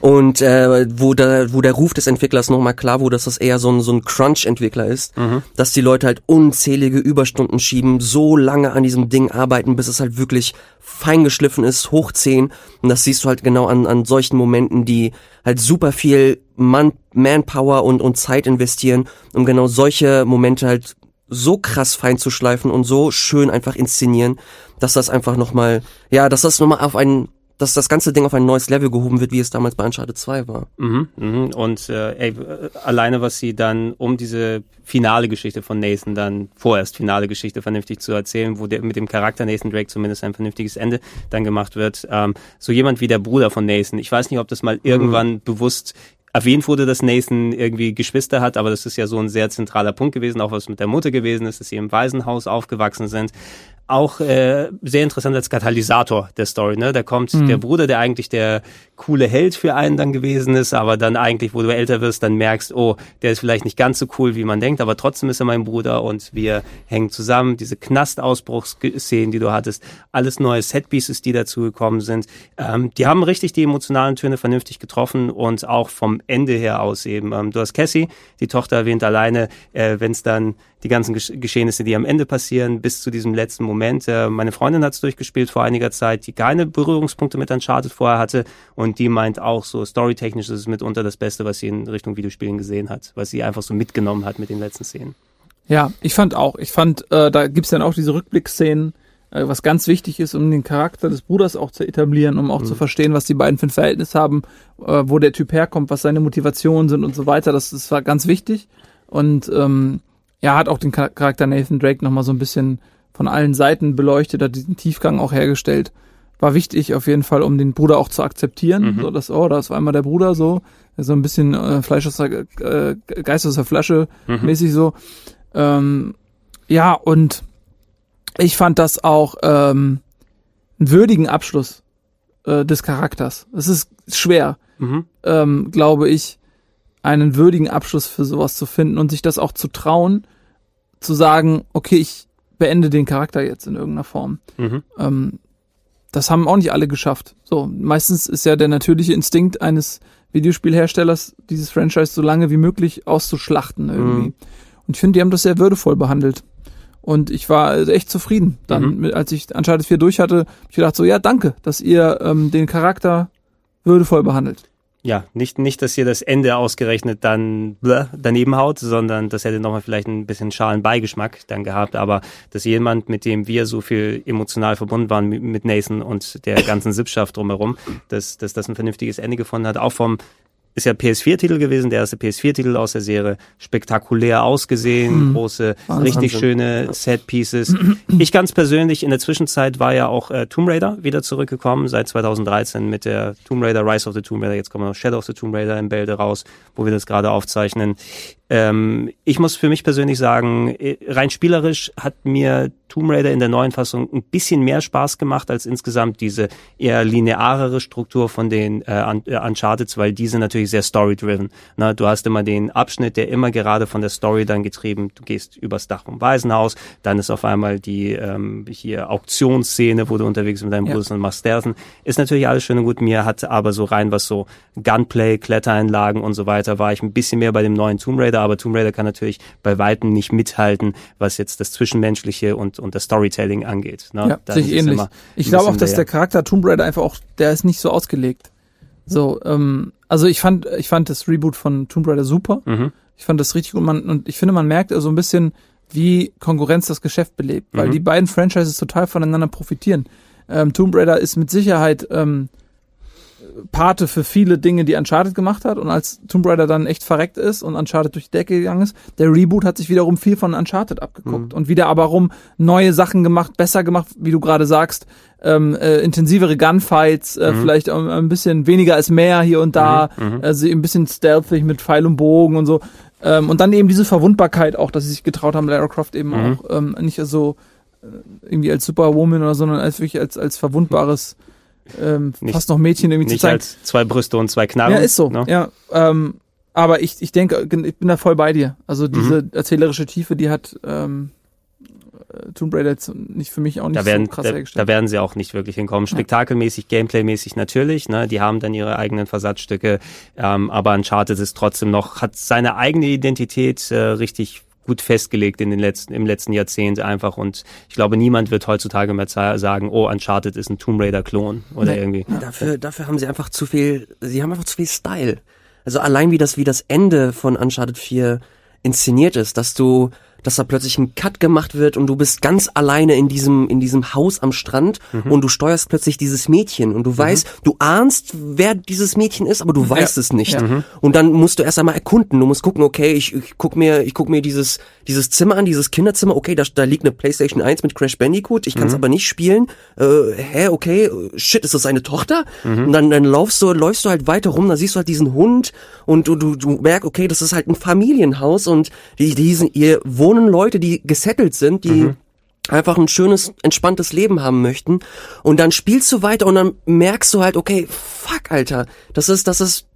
Und äh, wo, der, wo der Ruf des Entwicklers nochmal klar wurde, dass das eher so ein, so ein Crunch-Entwickler ist, mhm. dass die Leute halt unzählige Überstunden schieben, so lange an diesem Ding arbeiten, bis es halt wirklich feingeschliffen ist, hochziehen. Und das siehst du halt genau an, an solchen Momenten, die halt super viel Man Manpower und, und Zeit investieren, um genau solche Momente halt so krass fein zu schleifen und so schön einfach inszenieren, dass das einfach nochmal, ja, dass das nochmal auf einen dass das ganze Ding auf ein neues Level gehoben wird, wie es damals bei Uncharted 2 war. Mhm, mhm. Und äh, ey, alleine, was sie dann, um diese finale Geschichte von Nathan dann, vorerst finale Geschichte vernünftig zu erzählen, wo der, mit dem Charakter Nathan Drake zumindest ein vernünftiges Ende dann gemacht wird, ähm, so jemand wie der Bruder von Nathan, ich weiß nicht, ob das mal mhm. irgendwann mhm. bewusst erwähnt wurde, dass Nathan irgendwie Geschwister hat, aber das ist ja so ein sehr zentraler Punkt gewesen, auch was mit der Mutter gewesen ist, dass sie im Waisenhaus aufgewachsen sind auch äh, sehr interessant als Katalysator der Story. Ne? Da kommt mhm. der Bruder, der eigentlich der coole Held für einen dann gewesen ist, aber dann eigentlich, wo du älter wirst, dann merkst, oh, der ist vielleicht nicht ganz so cool, wie man denkt, aber trotzdem ist er mein Bruder und wir hängen zusammen. Diese Knastausbruchsszenen, die du hattest, alles neue Setpieces, die dazu gekommen sind, ähm, die haben richtig die emotionalen Töne vernünftig getroffen und auch vom Ende her aus eben. Ähm, du hast Cassie, die Tochter erwähnt alleine, äh, wenn es dann die ganzen Geschehnisse, die am Ende passieren, bis zu diesem letzten Moment. Äh, meine Freundin hat es durchgespielt vor einiger Zeit, die keine Berührungspunkte mit Uncharted vorher hatte und die meint auch so, storytechnisch ist es mitunter das Beste, was sie in Richtung Videospielen gesehen hat, was sie einfach so mitgenommen hat mit den letzten Szenen. Ja, ich fand auch. Ich fand, äh, da gibt's dann auch diese Rückblickszenen, äh, was ganz wichtig ist, um den Charakter des Bruders auch zu etablieren, um auch mhm. zu verstehen, was die beiden für ein Verhältnis haben, äh, wo der Typ herkommt, was seine Motivationen sind und so weiter. Das, das war ganz wichtig. Und ähm, ja, hat auch den Charakter Nathan Drake nochmal so ein bisschen von allen Seiten beleuchtet, hat diesen Tiefgang auch hergestellt. war wichtig auf jeden Fall, um den Bruder auch zu akzeptieren. Mhm. So, dass, oh, das war einmal der Bruder so, so ein bisschen äh, Fleisch aus der äh, Geist aus der Flasche mhm. mäßig so. Ähm, ja, und ich fand das auch ähm, einen würdigen Abschluss äh, des Charakters. Es ist schwer, mhm. ähm, glaube ich, einen würdigen Abschluss für sowas zu finden und sich das auch zu trauen, zu sagen, okay, ich beende den Charakter jetzt in irgendeiner Form. Mhm. Ähm, das haben auch nicht alle geschafft. So, meistens ist ja der natürliche Instinkt eines Videospielherstellers, dieses Franchise so lange wie möglich auszuschlachten irgendwie. Mhm. Und ich finde, die haben das sehr würdevoll behandelt. Und ich war also echt zufrieden. Dann, mhm. mit, als ich Uncharted 4 durch hatte, ich gedacht so, ja, danke, dass ihr ähm, den Charakter würdevoll behandelt ja, nicht, nicht, dass ihr das Ende ausgerechnet dann bleh, daneben haut, sondern das hätte nochmal vielleicht ein bisschen schalen Beigeschmack dann gehabt, aber dass jemand, mit dem wir so viel emotional verbunden waren mit Nathan und der ganzen Sippschaft drumherum, dass, dass das ein vernünftiges Ende gefunden hat, auch vom ist ja PS4-Titel gewesen, der erste PS4-Titel aus der Serie. Spektakulär ausgesehen, mhm. große, Wahnsinn. richtig schöne Set-Pieces. Ich ganz persönlich, in der Zwischenzeit war ja auch äh, Tomb Raider wieder zurückgekommen, seit 2013 mit der Tomb Raider, Rise of the Tomb Raider, jetzt kommen noch Shadow of the Tomb Raider im Bälde raus, wo wir das gerade aufzeichnen. Ähm, ich muss für mich persönlich sagen, äh, rein spielerisch hat mir Tomb Raider in der neuen Fassung ein bisschen mehr Spaß gemacht als insgesamt diese eher linearere Struktur von den äh, äh Uncharted, weil diese natürlich sehr story-driven. Na, du hast immer den Abschnitt, der immer gerade von der Story dann getrieben. Du gehst übers Dach vom Waisenhaus, dann ist auf einmal die ähm, hier Auktionsszene, wo du unterwegs mit deinem ja. Bruder und machst Stersen. Ist natürlich alles schön und gut. Mir hat aber so rein was so Gunplay, Klettereinlagen und so weiter, war ich ein bisschen mehr bei dem neuen Tomb Raider aber Tomb Raider kann natürlich bei Weitem nicht mithalten, was jetzt das Zwischenmenschliche und, und das Storytelling angeht. Ne? Ja, da sich ähnlich. Ich glaube auch, dass der Charakter Tomb Raider einfach auch, der ist nicht so ausgelegt. So, ähm, also ich fand, ich fand das Reboot von Tomb Raider super. Mhm. Ich fand das richtig gut. Man, und ich finde, man merkt also ein bisschen, wie Konkurrenz das Geschäft belebt, weil mhm. die beiden Franchises total voneinander profitieren. Ähm, Tomb Raider ist mit Sicherheit ähm, Pate für viele Dinge, die Uncharted gemacht hat. Und als Tomb Raider dann echt verreckt ist und Uncharted durch die Decke gegangen ist, der Reboot hat sich wiederum viel von Uncharted abgeguckt mhm. und wieder aber rum neue Sachen gemacht, besser gemacht, wie du gerade sagst, ähm, äh, intensivere Gunfights, äh, mhm. vielleicht ähm, ein bisschen weniger als mehr hier und da, mhm. also ein bisschen stealthy mit Pfeil und Bogen und so. Ähm, und dann eben diese Verwundbarkeit auch, dass sie sich getraut haben, Lara Croft eben mhm. auch ähm, nicht so äh, irgendwie als Superwoman oder sondern als wirklich als als verwundbares ähm, nicht, fast noch Mädchen irgendwie nicht zu zeigen. Als zwei Brüste und zwei Knarren. Ja, ist so. Ne? Ja, ähm, aber ich, ich denke, ich bin da voll bei dir. Also diese mhm. erzählerische Tiefe, die hat ähm, äh, Tomb Raider jetzt nicht für mich auch nicht da werden, so krass da, hergestellt. Da werden sie auch nicht wirklich hinkommen. Spektakelmäßig. Gameplaymäßig natürlich. Ne? Die haben dann ihre eigenen Versatzstücke. Ähm, aber Uncharted ist trotzdem noch, hat seine eigene Identität äh, richtig gut festgelegt in den letzten, im letzten Jahrzehnt einfach und ich glaube, niemand wird heutzutage mehr sagen, oh, Uncharted ist ein Tomb Raider Klon oder nee, irgendwie. Dafür, dafür haben sie einfach zu viel, sie haben einfach zu viel Style. Also allein wie das, wie das Ende von Uncharted 4 inszeniert ist, dass du dass da plötzlich ein Cut gemacht wird und du bist ganz alleine in diesem, in diesem Haus am Strand mhm. und du steuerst plötzlich dieses Mädchen und du mhm. weißt, du ahnst, wer dieses Mädchen ist, aber du weißt ja. es nicht. Ja. Mhm. Und dann musst du erst einmal erkunden. Du musst gucken, okay, ich, ich guck mir, ich guck mir dieses, dieses Zimmer an, dieses Kinderzimmer, okay, da, da liegt eine Playstation 1 mit Crash Bandicoot, ich kann es mhm. aber nicht spielen. Äh, hä, okay, shit, ist das seine Tochter? Mhm. Und dann, dann laufst du, läufst du halt weiter rum, da siehst du halt diesen Hund und du, du, du merkst, okay, das ist halt ein Familienhaus und die, diesen, ihr Wohn wohnen Leute, die gesettelt sind, die mhm. einfach ein schönes, entspanntes Leben haben möchten. Und dann spielst du weiter und dann merkst du halt, okay, fuck, Alter, das ist, das ist,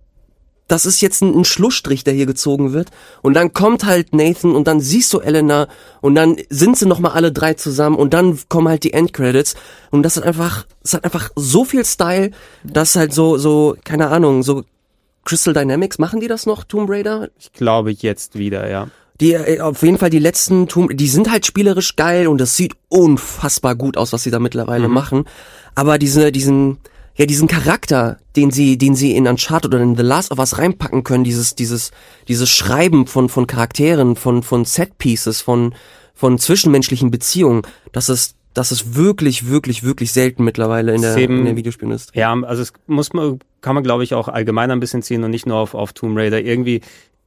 das ist jetzt ein, ein Schlussstrich, der hier gezogen wird. Und dann kommt halt Nathan und dann siehst du Elena und dann sind sie nochmal alle drei zusammen und dann kommen halt die Endcredits. Und das ist einfach, es hat einfach so viel Style, dass halt so, so, keine Ahnung, so Crystal Dynamics, machen die das noch, Tomb Raider? Ich glaube jetzt wieder, ja. Die äh, auf jeden Fall die letzten Tomb, die sind halt spielerisch geil und das sieht unfassbar gut aus, was sie da mittlerweile mhm. machen. Aber diese, diesen, ja, diesen Charakter, den sie, den sie in Uncharted oder in The Last of Us reinpacken können, dieses, dieses, dieses Schreiben von, von Charakteren, von, von Set Pieces, von, von zwischenmenschlichen Beziehungen, das ist, das ist wirklich, wirklich, wirklich selten mittlerweile in der, eben, in der Videospielindustrie. Ja, also es muss man, kann man glaube ich auch allgemein ein bisschen ziehen und nicht nur auf, auf Tomb Raider. Irgendwie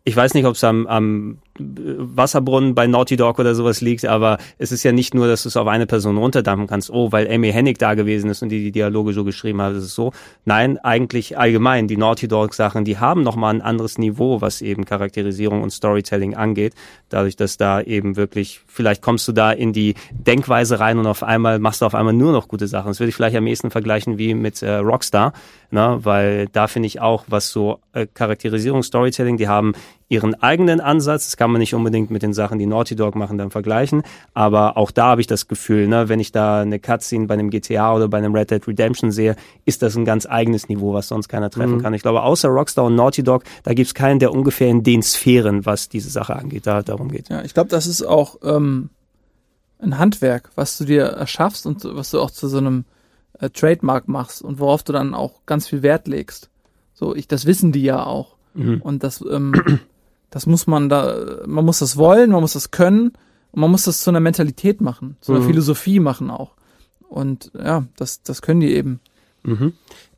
ich weiß nicht, ob es am, am Wasserbrunnen bei Naughty Dog oder sowas liegt, aber es ist ja nicht nur, dass du es auf eine Person runterdampfen kannst, oh, weil Amy Hennig da gewesen ist und die die Dialoge so geschrieben hat, ist es so. Nein, eigentlich allgemein, die Naughty Dog Sachen, die haben nochmal ein anderes Niveau, was eben Charakterisierung und Storytelling angeht, dadurch, dass da eben wirklich, vielleicht kommst du da in die Denkweise rein und auf einmal machst du auf einmal nur noch gute Sachen. Das würde ich vielleicht am ehesten vergleichen wie mit äh, Rockstar, ne? weil da finde ich auch, was so äh, Charakterisierung, Storytelling, die haben ihren eigenen Ansatz. Das kann man nicht unbedingt mit den Sachen, die Naughty Dog machen, dann vergleichen. Aber auch da habe ich das Gefühl, ne, wenn ich da eine Cutscene bei einem GTA oder bei einem Red Dead Redemption sehe, ist das ein ganz eigenes Niveau, was sonst keiner treffen mhm. kann. Ich glaube, außer Rockstar und Naughty Dog, da gibt es keinen, der ungefähr in den Sphären, was diese Sache angeht, da darum geht. Ja, ich glaube, das ist auch ähm, ein Handwerk, was du dir erschaffst und was du auch zu so einem äh, Trademark machst und worauf du dann auch ganz viel Wert legst. So, ich, das wissen die ja auch. Mhm. Und das, ähm, das muss man da, man muss das wollen, man muss das können und man muss das zu einer Mentalität machen, zu einer mhm. Philosophie machen auch. Und ja, das, das können die eben. Mhm.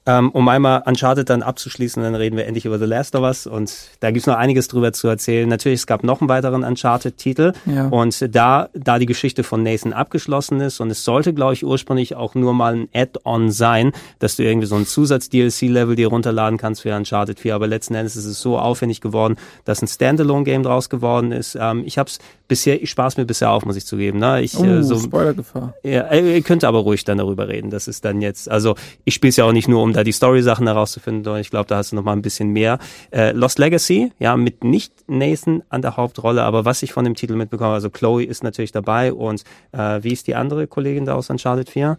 Ähm, um einmal Uncharted dann abzuschließen, dann reden wir endlich über The Last of Us und da gibt's noch einiges drüber zu erzählen. Natürlich, es gab noch einen weiteren Uncharted-Titel ja. und da, da die Geschichte von Nathan abgeschlossen ist und es sollte, glaube ich, ursprünglich auch nur mal ein Add-on sein, dass du irgendwie so ein Zusatz-DLC-Level dir runterladen kannst für Uncharted 4, aber letzten Endes ist es so aufwendig geworden, dass ein Standalone-Game draus geworden ist. Ähm, ich habe es bisher, ich spaß mir bisher auf, muss ich zugeben. Ne? Ich, oh, äh, so, Spoilergefahr. Ja, äh, ihr könnt aber ruhig dann darüber reden. Das ist dann jetzt, also ich spiele es ja auch nicht nur, um da die Story-Sachen herauszufinden, sondern ich glaube, da hast du noch mal ein bisschen mehr. Äh, Lost Legacy, ja, mit nicht Nathan an der Hauptrolle, aber was ich von dem Titel mitbekomme, also Chloe ist natürlich dabei und äh, wie ist die andere Kollegin da aus Uncharted 4?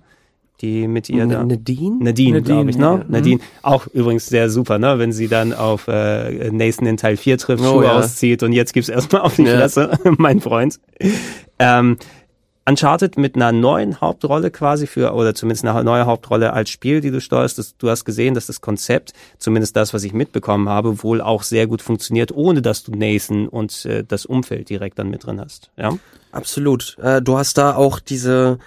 die mit ihr da. Nadine? Nadine, Nadine glaube ich, ne? Ja. Nadine, auch übrigens sehr super, ne? Wenn sie dann auf äh, Nathan in Teil 4 trifft, oh, Schuhe ja. auszieht und jetzt gibt's erstmal auf die ja. Fresse, mein Freund. Ähm, Uncharted mit einer neuen Hauptrolle quasi für, oder zumindest eine neue Hauptrolle als Spiel, die du steuerst. Das, du hast gesehen, dass das Konzept, zumindest das, was ich mitbekommen habe, wohl auch sehr gut funktioniert, ohne dass du Nathan und äh, das Umfeld direkt dann mit drin hast. Ja? Absolut. Äh, du hast da auch diese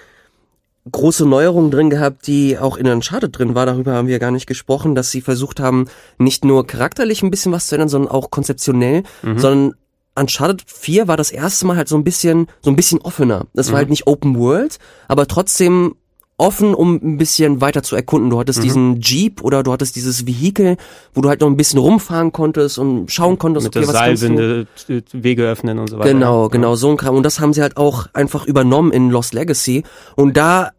große Neuerung drin gehabt, die auch in Uncharted drin war. Darüber haben wir gar nicht gesprochen, dass sie versucht haben, nicht nur charakterlich ein bisschen was zu ändern, sondern auch konzeptionell, mhm. sondern Uncharted 4 war das erste Mal halt so ein bisschen, so ein bisschen offener. Das war mhm. halt nicht Open World, aber trotzdem offen, um ein bisschen weiter zu erkunden. Du hattest mhm. diesen Jeep oder du hattest dieses Vehikel, wo du halt noch ein bisschen rumfahren konntest und schauen konntest, Mit okay, was Seilwinde Wege öffnen und so weiter. Genau, genau, so ein Kram. Und das haben sie halt auch einfach übernommen in Lost Legacy. Und da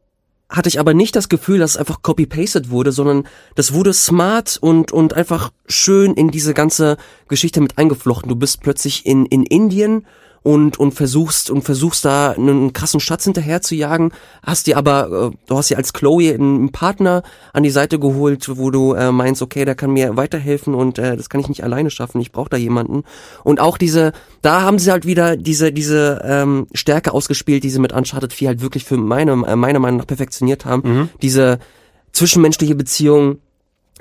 hatte ich aber nicht das Gefühl, dass es einfach copy-pasted wurde, sondern das wurde smart und, und einfach schön in diese ganze Geschichte mit eingeflochten. Du bist plötzlich in, in Indien und, und versuchst und versuchst da einen krassen Schatz hinterher zu jagen, hast dir aber, äh, du hast dir als Chloe einen Partner an die Seite geholt, wo du äh, meinst, okay, der kann mir weiterhelfen und äh, das kann ich nicht alleine schaffen, ich brauche da jemanden. Und auch diese, da haben sie halt wieder diese, diese ähm, Stärke ausgespielt, die sie mit Uncharted 4 halt wirklich für meine, äh, meiner Meinung nach perfektioniert haben. Mhm. Diese zwischenmenschliche Beziehung,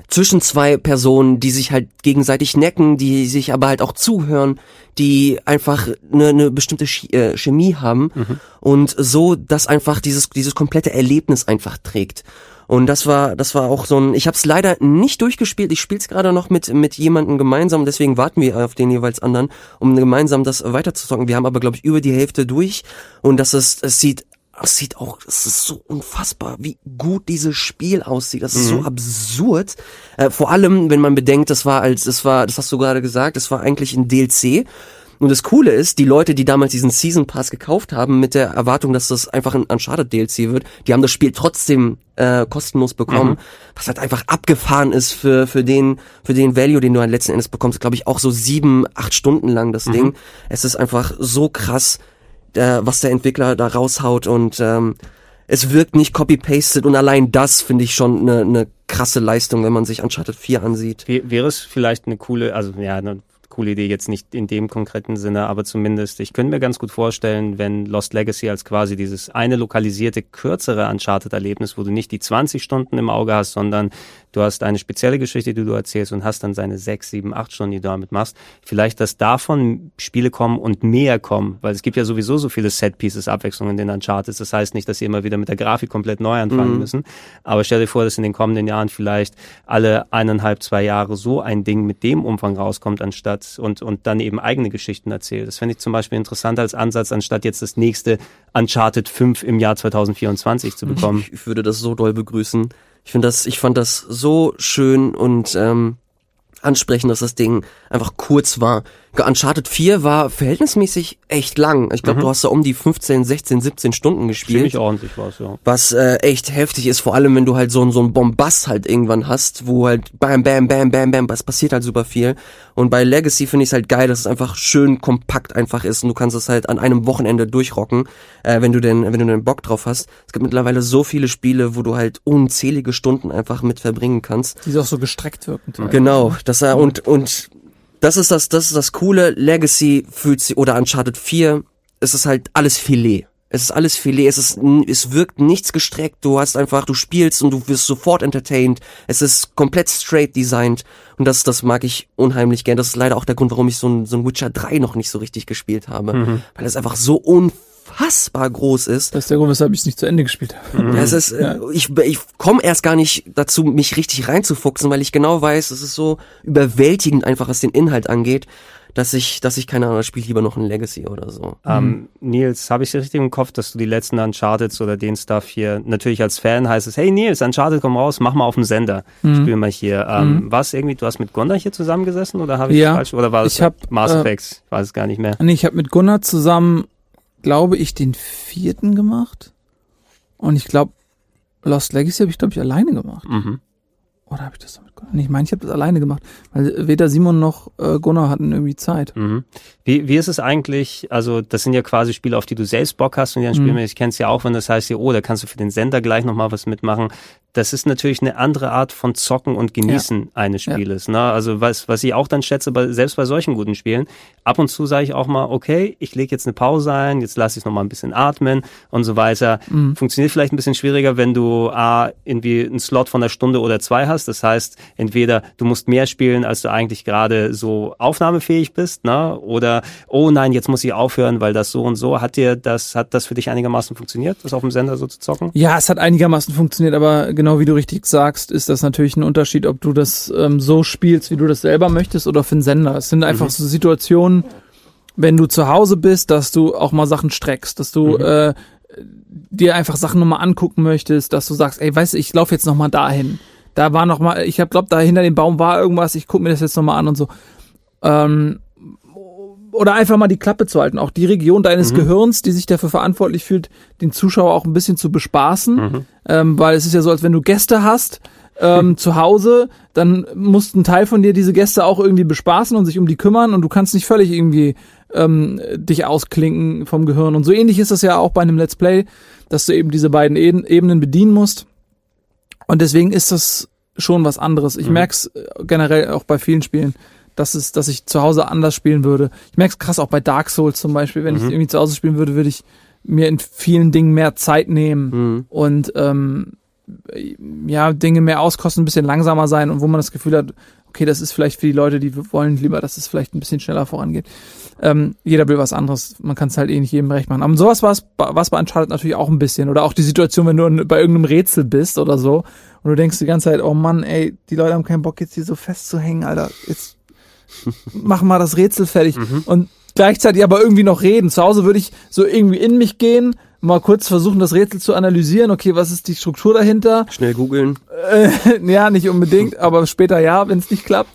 zwischen zwei Personen, die sich halt gegenseitig necken, die sich aber halt auch zuhören, die einfach eine, eine bestimmte äh, Chemie haben mhm. und so, dass einfach dieses dieses komplette Erlebnis einfach trägt. Und das war das war auch so ein. Ich habe es leider nicht durchgespielt. Ich spiele es gerade noch mit mit jemandem gemeinsam. Deswegen warten wir auf den jeweils anderen, um gemeinsam das weiterzuzocken. Wir haben aber glaube ich über die Hälfte durch und das ist es sieht es sieht auch, es ist so unfassbar, wie gut dieses Spiel aussieht. Das ist mhm. so absurd. Äh, vor allem, wenn man bedenkt, das war als, das war, das hast du gerade gesagt, das war eigentlich ein DLC. Und das Coole ist, die Leute, die damals diesen Season Pass gekauft haben, mit der Erwartung, dass das einfach ein Uncharted DLC wird, die haben das Spiel trotzdem äh, kostenlos bekommen, mhm. was halt einfach abgefahren ist für für den für den Value, den du halt letzten Endes bekommst, glaube ich auch so sieben acht Stunden lang das mhm. Ding. Es ist einfach so krass der, was der Entwickler da raushaut und ähm, es wirkt nicht copy-pasted und allein das finde ich schon eine ne krasse Leistung, wenn man sich Uncharted 4 ansieht. Wäre es vielleicht eine coole, also ja, eine coole Idee, jetzt nicht in dem konkreten Sinne, aber zumindest, ich könnte mir ganz gut vorstellen, wenn Lost Legacy als quasi dieses eine lokalisierte, kürzere Uncharted-Erlebnis, wo du nicht die 20 Stunden im Auge hast, sondern du hast eine spezielle Geschichte, die du erzählst und hast dann seine sechs, sieben, acht Stunden, die du damit machst. Vielleicht, dass davon Spiele kommen und mehr kommen, weil es gibt ja sowieso so viele Set-Pieces, Abwechslungen in den Uncharted. Das heißt nicht, dass sie immer wieder mit der Grafik komplett neu anfangen mhm. müssen. Aber stell dir vor, dass in den kommenden Jahren vielleicht alle eineinhalb, zwei Jahre so ein Ding mit dem Umfang rauskommt, anstatt und, und dann eben eigene Geschichten erzählt. Das fände ich zum Beispiel interessant als Ansatz, anstatt jetzt das nächste Uncharted 5 im Jahr 2024 zu bekommen. Ich würde das so doll begrüßen. Ich finde das, ich fand das so schön und ähm, ansprechen, dass das Ding einfach kurz war. Uncharted 4 war verhältnismäßig echt lang. Ich glaube, mhm. du hast da um die 15, 16, 17 Stunden gespielt. Ziemlich ordentlich was, ja. Was äh, echt heftig ist, vor allem wenn du halt so, so ein Bombast halt irgendwann hast, wo halt bam, bam, bam, bam, bam, es passiert halt super viel. Und bei Legacy finde ich es halt geil, dass es einfach schön kompakt einfach ist und du kannst es halt an einem Wochenende durchrocken, äh, wenn du denn, wenn du den Bock drauf hast. Es gibt mittlerweile so viele Spiele, wo du halt unzählige Stunden einfach mit verbringen kannst. Die auch so gestreckt wirken. Genau, das er und und das ist das, das ist das coole. Legacy fühlt sich, oder Uncharted 4, es ist halt alles Filet. Es ist alles Filet, es ist, es wirkt nichts gestreckt, du hast einfach, du spielst und du wirst sofort entertained. Es ist komplett straight designed und das, das mag ich unheimlich gern. Das ist leider auch der Grund, warum ich so ein, so ein Witcher 3 noch nicht so richtig gespielt habe. Mhm. Weil es einfach so unfassbar unfassbar groß ist. Das ist der Grund, weshalb ich es nicht zu Ende gespielt habe. Mhm. Es ist, äh, ja. ich, ich komme erst gar nicht dazu, mich richtig reinzufuchsen, weil ich genau weiß, es ist so überwältigend einfach, was den Inhalt angeht dass ich, dass ich keine Ahnung, spiele lieber noch ein Legacy oder so. Ähm, mhm. Nils, habe ich richtig im Kopf, dass du die letzten Uncharted oder den Stuff hier, natürlich als Fan heißt es, hey Nils, Uncharted komm raus, mach mal auf dem Sender, mhm. spiel mal hier. Ähm, mhm. War es irgendwie, du hast mit Gunnar hier zusammengesessen oder habe ich ja, falsch, oder war es Mass Effect? Äh, ich weiß es gar nicht mehr. Nee, ich habe mit Gunnar zusammen glaube ich, den vierten gemacht. Und ich glaube, Lost Legacy habe ich, glaube ich, alleine gemacht. Mhm. Oder habe ich das damit gemacht? Ich meine, ich habe das alleine gemacht, weil weder Simon noch äh, Gunnar hatten irgendwie Zeit. Mhm. Wie, wie ist es eigentlich, also das sind ja quasi Spiele, auf die du selbst Bock hast und die dann mhm. spielen, ich kenne es ja auch, wenn das heißt, ja, oh, da kannst du für den Sender gleich nochmal was mitmachen das ist natürlich eine andere Art von Zocken und Genießen ja. eines Spieles. Ja. Ne? Also was, was ich auch dann schätze, bei, selbst bei solchen guten Spielen, ab und zu sage ich auch mal, okay, ich lege jetzt eine Pause ein, jetzt lasse ich es nochmal ein bisschen atmen und so weiter. Mhm. Funktioniert vielleicht ein bisschen schwieriger, wenn du A, irgendwie einen Slot von einer Stunde oder zwei hast. Das heißt, entweder du musst mehr spielen, als du eigentlich gerade so aufnahmefähig bist, ne? oder oh nein, jetzt muss ich aufhören, weil das so und so. Hat dir das, hat das für dich einigermaßen funktioniert, das auf dem Sender so zu zocken? Ja, es hat einigermaßen funktioniert, aber genau wie du richtig sagst, ist das natürlich ein Unterschied, ob du das ähm, so spielst, wie du das selber möchtest, oder für einen Sender. Es sind einfach mhm. so Situationen, wenn du zu Hause bist, dass du auch mal Sachen streckst, dass du mhm. äh, dir einfach Sachen nochmal angucken möchtest, dass du sagst, ey, weißt du, ich laufe jetzt nochmal dahin. Da war noch mal, ich hab glaub, da hinter dem Baum war irgendwas, ich guck mir das jetzt nochmal an und so. Ähm, oder einfach mal die Klappe zu halten. Auch die Region deines mhm. Gehirns, die sich dafür verantwortlich fühlt, den Zuschauer auch ein bisschen zu bespaßen. Mhm. Ähm, weil es ist ja so, als wenn du Gäste hast ähm, zu Hause, dann muss ein Teil von dir diese Gäste auch irgendwie bespaßen und sich um die kümmern und du kannst nicht völlig irgendwie ähm, dich ausklinken vom Gehirn. Und so ähnlich ist das ja auch bei einem Let's Play, dass du eben diese beiden Ebenen bedienen musst. Und deswegen ist das schon was anderes. Ich mhm. merk's äh, generell auch bei vielen Spielen dass es, dass ich zu Hause anders spielen würde. Ich merke es krass auch bei Dark Souls zum Beispiel. Wenn mhm. ich irgendwie zu Hause spielen würde, würde ich mir in vielen Dingen mehr Zeit nehmen mhm. und ähm, ja, Dinge mehr auskosten, ein bisschen langsamer sein und wo man das Gefühl hat, okay, das ist vielleicht für die Leute, die wollen lieber, dass es vielleicht ein bisschen schneller vorangeht. Ähm, jeder will was anderes. Man kann es halt eh nicht jedem recht machen. Aber sowas war es was bei Uncharted natürlich auch ein bisschen. Oder auch die Situation, wenn du bei irgendeinem Rätsel bist oder so und du denkst die ganze Zeit, oh Mann, ey, die Leute haben keinen Bock jetzt hier so festzuhängen, Alter. Jetzt mach mal das Rätsel fertig. Mhm. Und gleichzeitig aber irgendwie noch reden. Zu Hause würde ich so irgendwie in mich gehen, mal kurz versuchen, das Rätsel zu analysieren. Okay, was ist die Struktur dahinter? Schnell googeln. Äh, ja, nicht unbedingt, aber später ja, wenn es nicht klappt.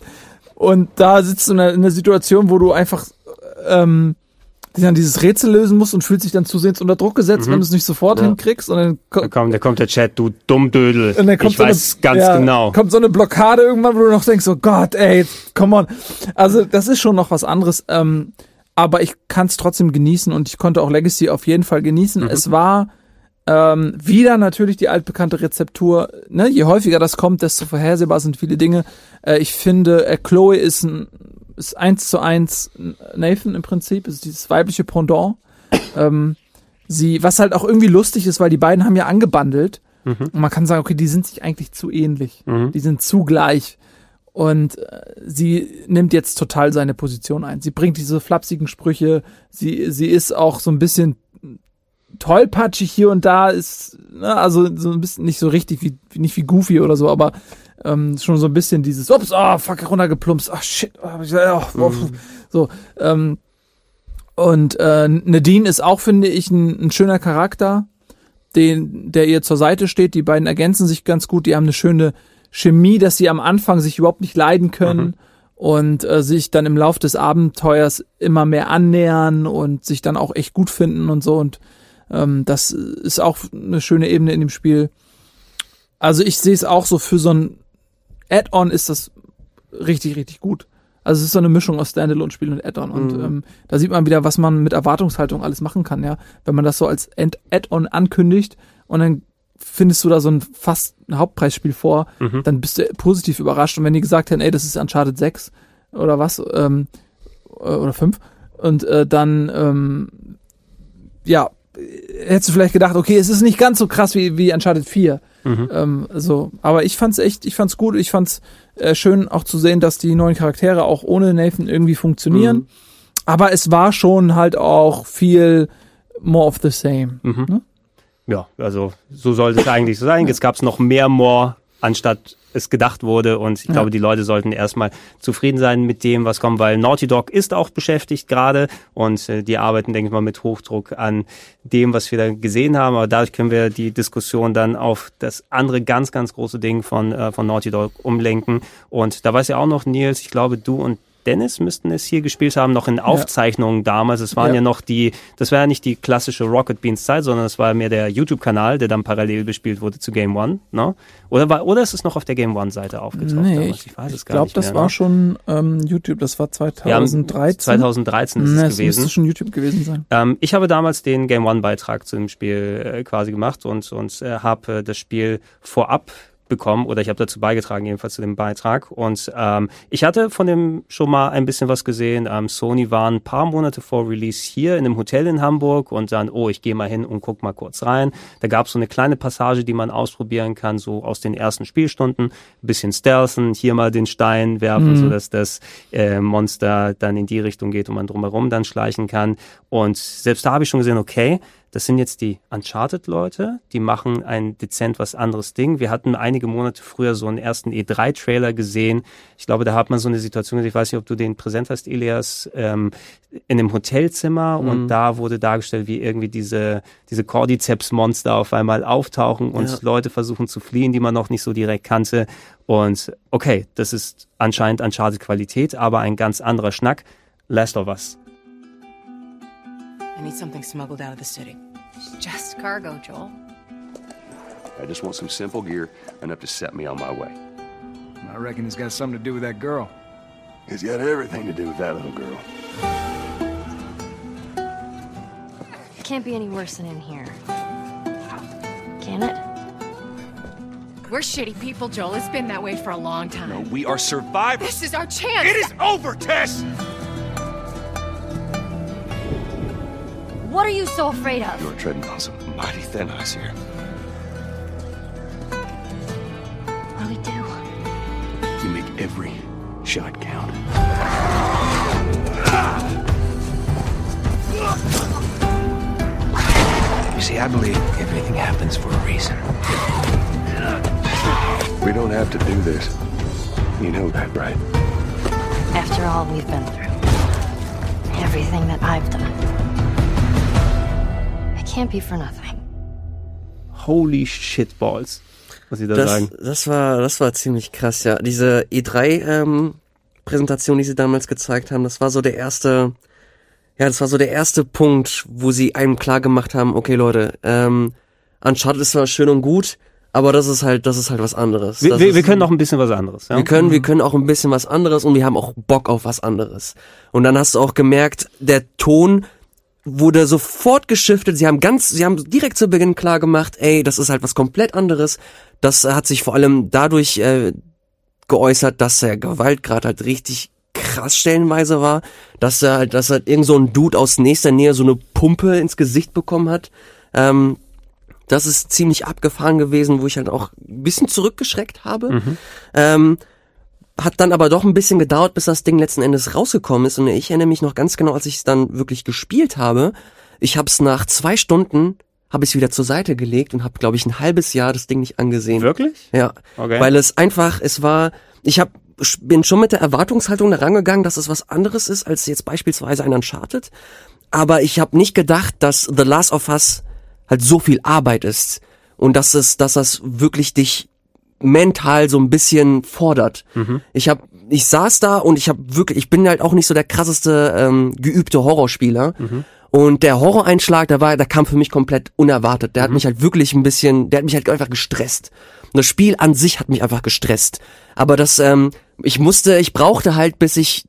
Und da sitzt du in einer, in einer Situation, wo du einfach ähm, die dann dieses Rätsel lösen muss und fühlt sich dann zusehends unter Druck gesetzt, mhm. wenn du es nicht sofort ja. hinkriegst. Und dann, ko kommt, da kommt der Chat, du Dummdödel. Und dann kommt ich so weiß eine, ganz ja, genau. Kommt so eine Blockade irgendwann, wo du noch denkst, oh Gott, ey, come on. Also das ist schon noch was anderes. Ähm, aber ich kann es trotzdem genießen und ich konnte auch Legacy auf jeden Fall genießen. Mhm. Es war ähm, wieder natürlich die altbekannte Rezeptur. Ne? Je häufiger das kommt, desto vorhersehbar sind viele Dinge. Äh, ich finde, äh, Chloe ist ein ist eins zu eins Nathan im Prinzip, ist dieses weibliche Pendant. ähm, sie, was halt auch irgendwie lustig ist, weil die beiden haben ja angebandelt Mhm. Und man kann sagen, okay, die sind sich eigentlich zu ähnlich. Mhm. Die sind zu gleich. Und äh, sie nimmt jetzt total seine Position ein. Sie bringt diese flapsigen Sprüche. Sie, sie ist auch so ein bisschen tollpatschig hier und da. Ist, ne, also so ein bisschen nicht so richtig wie, nicht wie Goofy oder so, aber ähm, schon so ein bisschen dieses, ups, oh, fuck, runtergeplumpst, oh, shit, oh, oh, so, ähm, und äh, Nadine ist auch, finde ich, ein, ein schöner Charakter, den, der ihr zur Seite steht. Die beiden ergänzen sich ganz gut, die haben eine schöne Chemie, dass sie am Anfang sich überhaupt nicht leiden können mhm. und äh, sich dann im Lauf des Abenteuers immer mehr annähern und sich dann auch echt gut finden und so. Und ähm, das ist auch eine schöne Ebene in dem Spiel. Also ich sehe es auch so für so ein Add-on ist das richtig, richtig gut. Also es ist so eine Mischung aus Standalone-Spiel und Add-on. Und mhm. ähm, da sieht man wieder, was man mit Erwartungshaltung alles machen kann, ja. Wenn man das so als Add-on ankündigt und dann findest du da so ein fast ein Hauptpreisspiel vor, mhm. dann bist du positiv überrascht. Und wenn die gesagt hätten, ey, das ist Uncharted 6 oder was, ähm, äh, oder 5, und äh, dann, ähm, ja, hättest du vielleicht gedacht, okay, es ist nicht ganz so krass wie, wie Uncharted 4. Mhm. Ähm, so, aber ich fand's echt, ich fand's gut, ich fand's äh, schön auch zu sehen, dass die neuen Charaktere auch ohne Nathan irgendwie funktionieren. Mhm. Aber es war schon halt auch viel more of the same. Mhm. Ne? Ja, also so sollte es eigentlich so sein. Jetzt gab's noch mehr more anstatt es gedacht wurde. Und ich ja. glaube, die Leute sollten erstmal zufrieden sein mit dem, was kommt, weil Naughty Dog ist auch beschäftigt gerade und äh, die arbeiten, denke ich mal, mit Hochdruck an dem, was wir da gesehen haben. Aber dadurch können wir die Diskussion dann auf das andere ganz, ganz große Ding von, äh, von Naughty Dog umlenken. Und da weiß ja auch noch, Nils, ich glaube, du und Dennis müssten es hier gespielt haben, noch in Aufzeichnungen ja. damals. Es waren ja. ja. noch die, das war ja nicht die klassische Rocket Beans Zeit, sondern es war mehr der YouTube-Kanal, der dann parallel bespielt wurde zu Game One. Ne? Oder, war, oder ist es noch auf der Game One-Seite aufgetaucht? Nee, damals? ich, ich glaube, das mehr, war ne? schon ähm, YouTube, das war 2013. Ja, 2013 ist nee, es gewesen. Das müsste schon YouTube gewesen sein. Ähm, ich habe damals den Game One-Beitrag zu dem Spiel äh, quasi gemacht und, und äh, habe äh, das Spiel vorab bekommen oder ich habe dazu beigetragen, jedenfalls zu dem Beitrag. Und ähm, ich hatte von dem schon mal ein bisschen was gesehen. Ähm, Sony war ein paar Monate vor Release hier in einem Hotel in Hamburg und dann, oh, ich gehe mal hin und guck mal kurz rein. Da gab es so eine kleine Passage, die man ausprobieren kann, so aus den ersten Spielstunden. Ein bisschen stealthen, hier mal den Stein werfen, mhm. sodass das äh, Monster dann in die Richtung geht und man drumherum dann schleichen kann. Und selbst da habe ich schon gesehen, okay, das sind jetzt die Uncharted-Leute, die machen ein dezent was anderes Ding. Wir hatten einige Monate früher so einen ersten E3-Trailer gesehen. Ich glaube, da hat man so eine Situation, ich weiß nicht, ob du den präsent hast, Elias, ähm, in einem Hotelzimmer mhm. und da wurde dargestellt, wie irgendwie diese, diese Cordyceps-Monster auf einmal auftauchen und ja. Leute versuchen zu fliehen, die man noch nicht so direkt kannte. Und okay, das ist anscheinend Uncharted-Qualität, aber ein ganz anderer Schnack. Last of Us I need something smuggled out of the city. Just cargo, Joel. I just want some simple gear enough to set me on my way. I reckon it's got something to do with that girl. It's got everything to do with that little girl. It can't be any worse than in here. Can it? We're shitty people, Joel. It's been that way for a long time. No, we are survivors. This is our chance. It is over, Tess! What are you so afraid of? You're treading on some mighty thin ice here. What do we do? You make every shot count. You see, I believe everything happens for a reason. We don't have to do this. You know that, right? After all we've been through, everything that I've done. Can't be for nothing. Holy shitballs, muss ich da das, sagen. Das war, das war ziemlich krass, ja. Diese E3 ähm, Präsentation, die sie damals gezeigt haben, das war so der erste, ja, das war so der erste Punkt, wo sie einem klar gemacht haben, okay Leute, ähm, Uncharted ist zwar schön und gut, aber das ist halt, das ist halt was anderes. Wir, wir, wir können noch ein bisschen was anderes. Ja? Wir können, wir mhm. können auch ein bisschen was anderes und wir haben auch Bock auf was anderes. Und dann hast du auch gemerkt, der Ton wurde sofort geschiftet. Sie haben ganz, sie haben direkt zu Beginn klar gemacht, ey, das ist halt was komplett anderes. Das hat sich vor allem dadurch äh, geäußert, dass der Gewaltgrad halt richtig krass stellenweise war, dass er halt, dass halt irgend so ein Dude aus nächster Nähe so eine Pumpe ins Gesicht bekommen hat. Ähm, Das ist ziemlich abgefahren gewesen, wo ich halt auch ein bisschen zurückgeschreckt habe. Mhm. Ähm, hat dann aber doch ein bisschen gedauert, bis das Ding letzten Endes rausgekommen ist. Und ich erinnere mich noch ganz genau, als ich es dann wirklich gespielt habe. Ich habe es nach zwei Stunden habe ich es wieder zur Seite gelegt und habe, glaube ich, ein halbes Jahr das Ding nicht angesehen. Wirklich? Ja. Okay. Weil es einfach, es war, ich habe bin schon mit der Erwartungshaltung da rangegangen, dass es was anderes ist als jetzt beispielsweise ein Uncharted. Aber ich habe nicht gedacht, dass The Last of Us halt so viel Arbeit ist und dass es, dass das wirklich dich mental so ein bisschen fordert. Mhm. Ich habe, ich saß da und ich habe wirklich, ich bin halt auch nicht so der krasseste ähm, geübte Horrorspieler. Mhm. Und der Horroreinschlag, der war, der kam für mich komplett unerwartet. Der mhm. hat mich halt wirklich ein bisschen, der hat mich halt einfach gestresst. Und das Spiel an sich hat mich einfach gestresst. Aber das, ähm, ich musste, ich brauchte halt, bis ich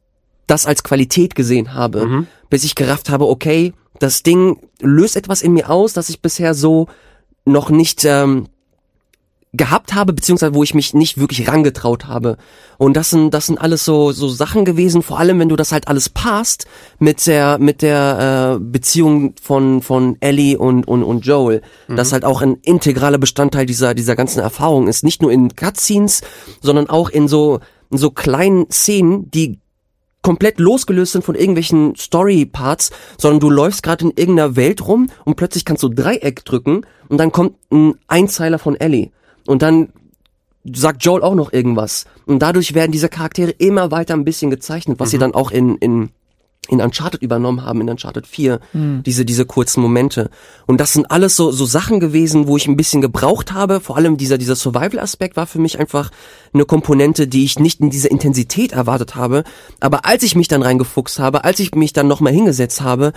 das als Qualität gesehen habe, mhm. bis ich gerafft habe, okay, das Ding löst etwas in mir aus, das ich bisher so noch nicht ähm, gehabt habe, beziehungsweise wo ich mich nicht wirklich rangetraut habe. Und das sind, das sind alles so, so Sachen gewesen, vor allem wenn du das halt alles passt mit der, mit der äh, Beziehung von, von Ellie und, und, und Joel. Mhm. Das halt auch ein integraler Bestandteil dieser, dieser ganzen Erfahrung ist. Nicht nur in Cutscenes, sondern auch in so, in so kleinen Szenen, die komplett losgelöst sind von irgendwelchen Story-Parts, sondern du läufst gerade in irgendeiner Welt rum und plötzlich kannst du Dreieck drücken und dann kommt ein Einzeiler von Ellie. Und dann sagt Joel auch noch irgendwas. Und dadurch werden diese Charaktere immer weiter ein bisschen gezeichnet, was mhm. sie dann auch in, in, in Uncharted übernommen haben, in Uncharted 4, mhm. diese, diese kurzen Momente. Und das sind alles so, so Sachen gewesen, wo ich ein bisschen gebraucht habe. Vor allem dieser, dieser Survival-Aspekt war für mich einfach eine Komponente, die ich nicht in dieser Intensität erwartet habe. Aber als ich mich dann reingefuchst habe, als ich mich dann nochmal hingesetzt habe,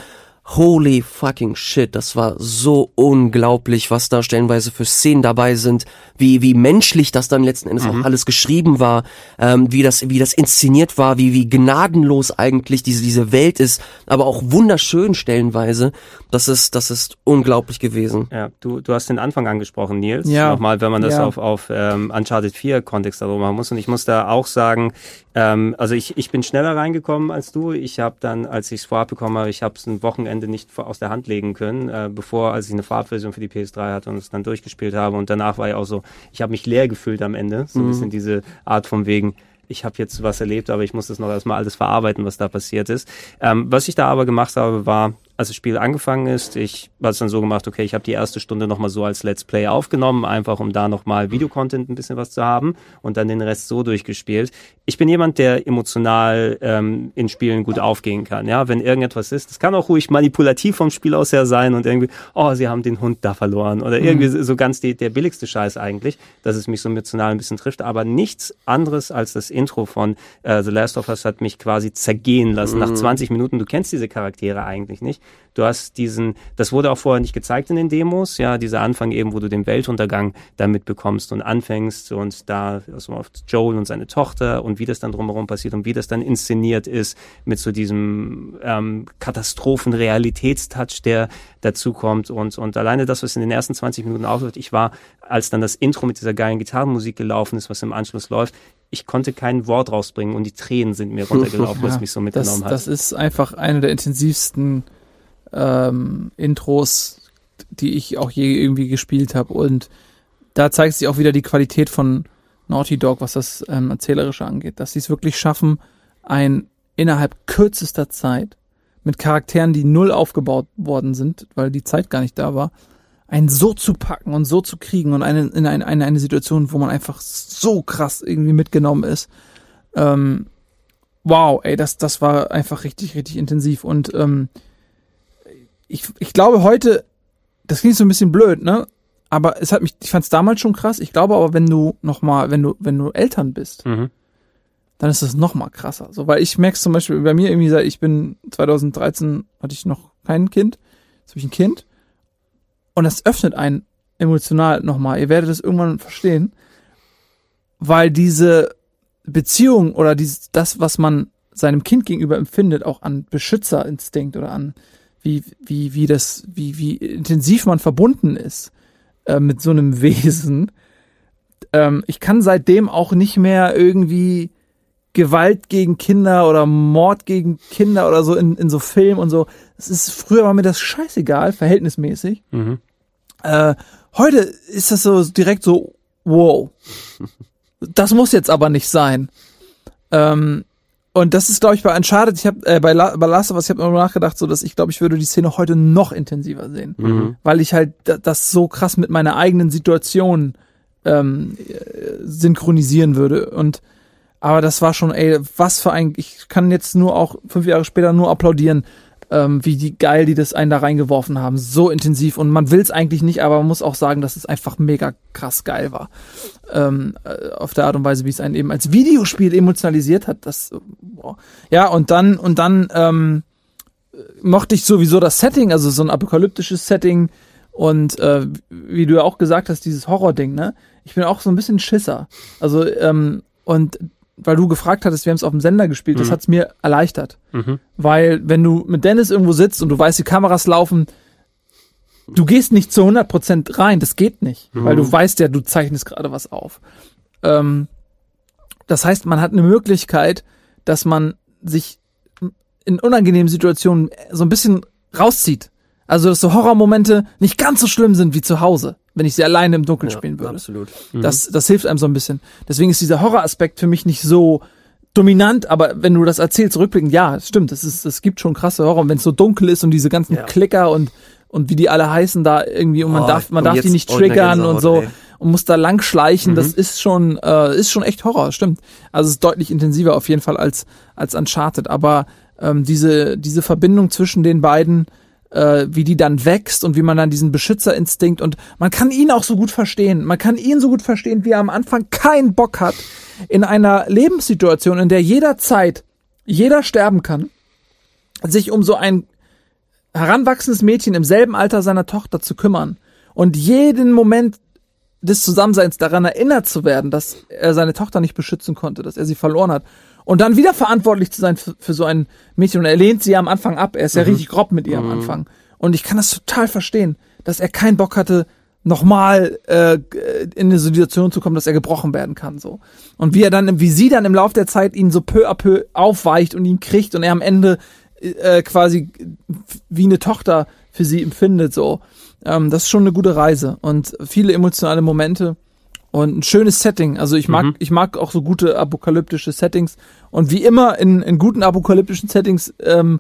Holy fucking shit, das war so unglaublich, was da stellenweise für Szenen dabei sind, wie wie menschlich das dann letzten Endes mhm. auch alles geschrieben war, ähm, wie das wie das inszeniert war, wie wie gnadenlos eigentlich diese diese Welt ist, aber auch wunderschön stellenweise. Das ist das ist unglaublich gewesen. Ja, du du hast den Anfang angesprochen, Nils. Ja. Nochmal, wenn man das ja. auf auf ähm, Uncharted 4 Kontext darüber machen muss und ich muss da auch sagen, ähm, also ich ich bin schneller reingekommen als du. Ich habe dann, als ich es vorab bekommen habe, ich habe es ein Wochenende Ende nicht aus der Hand legen können, äh, bevor, als ich eine Farbversion für die PS3 hatte und es dann durchgespielt habe. Und danach war ich auch so, ich habe mich leer gefühlt am Ende. So ein mhm. bisschen diese Art von wegen, ich habe jetzt was erlebt, aber ich muss das noch erstmal alles verarbeiten, was da passiert ist. Ähm, was ich da aber gemacht habe, war, als das Spiel angefangen ist, ich habe es dann so gemacht, okay, ich habe die erste Stunde nochmal so als Let's Play aufgenommen, einfach um da nochmal Videocontent ein bisschen was zu haben und dann den Rest so durchgespielt. Ich bin jemand, der emotional ähm, in Spielen gut aufgehen kann. Ja, wenn irgendetwas ist, das kann auch ruhig manipulativ vom Spiel aus her sein und irgendwie, oh, sie haben den Hund da verloren oder mhm. irgendwie so ganz die, der billigste Scheiß eigentlich, dass es mich so emotional ein bisschen trifft, aber nichts anderes als das Intro von äh, The Last of Us hat mich quasi zergehen lassen. Mhm. Nach 20 Minuten, du kennst diese Charaktere eigentlich nicht Du hast diesen, das wurde auch vorher nicht gezeigt in den Demos, ja, dieser Anfang eben, wo du den Weltuntergang damit bekommst und anfängst und da also auf Joel und seine Tochter und wie das dann drumherum passiert und wie das dann inszeniert ist mit so diesem ähm, Katastrophenrealitätstouch, der dazu kommt und, und alleine das, was in den ersten 20 Minuten aufläuft, ich war, als dann das Intro mit dieser geilen Gitarrenmusik gelaufen ist, was im Anschluss läuft, ich konnte kein Wort rausbringen und die Tränen sind mir runtergelaufen, ja, was mich so mitgenommen das, hat. Das ist einfach eine der intensivsten ähm, Intros, die ich auch je irgendwie gespielt habe. Und da zeigt sich auch wieder die Qualität von Naughty Dog, was das ähm, Erzählerische angeht, dass sie es wirklich schaffen, ein innerhalb kürzester Zeit mit Charakteren, die null aufgebaut worden sind, weil die Zeit gar nicht da war, einen so zu packen und so zu kriegen und eine, in eine, eine, eine Situation, wo man einfach so krass irgendwie mitgenommen ist. Ähm, wow, ey, das, das war einfach richtig, richtig intensiv. Und ähm, ich, ich glaube heute, das klingt so ein bisschen blöd, ne? Aber es hat mich, ich fand es damals schon krass. Ich glaube aber, wenn du noch mal, wenn du, wenn du Eltern bist, mhm. dann ist das noch mal krasser. So, weil ich merke zum Beispiel bei mir irgendwie, ich bin 2013 hatte ich noch kein Kind, jetzt habe ich ein Kind und das öffnet einen emotional noch mal. Ihr werdet das irgendwann verstehen, weil diese Beziehung oder dieses, das, was man seinem Kind gegenüber empfindet, auch an Beschützerinstinkt oder an wie, wie, wie das, wie, wie intensiv man verbunden ist äh, mit so einem Wesen. Ähm, ich kann seitdem auch nicht mehr irgendwie Gewalt gegen Kinder oder Mord gegen Kinder oder so in, in so Filmen und so. Es ist, früher war mir das scheißegal, verhältnismäßig. Mhm. Äh, Heute ist das so direkt so, wow. Das muss jetzt aber nicht sein. Ähm, und das ist, glaube ich, bei Uncharted, ich habe äh, bei, La bei Last of Us, ich habe immer nachgedacht, so dass ich glaube, ich würde die Szene heute noch intensiver sehen, mhm. weil ich halt das so krass mit meiner eigenen Situation ähm, synchronisieren würde. Und aber das war schon, ey, was für ein, ich kann jetzt nur auch fünf Jahre später nur applaudieren, ähm, wie die geil die das einen da reingeworfen haben. So intensiv und man will es eigentlich nicht, aber man muss auch sagen, dass es einfach mega krass geil war. Ähm, äh, auf der Art und Weise, wie es einen eben als Videospiel emotionalisiert hat. Das, boah. Ja, und dann, und dann ähm, mochte ich sowieso das Setting, also so ein apokalyptisches Setting und äh, wie du ja auch gesagt hast, dieses Horror-Ding, ne? Ich bin auch so ein bisschen Schisser. Also, ähm, und weil du gefragt hattest, wir haben es auf dem Sender gespielt, mhm. das hat's mir erleichtert. Mhm. Weil wenn du mit Dennis irgendwo sitzt und du weißt, die Kameras laufen, du gehst nicht zu 100% rein, das geht nicht, mhm. weil du weißt ja, du zeichnest gerade was auf. Ähm, das heißt, man hat eine Möglichkeit, dass man sich in unangenehmen Situationen so ein bisschen rauszieht. Also, dass so Horrormomente nicht ganz so schlimm sind wie zu Hause wenn ich sie alleine im Dunkeln ja, spielen würde. Absolut. Mhm. Das, das hilft einem so ein bisschen. Deswegen ist dieser Horroraspekt für mich nicht so dominant, aber wenn du das erzählst, rückblickend, ja, stimmt, es ist, es gibt schon krasse Horror, wenn es so dunkel ist und diese ganzen ja. Klicker und und wie die alle heißen da irgendwie und man oh, darf man darf die nicht triggern und so ey. und muss da lang schleichen, mhm. das ist schon äh, ist schon echt Horror, stimmt. Also es ist deutlich intensiver auf jeden Fall als als Uncharted, aber ähm, diese diese Verbindung zwischen den beiden äh, wie die dann wächst und wie man dann diesen Beschützerinstinkt und man kann ihn auch so gut verstehen. Man kann ihn so gut verstehen, wie er am Anfang keinen Bock hat, in einer Lebenssituation, in der jederzeit jeder sterben kann, sich um so ein heranwachsendes Mädchen im selben Alter seiner Tochter zu kümmern und jeden Moment des Zusammenseins daran erinnert zu werden, dass er seine Tochter nicht beschützen konnte, dass er sie verloren hat und dann wieder verantwortlich zu sein für, für so ein Mädchen. Und er lehnt sie ja am Anfang ab. Er ist mhm. ja richtig grob mit ihr mhm. am Anfang. Und ich kann das total verstehen, dass er keinen Bock hatte, nochmal äh, in eine Situation zu kommen, dass er gebrochen werden kann. so Und wie er dann, wie sie dann im Laufe der Zeit ihn so peu à peu aufweicht und ihn kriegt und er am Ende äh, quasi wie eine Tochter für sie empfindet. so ähm, Das ist schon eine gute Reise und viele emotionale Momente und ein schönes Setting. Also ich mag, mhm. ich mag auch so gute apokalyptische Settings. Und wie immer in, in guten apokalyptischen Settings ähm,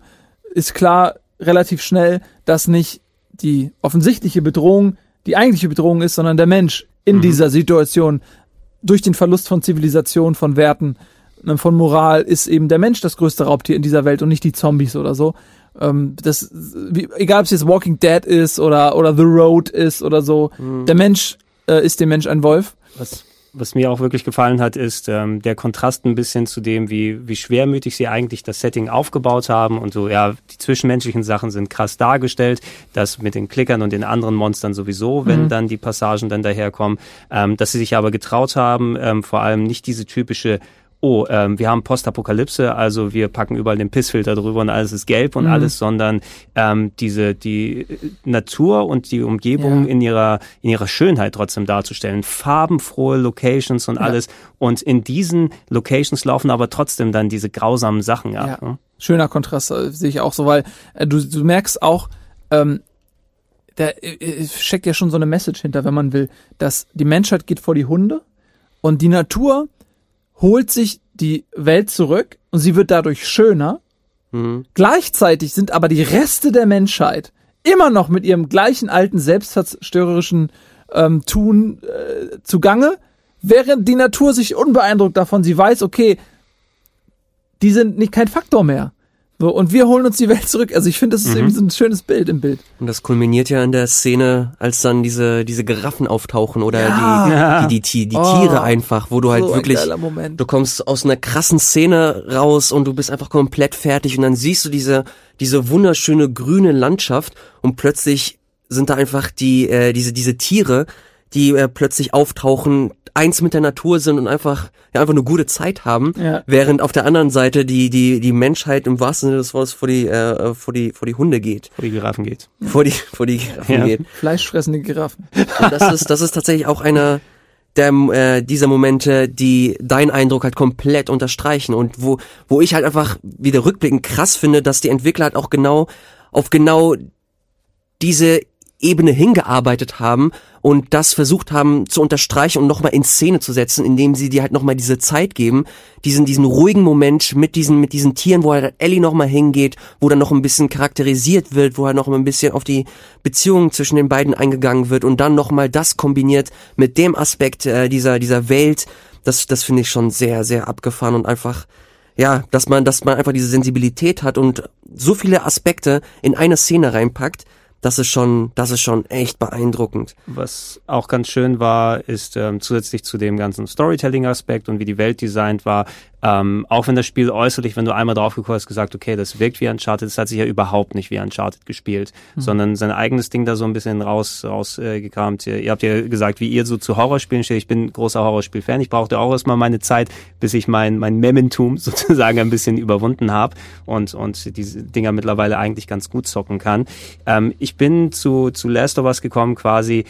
ist klar relativ schnell, dass nicht die offensichtliche Bedrohung die eigentliche Bedrohung ist, sondern der Mensch in mhm. dieser Situation durch den Verlust von Zivilisation, von Werten, ne, von Moral ist eben der Mensch das größte Raubtier in dieser Welt und nicht die Zombies oder so. Ähm, das, wie, egal ob es jetzt Walking Dead ist oder, oder The Road ist oder so, mhm. der Mensch äh, ist dem Mensch ein Wolf was, was mir auch wirklich gefallen hat, ist ähm, der Kontrast ein bisschen zu dem, wie, wie schwermütig sie eigentlich das Setting aufgebaut haben und so, ja, die zwischenmenschlichen Sachen sind krass dargestellt, das mit den Klickern und den anderen Monstern sowieso, wenn mhm. dann die Passagen dann daherkommen, ähm, dass sie sich aber getraut haben, ähm, vor allem nicht diese typische oh, ähm, wir haben Postapokalypse, also wir packen überall den Pissfilter drüber und alles ist gelb und mhm. alles, sondern ähm, diese die Natur und die Umgebung ja. in ihrer in ihrer Schönheit trotzdem darzustellen, farbenfrohe Locations und ja. alles und in diesen Locations laufen aber trotzdem dann diese grausamen Sachen ab. Ja. Ne? Schöner Kontrast äh, sehe ich auch so, weil äh, du du merkst auch ähm, da äh, steckt ja schon so eine Message hinter, wenn man will, dass die Menschheit geht vor die Hunde und die Natur holt sich die Welt zurück und sie wird dadurch schöner. Mhm. Gleichzeitig sind aber die Reste der Menschheit immer noch mit ihrem gleichen alten selbstzerstörerischen ähm, Tun äh, zugange, während die Natur sich unbeeindruckt davon, sie weiß, okay, die sind nicht kein Faktor mehr. So, und wir holen uns die Welt zurück. Also ich finde, das ist mhm. irgendwie so ein schönes Bild im Bild. Und das kulminiert ja in der Szene, als dann diese, diese Giraffen auftauchen oder ja. die, ja. die, die, die, die oh, Tiere einfach, wo du halt so wirklich, du kommst aus einer krassen Szene raus und du bist einfach komplett fertig und dann siehst du diese, diese wunderschöne grüne Landschaft und plötzlich sind da einfach die, äh, diese, diese Tiere, die äh, plötzlich auftauchen, eins mit der Natur sind und einfach ja, einfach eine gute Zeit haben, ja. während auf der anderen Seite die die die Menschheit im wahrsten Sinne des Wortes vor die äh, vor die vor die Hunde geht, vor die Giraffen geht, vor die vor die Giraffen ja. geht, fleischfressende Giraffen. Und das ist das ist tatsächlich auch einer der, äh, dieser Momente, die deinen Eindruck halt komplett unterstreichen und wo wo ich halt einfach wieder rückblickend krass finde, dass die Entwickler halt auch genau auf genau diese Ebene hingearbeitet haben und das versucht haben zu unterstreichen und nochmal in Szene zu setzen, indem sie dir halt nochmal diese Zeit geben, diesen, diesen ruhigen Moment mit diesen, mit diesen Tieren, wo halt Ellie nochmal hingeht, wo dann noch ein bisschen charakterisiert wird, wo halt noch ein bisschen auf die Beziehungen zwischen den beiden eingegangen wird und dann nochmal das kombiniert mit dem Aspekt äh, dieser, dieser Welt, das, das finde ich schon sehr, sehr abgefahren und einfach, ja, dass man, dass man einfach diese Sensibilität hat und so viele Aspekte in eine Szene reinpackt, das ist schon, das ist schon echt beeindruckend. Was auch ganz schön war, ist ähm, zusätzlich zu dem ganzen Storytelling-Aspekt und wie die Welt designt war, ähm, auch wenn das Spiel äußerlich, wenn du einmal drauf geguckt hast, gesagt, okay, das wirkt wie Uncharted, das hat sich ja überhaupt nicht wie Uncharted gespielt, mhm. sondern sein eigenes Ding da so ein bisschen raus, rausgekramt. Äh, ihr habt ja gesagt, wie ihr so zu Horrorspielen steht. Ich bin großer Horrorspiel-Fan. Ich brauchte auch erstmal meine Zeit, bis ich mein, mein Mementum sozusagen ein bisschen überwunden habe und, und diese Dinger mittlerweile eigentlich ganz gut zocken kann. Ähm, ich bin zu, zu Last of Us gekommen quasi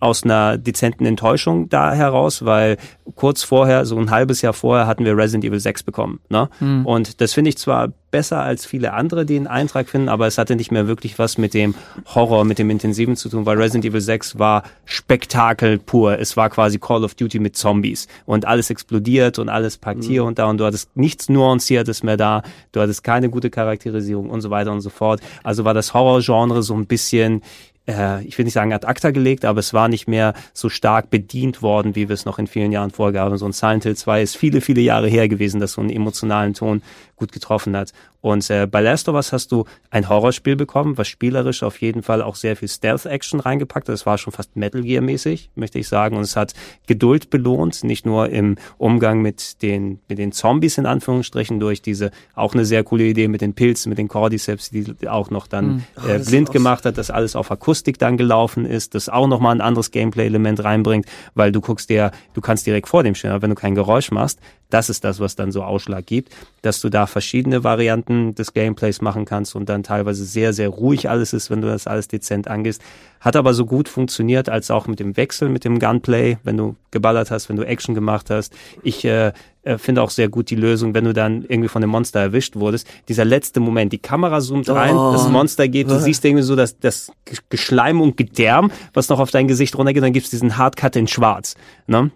aus einer dezenten Enttäuschung da heraus, weil kurz vorher, so ein halbes Jahr vorher, hatten wir Resident Evil 6 bekommen. Ne? Mhm. Und das finde ich zwar besser als viele andere, die einen Eintrag finden, aber es hatte nicht mehr wirklich was mit dem Horror, mit dem Intensiven zu tun, weil Resident Evil 6 war Spektakel pur. Es war quasi Call of Duty mit Zombies und alles explodiert und alles packt hier mhm. und da und du hattest nichts Nuanciertes mehr da, du hattest keine gute Charakterisierung und so weiter und so fort. Also war das Horrorgenre so ein bisschen äh, ich will nicht sagen ad acta gelegt, aber es war nicht mehr so stark bedient worden, wie wir es noch in vielen Jahren vorgaben. So ein Silent Hill 2 ist viele, viele Jahre her gewesen, dass so einen emotionalen Ton gut getroffen hat. Und äh, bei Last of Us hast du ein Horrorspiel bekommen, was spielerisch auf jeden Fall auch sehr viel Stealth-Action reingepackt hat. Das war schon fast Metal Gear-mäßig, möchte ich sagen. Und es hat Geduld belohnt, nicht nur im Umgang mit den, mit den Zombies in Anführungsstrichen durch diese auch eine sehr coole Idee mit den Pilzen, mit den Cordyceps, die auch noch dann mhm. äh, blind gemacht hat, dass alles auf Akustik dann gelaufen ist, das auch nochmal ein anderes Gameplay-Element reinbringt, weil du guckst dir, du kannst direkt vor dem stehen, aber wenn du kein Geräusch machst, das ist das, was dann so Ausschlag gibt, dass du da verschiedene Varianten des Gameplays machen kannst und dann teilweise sehr, sehr ruhig alles ist, wenn du das alles dezent angehst. Hat aber so gut funktioniert, als auch mit dem Wechsel, mit dem Gunplay, wenn du geballert hast, wenn du Action gemacht hast. Ich äh, äh finde auch sehr gut die Lösung, wenn du dann irgendwie von dem Monster erwischt wurdest. Dieser letzte Moment, die Kamera zoomt rein, oh. das Monster geht, du siehst irgendwie so das, das Geschleim und Gedärm, was noch auf dein Gesicht runtergeht, dann gibt's diesen Hardcut in schwarz. Ne?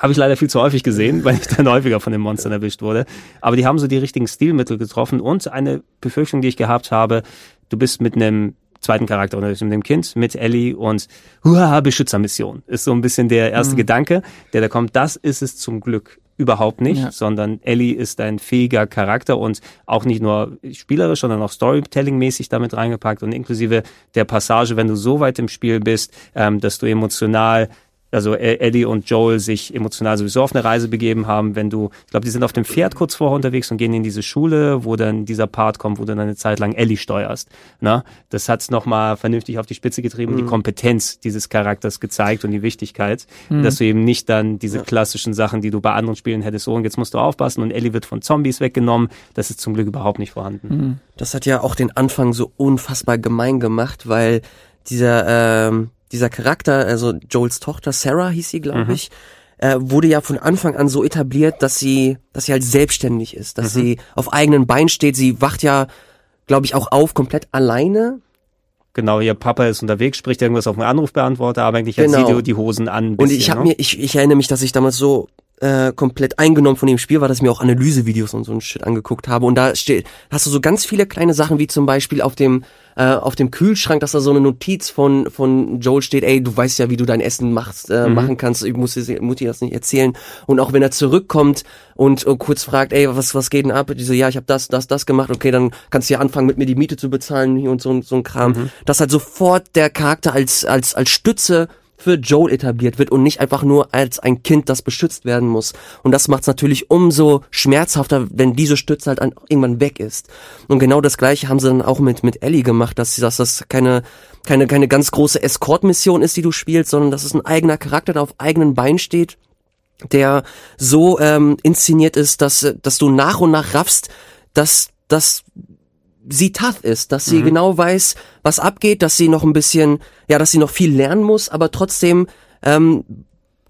Habe ich leider viel zu häufig gesehen, weil ich dann häufiger von den Monstern erwischt wurde. Aber die haben so die richtigen Stilmittel getroffen und eine Befürchtung, die ich gehabt habe, du bist mit einem zweiten Charakter unterwegs mit dem Kind, mit Ellie und huha, Beschützermission. Ist so ein bisschen der erste mhm. Gedanke, der da kommt. Das ist es zum Glück überhaupt nicht, ja. sondern Ellie ist ein fähiger Charakter und auch nicht nur spielerisch, sondern auch Storytelling-mäßig damit reingepackt und inklusive der Passage, wenn du so weit im Spiel bist, ähm, dass du emotional also e- Eddie und Joel sich emotional sowieso auf eine Reise begeben haben, wenn du, ich glaube, die sind auf dem Pferd kurz vorher unterwegs und gehen in diese Schule, wo dann dieser Part kommt, wo du dann eine Zeit lang Ellie steuerst. Na, das hat's nochmal vernünftig auf die Spitze getrieben, mhm. die Kompetenz dieses Charakters gezeigt und die Wichtigkeit, mhm. dass du eben nicht dann diese ja. klassischen Sachen, die du bei anderen Spielen hättest, so und jetzt musst du aufpassen und Ellie wird von Zombies weggenommen. Das ist zum Glück überhaupt nicht vorhanden. Mhm. Das hat ja auch den Anfang so unfassbar gemein gemacht, weil dieser ähm dieser Charakter, also Joels Tochter Sarah hieß sie, glaube mhm. ich, äh, wurde ja von Anfang an so etabliert, dass sie, dass sie halt selbstständig ist, dass mhm. sie auf eigenen Beinen steht. Sie wacht ja, glaube ich, auch auf komplett alleine. Genau, ihr Papa ist unterwegs, spricht irgendwas auf den Anrufbeantworter, aber eigentlich genau. hat sie die, die Hosen an. Bisschen, und ich habe ne? mir, ich, ich erinnere mich, dass ich damals so äh, komplett eingenommen von dem Spiel war, dass ich mir auch Analysevideos und so ein Shit angeguckt habe. Und da steht, hast du so ganz viele kleine Sachen, wie zum Beispiel auf dem äh, auf dem Kühlschrank, dass da so eine Notiz von von Joel steht, ey, du weißt ja, wie du dein Essen machst, äh, mhm. machen kannst. Ich muss dir, Mutti das nicht erzählen. Und auch wenn er zurückkommt und, und kurz fragt, ey, was was geht denn ab? Die so, ja, ich habe das, das, das gemacht. Okay, dann kannst du ja anfangen, mit mir die Miete zu bezahlen hier und so so ein Kram. Mhm. Dass halt sofort der Charakter als als als Stütze für Joel etabliert wird und nicht einfach nur als ein Kind, das beschützt werden muss. Und das macht es natürlich umso schmerzhafter, wenn diese Stütze halt irgendwann weg ist. Und genau das gleiche haben sie dann auch mit, mit Ellie gemacht, dass, dass das keine, keine, keine ganz große Escort-Mission ist, die du spielst, sondern dass es ein eigener Charakter, der auf eigenen Beinen steht, der so ähm, inszeniert ist, dass, dass du nach und nach raffst, dass, dass sie tough ist, dass sie mhm. genau weiß, was abgeht, dass sie noch ein bisschen, ja, dass sie noch viel lernen muss, aber trotzdem ähm,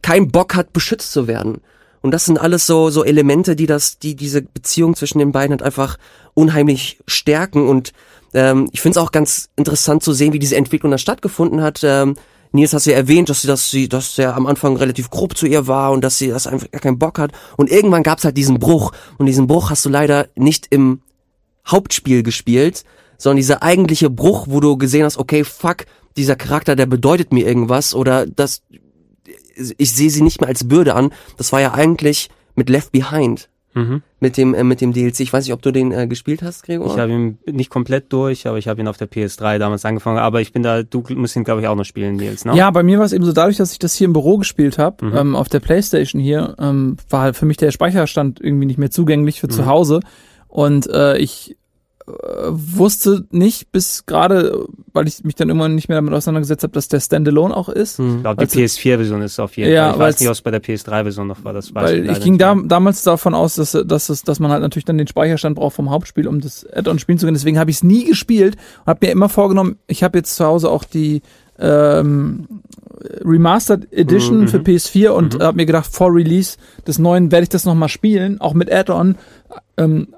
keinen Bock hat, beschützt zu werden. Und das sind alles so so Elemente, die das, die diese Beziehung zwischen den beiden halt einfach unheimlich stärken und ähm, ich finde es auch ganz interessant zu sehen, wie diese Entwicklung da stattgefunden hat. Ähm, Nils hast ja erwähnt, dass sie, dass sie, dass er am Anfang relativ grob zu ihr war und dass sie das einfach gar keinen Bock hat. Und irgendwann gab's halt diesen Bruch. Und diesen Bruch hast du leider nicht im Hauptspiel gespielt, sondern dieser eigentliche Bruch, wo du gesehen hast, okay, fuck, dieser Charakter, der bedeutet mir irgendwas oder das, ich sehe sie nicht mehr als Bürde an. Das war ja eigentlich mit Left Behind. Mhm. Mit dem äh, mit dem DLC. Ich weiß nicht, ob du den äh, gespielt hast, Gregor. Ich habe ihn nicht komplett durch, aber ich habe ihn auf der PS3 damals angefangen. Aber ich bin da, du musst ihn glaube ich auch noch spielen, Nils. Ne? Ja, bei mir war es eben so, dadurch, dass ich das hier im Büro gespielt habe, mhm. ähm, auf der PlayStation hier, ähm, war halt für mich der Speicherstand irgendwie nicht mehr zugänglich für mhm. zu Hause. Und äh, ich wusste nicht bis gerade, weil ich mich dann immer nicht mehr damit auseinandergesetzt habe, dass der Standalone auch ist. Hm. Ich glaube, die PS4-Version ist auf jeden ja, Fall. Ich weiß nicht, ob es bei der PS3-Version noch war. Das weiß weil ich, ich ging da, damals davon aus, dass, dass, es, dass man halt natürlich dann den Speicherstand braucht vom Hauptspiel, um das Add-on spielen zu können. Deswegen habe ich es nie gespielt und habe mir immer vorgenommen, ich habe jetzt zu Hause auch die ähm, Remastered Edition mhm. für PS4 und mhm. habe mir gedacht, vor Release des neuen werde ich das nochmal spielen, auch mit Add-on. Ähm,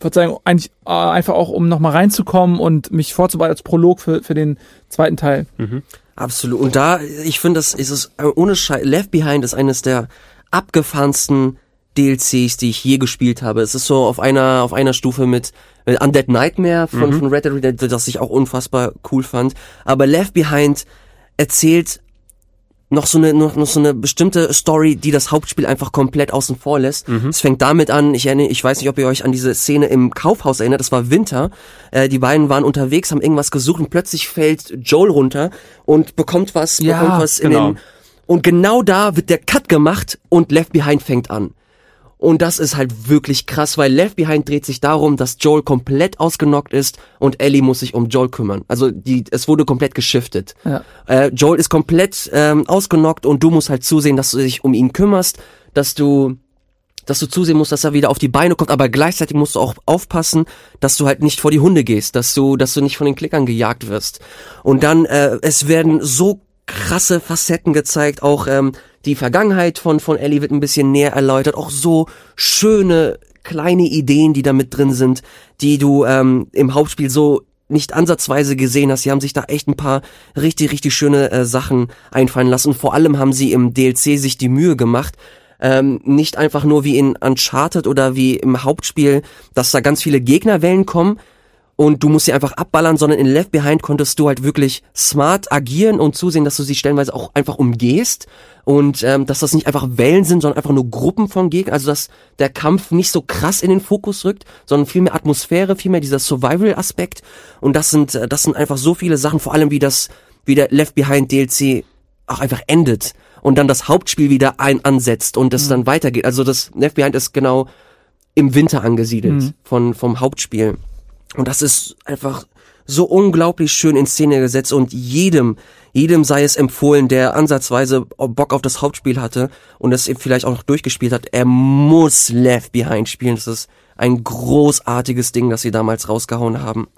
Verzeihung, eigentlich äh, einfach auch, um nochmal reinzukommen und mich vorzubereiten als Prolog für, für den zweiten Teil. Mhm. Absolut. Und da, ich finde, das ist es, äh, ohne Scheiß, Left Behind ist eines der abgefahrensten DLCs, die ich je gespielt habe. Es ist so auf einer, auf einer Stufe mit, mit Undead Nightmare von, mhm. von Red Dead Redemption, das ich auch unfassbar cool fand. Aber Left Behind erzählt noch so eine noch, noch so eine bestimmte Story, die das Hauptspiel einfach komplett außen vor lässt. Mhm. Es fängt damit an, ich erinnere, ich weiß nicht, ob ihr euch an diese Szene im Kaufhaus erinnert, das war Winter. Äh, die beiden waren unterwegs, haben irgendwas gesucht und plötzlich fällt Joel runter und bekommt was, ja, bekommt was genau. in den und genau da wird der Cut gemacht und Left Behind fängt an. Und das ist halt wirklich krass, weil Left Behind dreht sich darum, dass Joel komplett ausgenockt ist und Ellie muss sich um Joel kümmern. Also die, es wurde komplett geschiftet. Ja. Äh, Joel ist komplett ähm, ausgenockt und du musst halt zusehen, dass du dich um ihn kümmerst, dass du dass du zusehen musst, dass er wieder auf die Beine kommt, aber gleichzeitig musst du auch aufpassen, dass du halt nicht vor die Hunde gehst, dass du, dass du nicht von den Klickern gejagt wirst. Und dann, äh, es werden so krasse Facetten gezeigt, auch ähm, die Vergangenheit von, von Ellie wird ein bisschen näher erläutert. Auch so schöne kleine Ideen, die da mit drin sind, die du ähm, im Hauptspiel so nicht ansatzweise gesehen hast. Sie haben sich da echt ein paar richtig, richtig schöne äh, Sachen einfallen lassen. Vor allem haben sie im DLC sich die Mühe gemacht, ähm, nicht einfach nur wie in Uncharted oder wie im Hauptspiel, dass da ganz viele Gegnerwellen kommen, und du musst sie einfach abballern, sondern in Left Behind konntest du halt wirklich smart agieren und zusehen, dass du sie stellenweise auch einfach umgehst und ähm, dass das nicht einfach Wellen sind, sondern einfach nur Gruppen von Gegnern, also dass der Kampf nicht so krass in den Fokus rückt, sondern viel mehr Atmosphäre, viel mehr dieser Survival-Aspekt und das sind äh, das sind einfach so viele Sachen, vor allem wie das wie der Left Behind DLC auch einfach endet und dann das Hauptspiel wieder ein ansetzt und es mhm. dann weitergeht. Also das Left Behind ist genau im Winter angesiedelt mhm. von vom Hauptspiel. Und das ist einfach so unglaublich schön in Szene gesetzt und jedem, jedem sei es empfohlen, der ansatzweise Bock auf das Hauptspiel hatte und es vielleicht auch noch durchgespielt hat, er muss Left Behind spielen. Das ist ein großartiges Ding, das sie damals rausgehauen haben.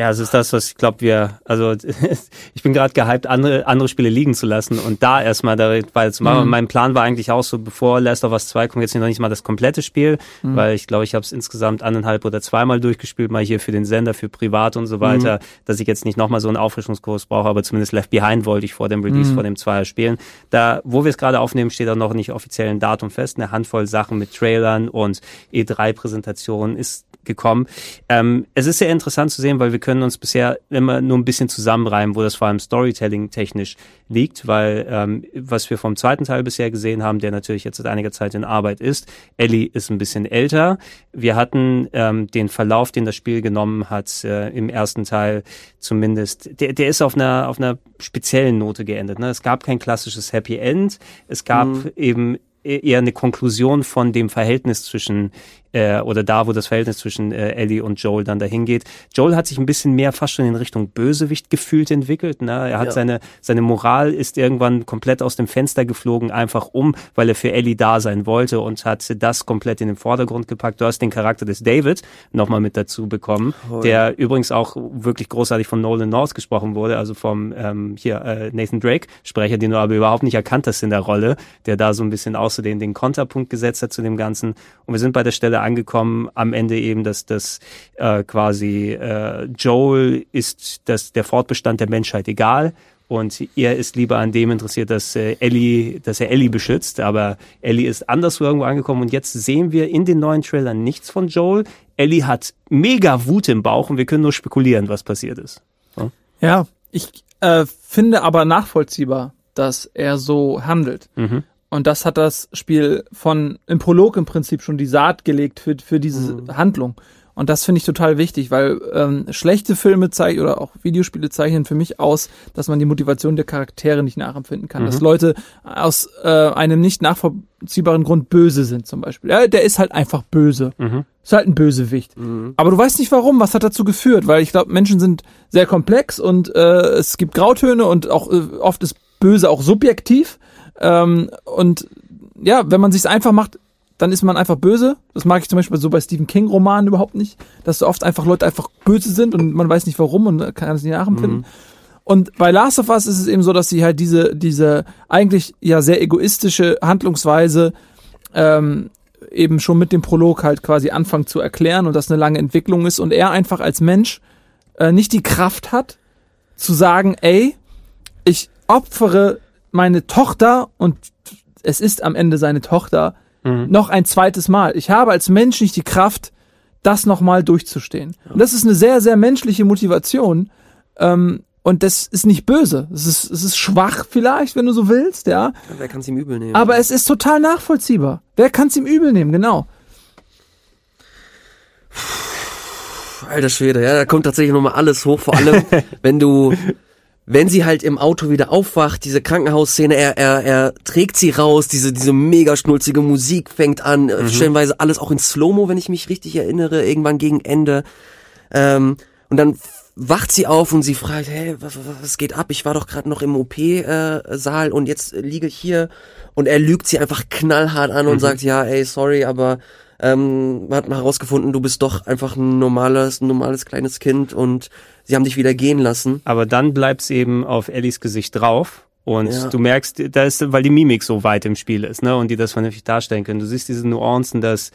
Ja, es ist das, was ich glaube, wir, also ich bin gerade gehypt, andere, andere Spiele liegen zu lassen und da erstmal direkt weil zu machen. Mhm. Mein Plan war eigentlich auch so, bevor Last of Us 2 kommt, jetzt noch nicht mal das komplette Spiel, mhm. weil ich glaube, ich habe es insgesamt anderthalb oder zweimal durchgespielt, mal hier für den Sender, für privat und so weiter, mhm. dass ich jetzt nicht nochmal so einen Auffrischungskurs brauche, aber zumindest Left Behind wollte ich vor dem Release, mhm. vor dem Zweier spielen. Da, wo wir es gerade aufnehmen, steht auch noch nicht offiziell ein Datum fest, eine Handvoll Sachen mit Trailern und E3-Präsentationen ist gekommen. Ähm, es ist sehr interessant zu sehen, weil wir können uns bisher immer nur ein bisschen zusammenreimen, wo das vor allem Storytelling technisch liegt, weil ähm, was wir vom zweiten Teil bisher gesehen haben, der natürlich jetzt seit einiger Zeit in Arbeit ist, Ellie ist ein bisschen älter. Wir hatten ähm, den Verlauf, den das Spiel genommen hat, äh, im ersten Teil zumindest, der, der ist auf einer, auf einer speziellen Note geendet. Ne? Es gab kein klassisches Happy End. Es gab mhm. eben eher eine Konklusion von dem Verhältnis zwischen äh, oder da, wo das Verhältnis zwischen äh, Ellie und Joel dann dahin geht. Joel hat sich ein bisschen mehr fast schon in Richtung Bösewicht gefühlt entwickelt. Ne? Er hat ja. seine, seine Moral ist irgendwann komplett aus dem Fenster geflogen, einfach um, weil er für Ellie da sein wollte und hat das komplett in den Vordergrund gepackt. Du hast den Charakter des David nochmal mit dazu bekommen, oh, der übrigens auch wirklich großartig von Nolan North gesprochen wurde, also vom ähm, hier äh, Nathan Drake Sprecher, den du aber überhaupt nicht erkannt hast in der Rolle, der da so ein bisschen aus auch so den, den Konterpunkt gesetzt hat zu dem Ganzen. Und wir sind bei der Stelle angekommen, am Ende eben, dass das äh, quasi äh, Joel ist das, der Fortbestand der Menschheit egal. Und er ist lieber an dem interessiert, dass äh, Ellie, dass er Ellie beschützt. Aber Ellie ist anderswo irgendwo angekommen. Und jetzt sehen wir in den neuen Trailern nichts von Joel. Ellie hat mega Wut im Bauch und wir können nur spekulieren, was passiert ist. Ja, ja ich äh, finde aber nachvollziehbar, dass er so handelt. Mhm. Und das hat das Spiel von im Prolog im Prinzip schon die Saat gelegt für, für diese mhm. Handlung. Und das finde ich total wichtig, weil ähm, schlechte Filme zeichnen oder auch Videospiele zeichnen für mich aus, dass man die Motivation der Charaktere nicht nachempfinden kann. Mhm. Dass Leute aus äh, einem nicht nachvollziehbaren Grund böse sind, zum Beispiel. Ja, der ist halt einfach böse. Mhm. Ist halt ein Bösewicht. Mhm. Aber du weißt nicht warum, was hat dazu geführt, weil ich glaube, Menschen sind sehr komplex und äh, es gibt Grautöne und auch äh, oft ist Böse auch subjektiv. Ähm, und ja, wenn man sich's einfach macht, dann ist man einfach böse. Das mag ich zum Beispiel so bei Stephen King Romanen überhaupt nicht, dass so oft einfach Leute einfach böse sind und man weiß nicht warum und kann es nicht nachempfinden. Mhm. Und bei Last of Us ist es eben so, dass sie halt diese, diese eigentlich ja sehr egoistische Handlungsweise ähm, eben schon mit dem Prolog halt quasi anfangen zu erklären und das eine lange Entwicklung ist und er einfach als Mensch äh, nicht die Kraft hat zu sagen, ey, ich opfere meine Tochter und es ist am Ende seine Tochter mhm. noch ein zweites Mal. Ich habe als Mensch nicht die Kraft, das nochmal durchzustehen. Ja. Und das ist eine sehr, sehr menschliche Motivation. Ähm, und das ist nicht böse. Es ist, es ist schwach vielleicht, wenn du so willst, ja. ja wer kann es ihm übel nehmen? Aber es ist total nachvollziehbar. Wer kann es ihm übel nehmen, genau. Alter Schwede, ja, da kommt tatsächlich nochmal alles hoch, vor allem, wenn du wenn sie halt im Auto wieder aufwacht, diese Krankenhausszene, er, er, er trägt sie raus, diese, diese mega schnulzige Musik fängt an, äh, mhm. stellenweise alles auch in Slow-Mo, wenn ich mich richtig erinnere, irgendwann gegen Ende. Ähm, und dann wacht sie auf und sie fragt, hey, was, was geht ab? Ich war doch gerade noch im OP-Saal äh, und jetzt liege ich hier. Und er lügt sie einfach knallhart an und mhm. sagt, ja, ey, sorry, aber ähm, man hat mal herausgefunden, du bist doch einfach ein normales, ein normales kleines Kind und sie haben dich wieder gehen lassen. Aber dann bleibt's eben auf Ellies Gesicht drauf. Und ja. du merkst, da ist, weil die Mimik so weit im Spiel ist, ne, und die das vernünftig darstellen können. Du siehst diese Nuancen, dass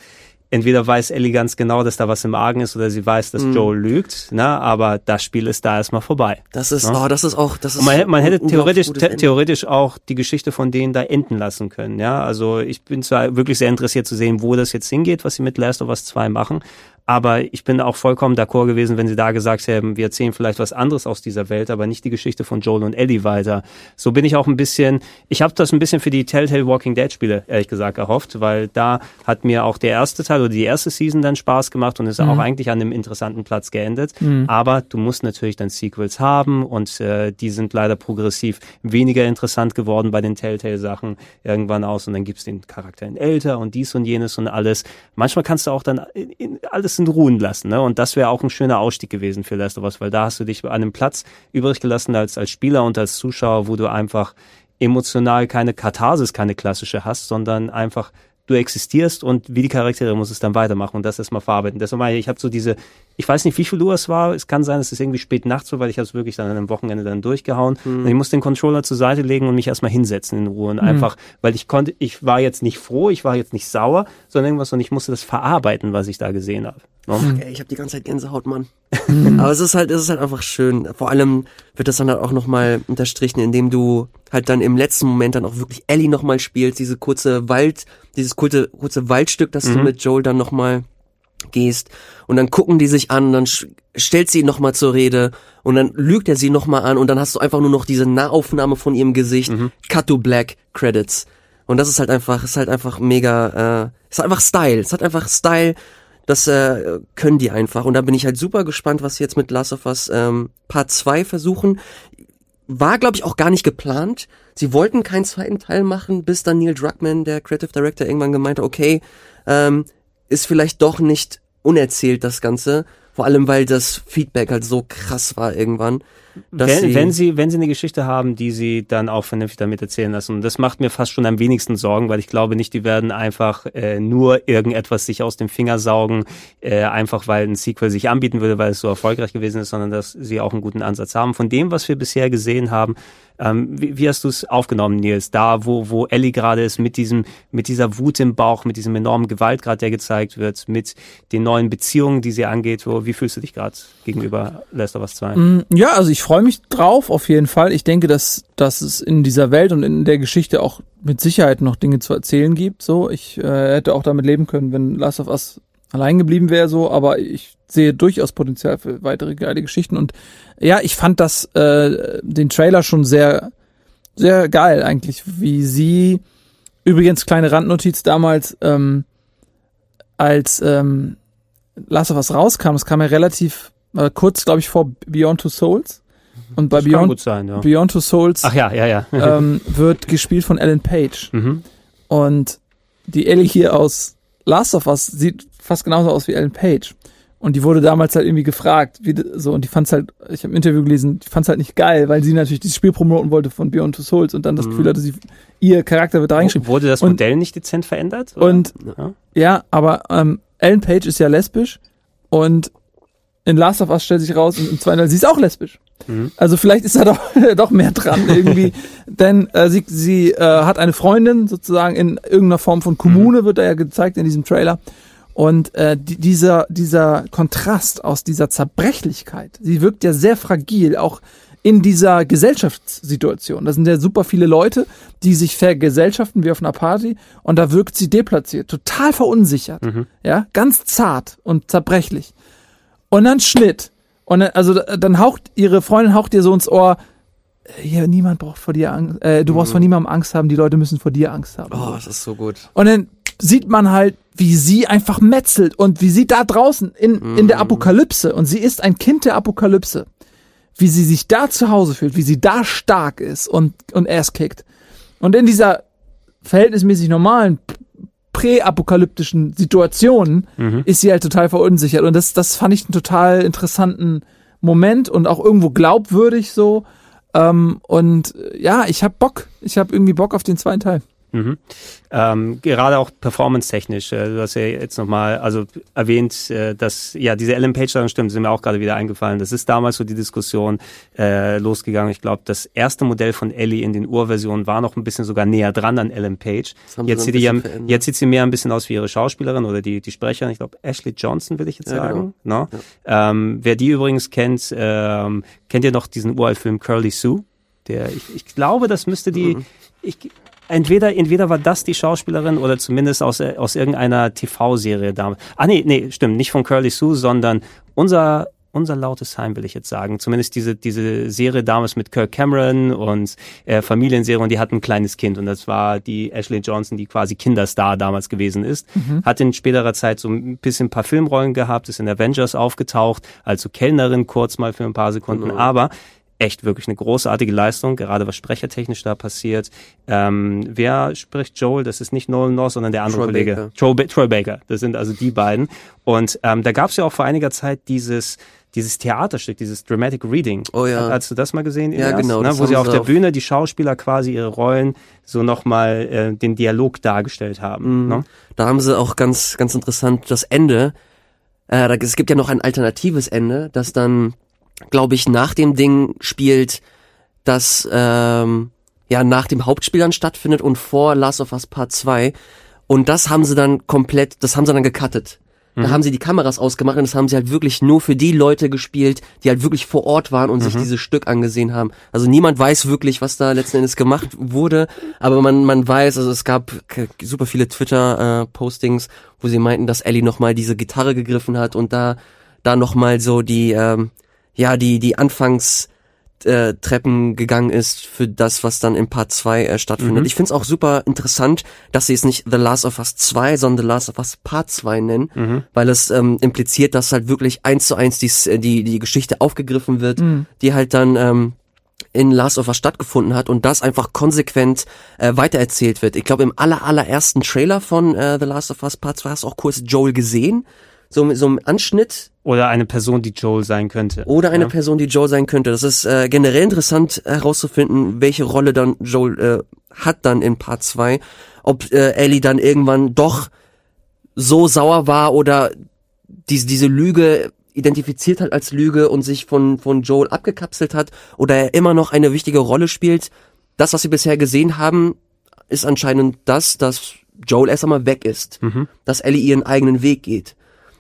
entweder weiß Ellie ganz genau, dass da was im Argen ist, oder sie weiß, dass mm. Joel lügt, ne? aber das Spiel ist da erstmal vorbei. Das ist, ne? oh, das ist auch, das ist. man, man hätte theoretisch, theoretisch auch die Geschichte von denen da enden lassen können, ja. Also ich bin zwar wirklich sehr interessiert zu sehen, wo das jetzt hingeht, was sie mit Last of Us 2 machen, aber ich bin auch vollkommen d'accord gewesen, wenn sie da gesagt haben, wir erzählen vielleicht was anderes aus dieser Welt, aber nicht die Geschichte von Joel und Ellie weiter. So bin ich auch ein bisschen, ich habe das ein bisschen für die Telltale Walking Dead Spiele, ehrlich gesagt, erhofft, weil da hat mir auch der erste Teil oder die erste Season dann Spaß gemacht und ist mhm. auch eigentlich an einem interessanten Platz geendet. Mhm. Aber du musst natürlich dann Sequels haben und äh, die sind leider progressiv weniger interessant geworden bei den Telltale-Sachen irgendwann aus und dann gibt's den Charakteren älter und dies und jenes und alles. Manchmal kannst du auch dann in, in alles bisschen ruhen lassen. Ne? Und das wäre auch ein schöner Ausstieg gewesen für Last of Us, weil da hast du dich an einem Platz übrig gelassen als, als Spieler und als Zuschauer, wo du einfach emotional keine Katharsis, keine klassische hast, sondern einfach du existierst und wie die Charaktere muss es dann weitermachen und das erstmal verarbeiten. Deshalb meine ich, ich habe so diese, ich weiß nicht, wie viel Uhr es war. Es kann sein, es ist irgendwie spät nachts so, weil ich habe es wirklich dann an einem Wochenende dann durchgehauen. Mhm. Und ich muss den Controller zur Seite legen und mich erstmal hinsetzen in Ruhe und mhm. einfach, weil ich konnte, ich war jetzt nicht froh, ich war jetzt nicht sauer, sondern irgendwas und ich musste das verarbeiten, was ich da gesehen habe. No? Ne? Ey, ich habe die ganze Zeit Gänsehaut, Mann. Mhm. Aber es ist halt, es ist halt einfach schön. Vor allem wird das dann halt auch nochmal unterstrichen, indem du halt dann im letzten Moment dann auch wirklich Ellie nochmal spielst, diese kurze Wald, dieses kurze, kurze Waldstück, das mhm. du mit Joel dann nochmal gehst und dann gucken die sich an, dann stellt sie ihn nochmal zur Rede und dann lügt er sie nochmal an und dann hast du einfach nur noch diese Nahaufnahme von ihrem Gesicht, mhm. Cut to Black Credits. Und das ist halt einfach, ist halt einfach mega, äh, ist halt einfach Style, es hat einfach Style, das äh, können die einfach. Und da bin ich halt super gespannt, was sie jetzt mit Last of Us ähm, Part 2 versuchen. War, glaube ich, auch gar nicht geplant. Sie wollten keinen zweiten Teil machen, bis dann Neil Druckmann, der Creative Director, irgendwann gemeint hat, okay, ähm, ist vielleicht doch nicht unerzählt, das Ganze. Vor allem, weil das Feedback halt so krass war irgendwann. Wenn, sie, wenn sie wenn sie eine Geschichte haben, die sie dann auch vernünftig damit erzählen lassen. Und das macht mir fast schon am wenigsten Sorgen, weil ich glaube nicht, die werden einfach äh, nur irgendetwas sich aus dem Finger saugen, äh, einfach weil ein Sequel sich anbieten würde, weil es so erfolgreich gewesen ist, sondern dass sie auch einen guten Ansatz haben. Von dem, was wir bisher gesehen haben, ähm, wie, wie, hast du es aufgenommen, Nils? Da, wo, wo Ellie gerade ist, mit diesem, mit dieser Wut im Bauch, mit diesem enormen Gewaltgrad, der gezeigt wird, mit den neuen Beziehungen, die sie angeht. Wo, wie fühlst du dich gerade gegenüber Last of Us 2? Mm, ja, also ich freue mich drauf, auf jeden Fall. Ich denke, dass, dass es in dieser Welt und in der Geschichte auch mit Sicherheit noch Dinge zu erzählen gibt. So, ich äh, hätte auch damit leben können, wenn Last of Us allein geblieben wäre, so, aber ich sehe durchaus Potenzial für weitere geile Geschichten. Und ja, ich fand das, äh, den Trailer schon sehr, sehr geil eigentlich, wie sie, übrigens kleine Randnotiz damals, ähm, als ähm, Last of Us rauskam, es kam ja relativ äh, kurz, glaube ich, vor Beyond Two Souls. Und bei Beyond, sein, ja. Beyond Two Souls Ach ja, ja, ja. ähm, wird gespielt von Ellen Page. Mhm. Und die Ellie hier aus Last of Us sieht fast genauso aus wie Ellen Page. Und die wurde damals halt irgendwie gefragt, wie so, und die fand's halt, ich habe im Interview gelesen, die fand's halt nicht geil, weil sie natürlich dieses Spiel promoten wollte von Beyond Two Souls und dann das mhm. Gefühl hatte, sie, ihr Charakter wird da reingeschrieben. Wurde das Modell und, nicht dezent verändert? Oder? Und ja, ja aber ähm, Ellen Page ist ja lesbisch und in Last of Us stellt sich raus, und im zweiten Teil, sie ist auch lesbisch. Mhm. Also vielleicht ist da doch, doch mehr dran irgendwie. Denn äh, sie, sie äh, hat eine Freundin sozusagen in irgendeiner Form von Kommune, mhm. wird da ja gezeigt in diesem Trailer. Und äh, die, dieser, dieser Kontrast aus dieser Zerbrechlichkeit, sie wirkt ja sehr fragil, auch in dieser Gesellschaftssituation. Da sind ja super viele Leute, die sich vergesellschaften wie auf einer Party und da wirkt sie deplatziert, total verunsichert, mhm. ja, ganz zart und zerbrechlich. Und dann Schnitt. Und dann, also dann haucht ihre Freundin haucht ihr so ins Ohr, hier, niemand braucht vor dir Angst, äh, du brauchst mhm. vor niemandem Angst haben, die Leute müssen vor dir Angst haben. Oh, das ist so gut. Und dann sieht man halt, wie sie einfach metzelt und wie sie da draußen in, mhm. in der mhm. Apokalypse, und sie ist ein Kind der Apokalypse, wie sie sich da zu Hause fühlt, wie sie da stark ist und, und ass kickt. Und in dieser verhältnismäßig normalen präapokalyptischen Situationen mhm. ist sie halt total verunsichert. Und das, das fand ich einen total interessanten Moment und auch irgendwo glaubwürdig so. Ähm, und ja, ich hab Bock. Ich hab irgendwie Bock auf den zweiten Teil. Mhm. Ähm, gerade auch performance-technisch, äh, du hast ja jetzt nochmal also erwähnt, äh, dass ja diese Ellen Page stimmt, sind mir auch gerade wieder eingefallen. Das ist damals so die Diskussion äh, losgegangen. Ich glaube, das erste Modell von Ellie in den Urversionen war noch ein bisschen sogar näher dran an Ellen Page. Jetzt sieht, ja, jetzt sieht sie mehr ein bisschen aus wie ihre Schauspielerin oder die, die Sprecherin. Ich glaube, Ashley Johnson will ich jetzt ja, sagen. Genau. No? Ja. Ähm, wer die übrigens kennt, ähm, kennt ihr noch diesen Uraltfilm Curly Sue? Der, ich, ich glaube, das müsste die, mhm. ich, entweder, entweder war das die Schauspielerin oder zumindest aus, aus irgendeiner TV-Serie damals. Ah, nee, nee, stimmt, nicht von Curly Sue, sondern unser, unser lautes Heim, will ich jetzt sagen. Zumindest diese, diese Serie damals mit Kirk Cameron und äh, Familienserie und die hat ein kleines Kind und das war die Ashley Johnson, die quasi Kinderstar damals gewesen ist. Mhm. Hat in späterer Zeit so ein bisschen ein paar Filmrollen gehabt, ist in Avengers aufgetaucht, also Kellnerin kurz mal für ein paar Sekunden, mhm. aber echt wirklich eine großartige Leistung, gerade was sprechertechnisch da passiert. Ähm, wer spricht Joel? Das ist nicht Nolan North, sondern der andere Troy Kollege. Baker. Troy, ba Troy Baker. Das sind also die beiden. Und ähm, da gab es ja auch vor einiger Zeit dieses dieses Theaterstück, dieses Dramatic Reading. Oh ja. Hast du das mal gesehen? Ja, Elias? genau. Ne? Wo sie auf der Bühne die Schauspieler quasi ihre Rollen so nochmal äh, den Dialog dargestellt haben. Mhm. Ne? Da haben sie auch ganz, ganz interessant das Ende. Äh, es gibt ja noch ein alternatives Ende, das dann glaube ich, nach dem Ding spielt, das ähm, ja nach dem Hauptspiel dann stattfindet und vor Last of Us Part 2. Und das haben sie dann komplett, das haben sie dann gecuttet. Da mhm. haben sie die Kameras ausgemacht und das haben sie halt wirklich nur für die Leute gespielt, die halt wirklich vor Ort waren und mhm. sich dieses Stück angesehen haben. Also niemand weiß wirklich, was da letzten Endes gemacht wurde, aber man, man weiß, also es gab super viele Twitter-Postings, äh, wo sie meinten, dass Ellie nochmal diese Gitarre gegriffen hat und da, da nochmal so die, ähm, ja, die, die Anfangs, äh, Treppen gegangen ist für das, was dann im Part 2 äh, stattfindet. Mhm. Ich finde es auch super interessant, dass sie es nicht The Last of Us 2, sondern The Last of Us Part 2 nennen, mhm. weil es ähm, impliziert, dass halt wirklich eins zu eins die, äh, die, die Geschichte aufgegriffen wird, mhm. die halt dann ähm, in Last of Us stattgefunden hat und das einfach konsequent äh, weitererzählt wird. Ich glaube, im aller allerersten Trailer von äh, The Last of Us Part 2 hast du auch kurz Joel gesehen so, so ein Anschnitt. Oder eine Person, die Joel sein könnte. Oder eine ja. Person, die Joel sein könnte. Das ist äh, generell interessant herauszufinden, welche Rolle dann Joel äh, hat dann in Part 2. Ob äh, Ellie dann irgendwann doch so sauer war oder diese, diese Lüge identifiziert hat als Lüge und sich von, von Joel abgekapselt hat oder er immer noch eine wichtige Rolle spielt. Das, was wir bisher gesehen haben, ist anscheinend das, dass Joel erst einmal weg ist, mhm. dass Ellie ihren eigenen Weg geht.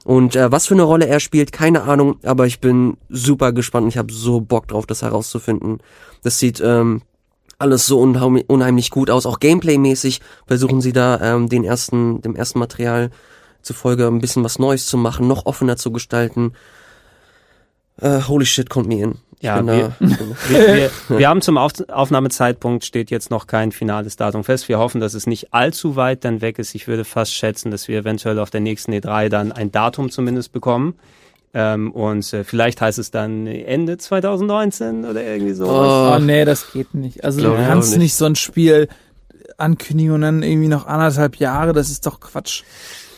Und äh, was für eine Rolle er spielt, keine Ahnung, aber ich bin super gespannt und ich habe so Bock drauf, das herauszufinden. Das sieht ähm, alles so unheimlich, gut aus. Auch Gameplay-mäßig versuchen sie da ähm, den ersten, dem ersten Material zufolge ein bisschen was Neues zu machen, noch offener zu gestalten. Äh, holy shit, kommt mir in. Ja, wir, wir, wir, wir, haben zum Auf Aufnahmezeitpunkt steht jetzt noch kein finales Datum fest. Wir hoffen, dass es nicht allzu weit dann weg ist. Ich würde fast schätzen, dass wir eventuell auf der nächsten E3 dann ein Datum zumindest bekommen. Ähm, und äh, vielleicht heißt es dann Ende 2019 oder irgendwie so. Oh, oh nee, das geht nicht. Also du kannst nicht. nicht so ein Spiel ankündigen und dann irgendwie noch anderthalb Jahre, das ist doch Quatsch.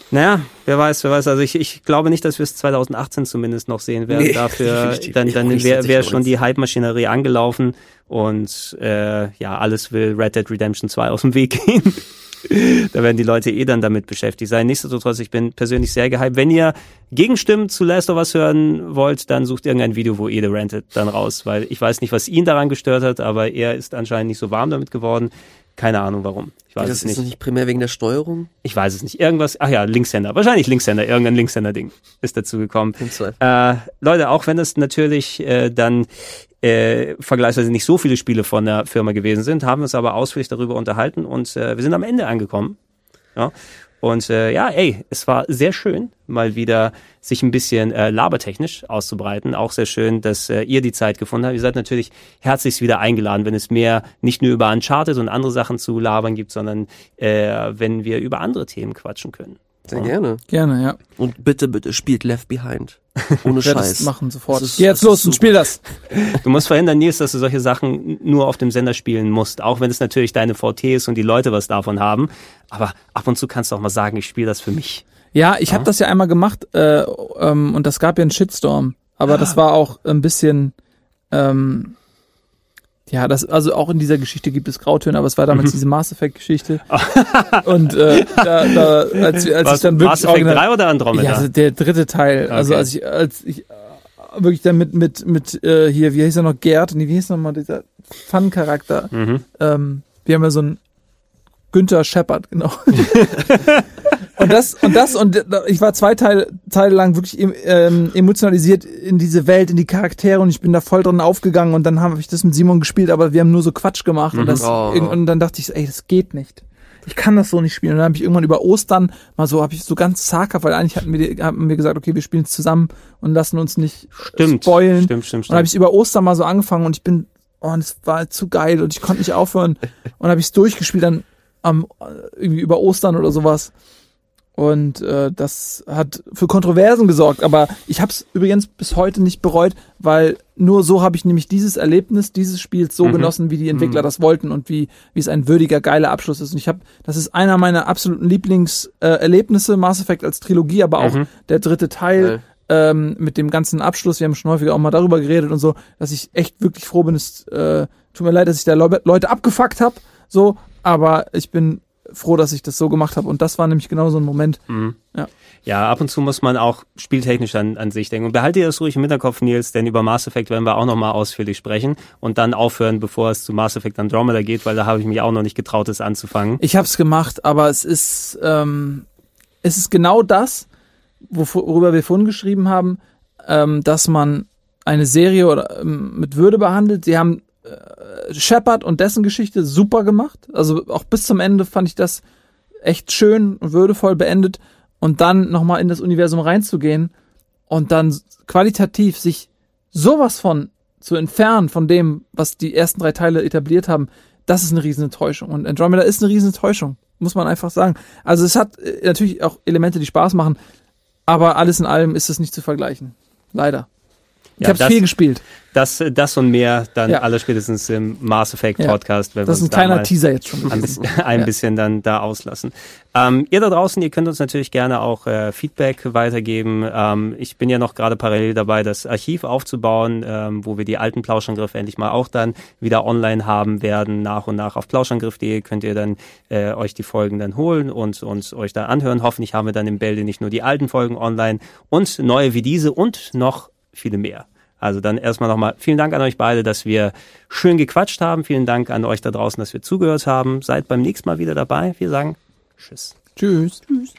Naja, wer weiß, wer weiß. Also ich, ich glaube nicht, dass wir es 2018 zumindest noch sehen werden. Nee, Dafür dann, dann wäre wär schon die Hype-Maschinerie angelaufen und äh, ja, alles will Red Dead Redemption 2 aus dem Weg gehen. da werden die Leute eh dann damit beschäftigt sein. Nichtsdestotrotz, ich bin persönlich sehr gehypt. Wenn ihr Gegenstimmen zu Last of Us hören wollt, dann sucht irgendein Video, wo Ede rantet, dann raus, weil ich weiß nicht, was ihn daran gestört hat, aber er ist anscheinend nicht so warm damit geworden. Keine Ahnung warum. Ich weiß das es nicht. Ist nicht primär wegen der Steuerung? Ich weiß es nicht. Irgendwas, ach ja, Linkshänder. Wahrscheinlich Linkshänder. Irgendein Linkshänder-Ding ist dazu gekommen. Äh, Leute, auch wenn es natürlich äh, dann äh, vergleichsweise nicht so viele Spiele von der Firma gewesen sind, haben wir uns aber ausführlich darüber unterhalten und äh, wir sind am Ende angekommen. Ja. Und äh, ja, ey, es war sehr schön, mal wieder sich ein bisschen äh, labertechnisch auszubreiten. Auch sehr schön, dass äh, ihr die Zeit gefunden habt. Ihr seid natürlich herzlichst wieder eingeladen, wenn es mehr nicht nur über Uncharted und andere Sachen zu labern gibt, sondern äh, wenn wir über andere Themen quatschen können. Sehr gerne. Gerne, ja. Und bitte, bitte spielt Left Behind. Ohne Scheiß. Das machen sofort. Ist, Geh jetzt los und spiel das. Du musst verhindern, Nils, dass du solche Sachen nur auf dem Sender spielen musst. Auch wenn es natürlich deine VT ist und die Leute was davon haben. Aber ab und zu kannst du auch mal sagen, ich spiele das für mich. Ja, ich ja? habe das ja einmal gemacht äh, ähm, und das gab ja einen Shitstorm. Aber ah. das war auch ein bisschen ähm, ja, das, also auch in dieser Geschichte gibt es Grautöne, aber es war damals diese Mass Effect Geschichte. und äh, da, da, als, als ich dann wirklich Mass Effect 3 oder Andromeda? Ja, also der dritte Teil. Okay. Also als ich, als ich äh, wirklich dann mit, mit, mit äh, hier, wie hieß er noch, Gerd, nee, wie hieß nochmal dieser Fun-Charakter? Mhm. Ähm, wir haben ja so einen Günther Shepard, genau. und das und das und ich war zwei Teile, Teile lang wirklich ähm, emotionalisiert in diese Welt, in die Charaktere und ich bin da voll drin aufgegangen und dann habe ich das mit Simon gespielt, aber wir haben nur so Quatsch gemacht mhm. und das oh. und dann dachte ich, ey, das geht nicht. Ich kann das so nicht spielen. Und dann habe ich irgendwann über Ostern mal so, habe ich so ganz zaghaft, weil eigentlich hatten wir, haben wir gesagt, okay, wir spielen zusammen und lassen uns nicht stimmt, spoilen. Stimmt, stimmt, stimmt. Und dann habe ich über Ostern mal so angefangen und ich bin, oh, und es war zu geil und ich konnte nicht aufhören. Und habe ich es durchgespielt, dann am irgendwie über Ostern oder sowas. Und äh, das hat für Kontroversen gesorgt. Aber ich habe es übrigens bis heute nicht bereut, weil nur so habe ich nämlich dieses Erlebnis dieses Spiels so mhm. genossen, wie die Entwickler mhm. das wollten und wie wie es ein würdiger geiler Abschluss ist. Und ich habe, das ist einer meiner absoluten Lieblingserlebnisse, äh, Mass Effect als Trilogie, aber auch mhm. der dritte Teil. Ähm, mit dem ganzen Abschluss, wir haben schon häufiger auch mal darüber geredet und so, dass ich echt wirklich froh bin. Es äh, tut mir leid, dass ich da Leute abgefuckt habe, so, aber ich bin froh, dass ich das so gemacht habe. Und das war nämlich genau so ein Moment. Mhm. Ja. ja, ab und zu muss man auch spieltechnisch an, an sich denken. Und behalte dir das ruhig im Hinterkopf, Nils, denn über Mass Effect werden wir auch nochmal ausführlich sprechen und dann aufhören, bevor es zu Mass Effect Andromeda geht, weil da habe ich mich auch noch nicht getraut, es anzufangen. Ich habe es gemacht, aber es ist, ähm, es ist genau das, worüber wir vorhin geschrieben haben, ähm, dass man eine Serie oder, ähm, mit Würde behandelt. Sie haben äh, Shepard und dessen Geschichte super gemacht. Also auch bis zum Ende fand ich das echt schön und würdevoll beendet. Und dann nochmal in das Universum reinzugehen und dann qualitativ sich sowas von zu entfernen von dem, was die ersten drei Teile etabliert haben, das ist eine riesen Enttäuschung. Und Andromeda ist eine riesen Enttäuschung, muss man einfach sagen. Also es hat äh, natürlich auch Elemente, die Spaß machen, aber alles in allem ist es nicht zu vergleichen. Leider. Ich habe viel gespielt. Das, das und mehr dann ja. alles spätestens im Mass Effect Podcast. Wenn das ist ein kleiner Teaser jetzt schon. Ein, ein bisschen dann da auslassen. Ähm, ihr da draußen, ihr könnt uns natürlich gerne auch äh, Feedback weitergeben. Ähm, ich bin ja noch gerade parallel dabei, das Archiv aufzubauen, ähm, wo wir die alten Plauschangriffe endlich mal auch dann wieder online haben werden. Nach und nach auf plauschangriff.de könnt ihr dann äh, euch die Folgen dann holen und, und euch dann anhören. Hoffentlich haben wir dann im Bälde nicht nur die alten Folgen online und neue wie diese und noch viele mehr. Also dann erstmal nochmal vielen Dank an euch beide, dass wir schön gequatscht haben. Vielen Dank an euch da draußen, dass wir zugehört haben. Seid beim nächsten Mal wieder dabei. Wir sagen Tschüss. Tschüss. Tschüss.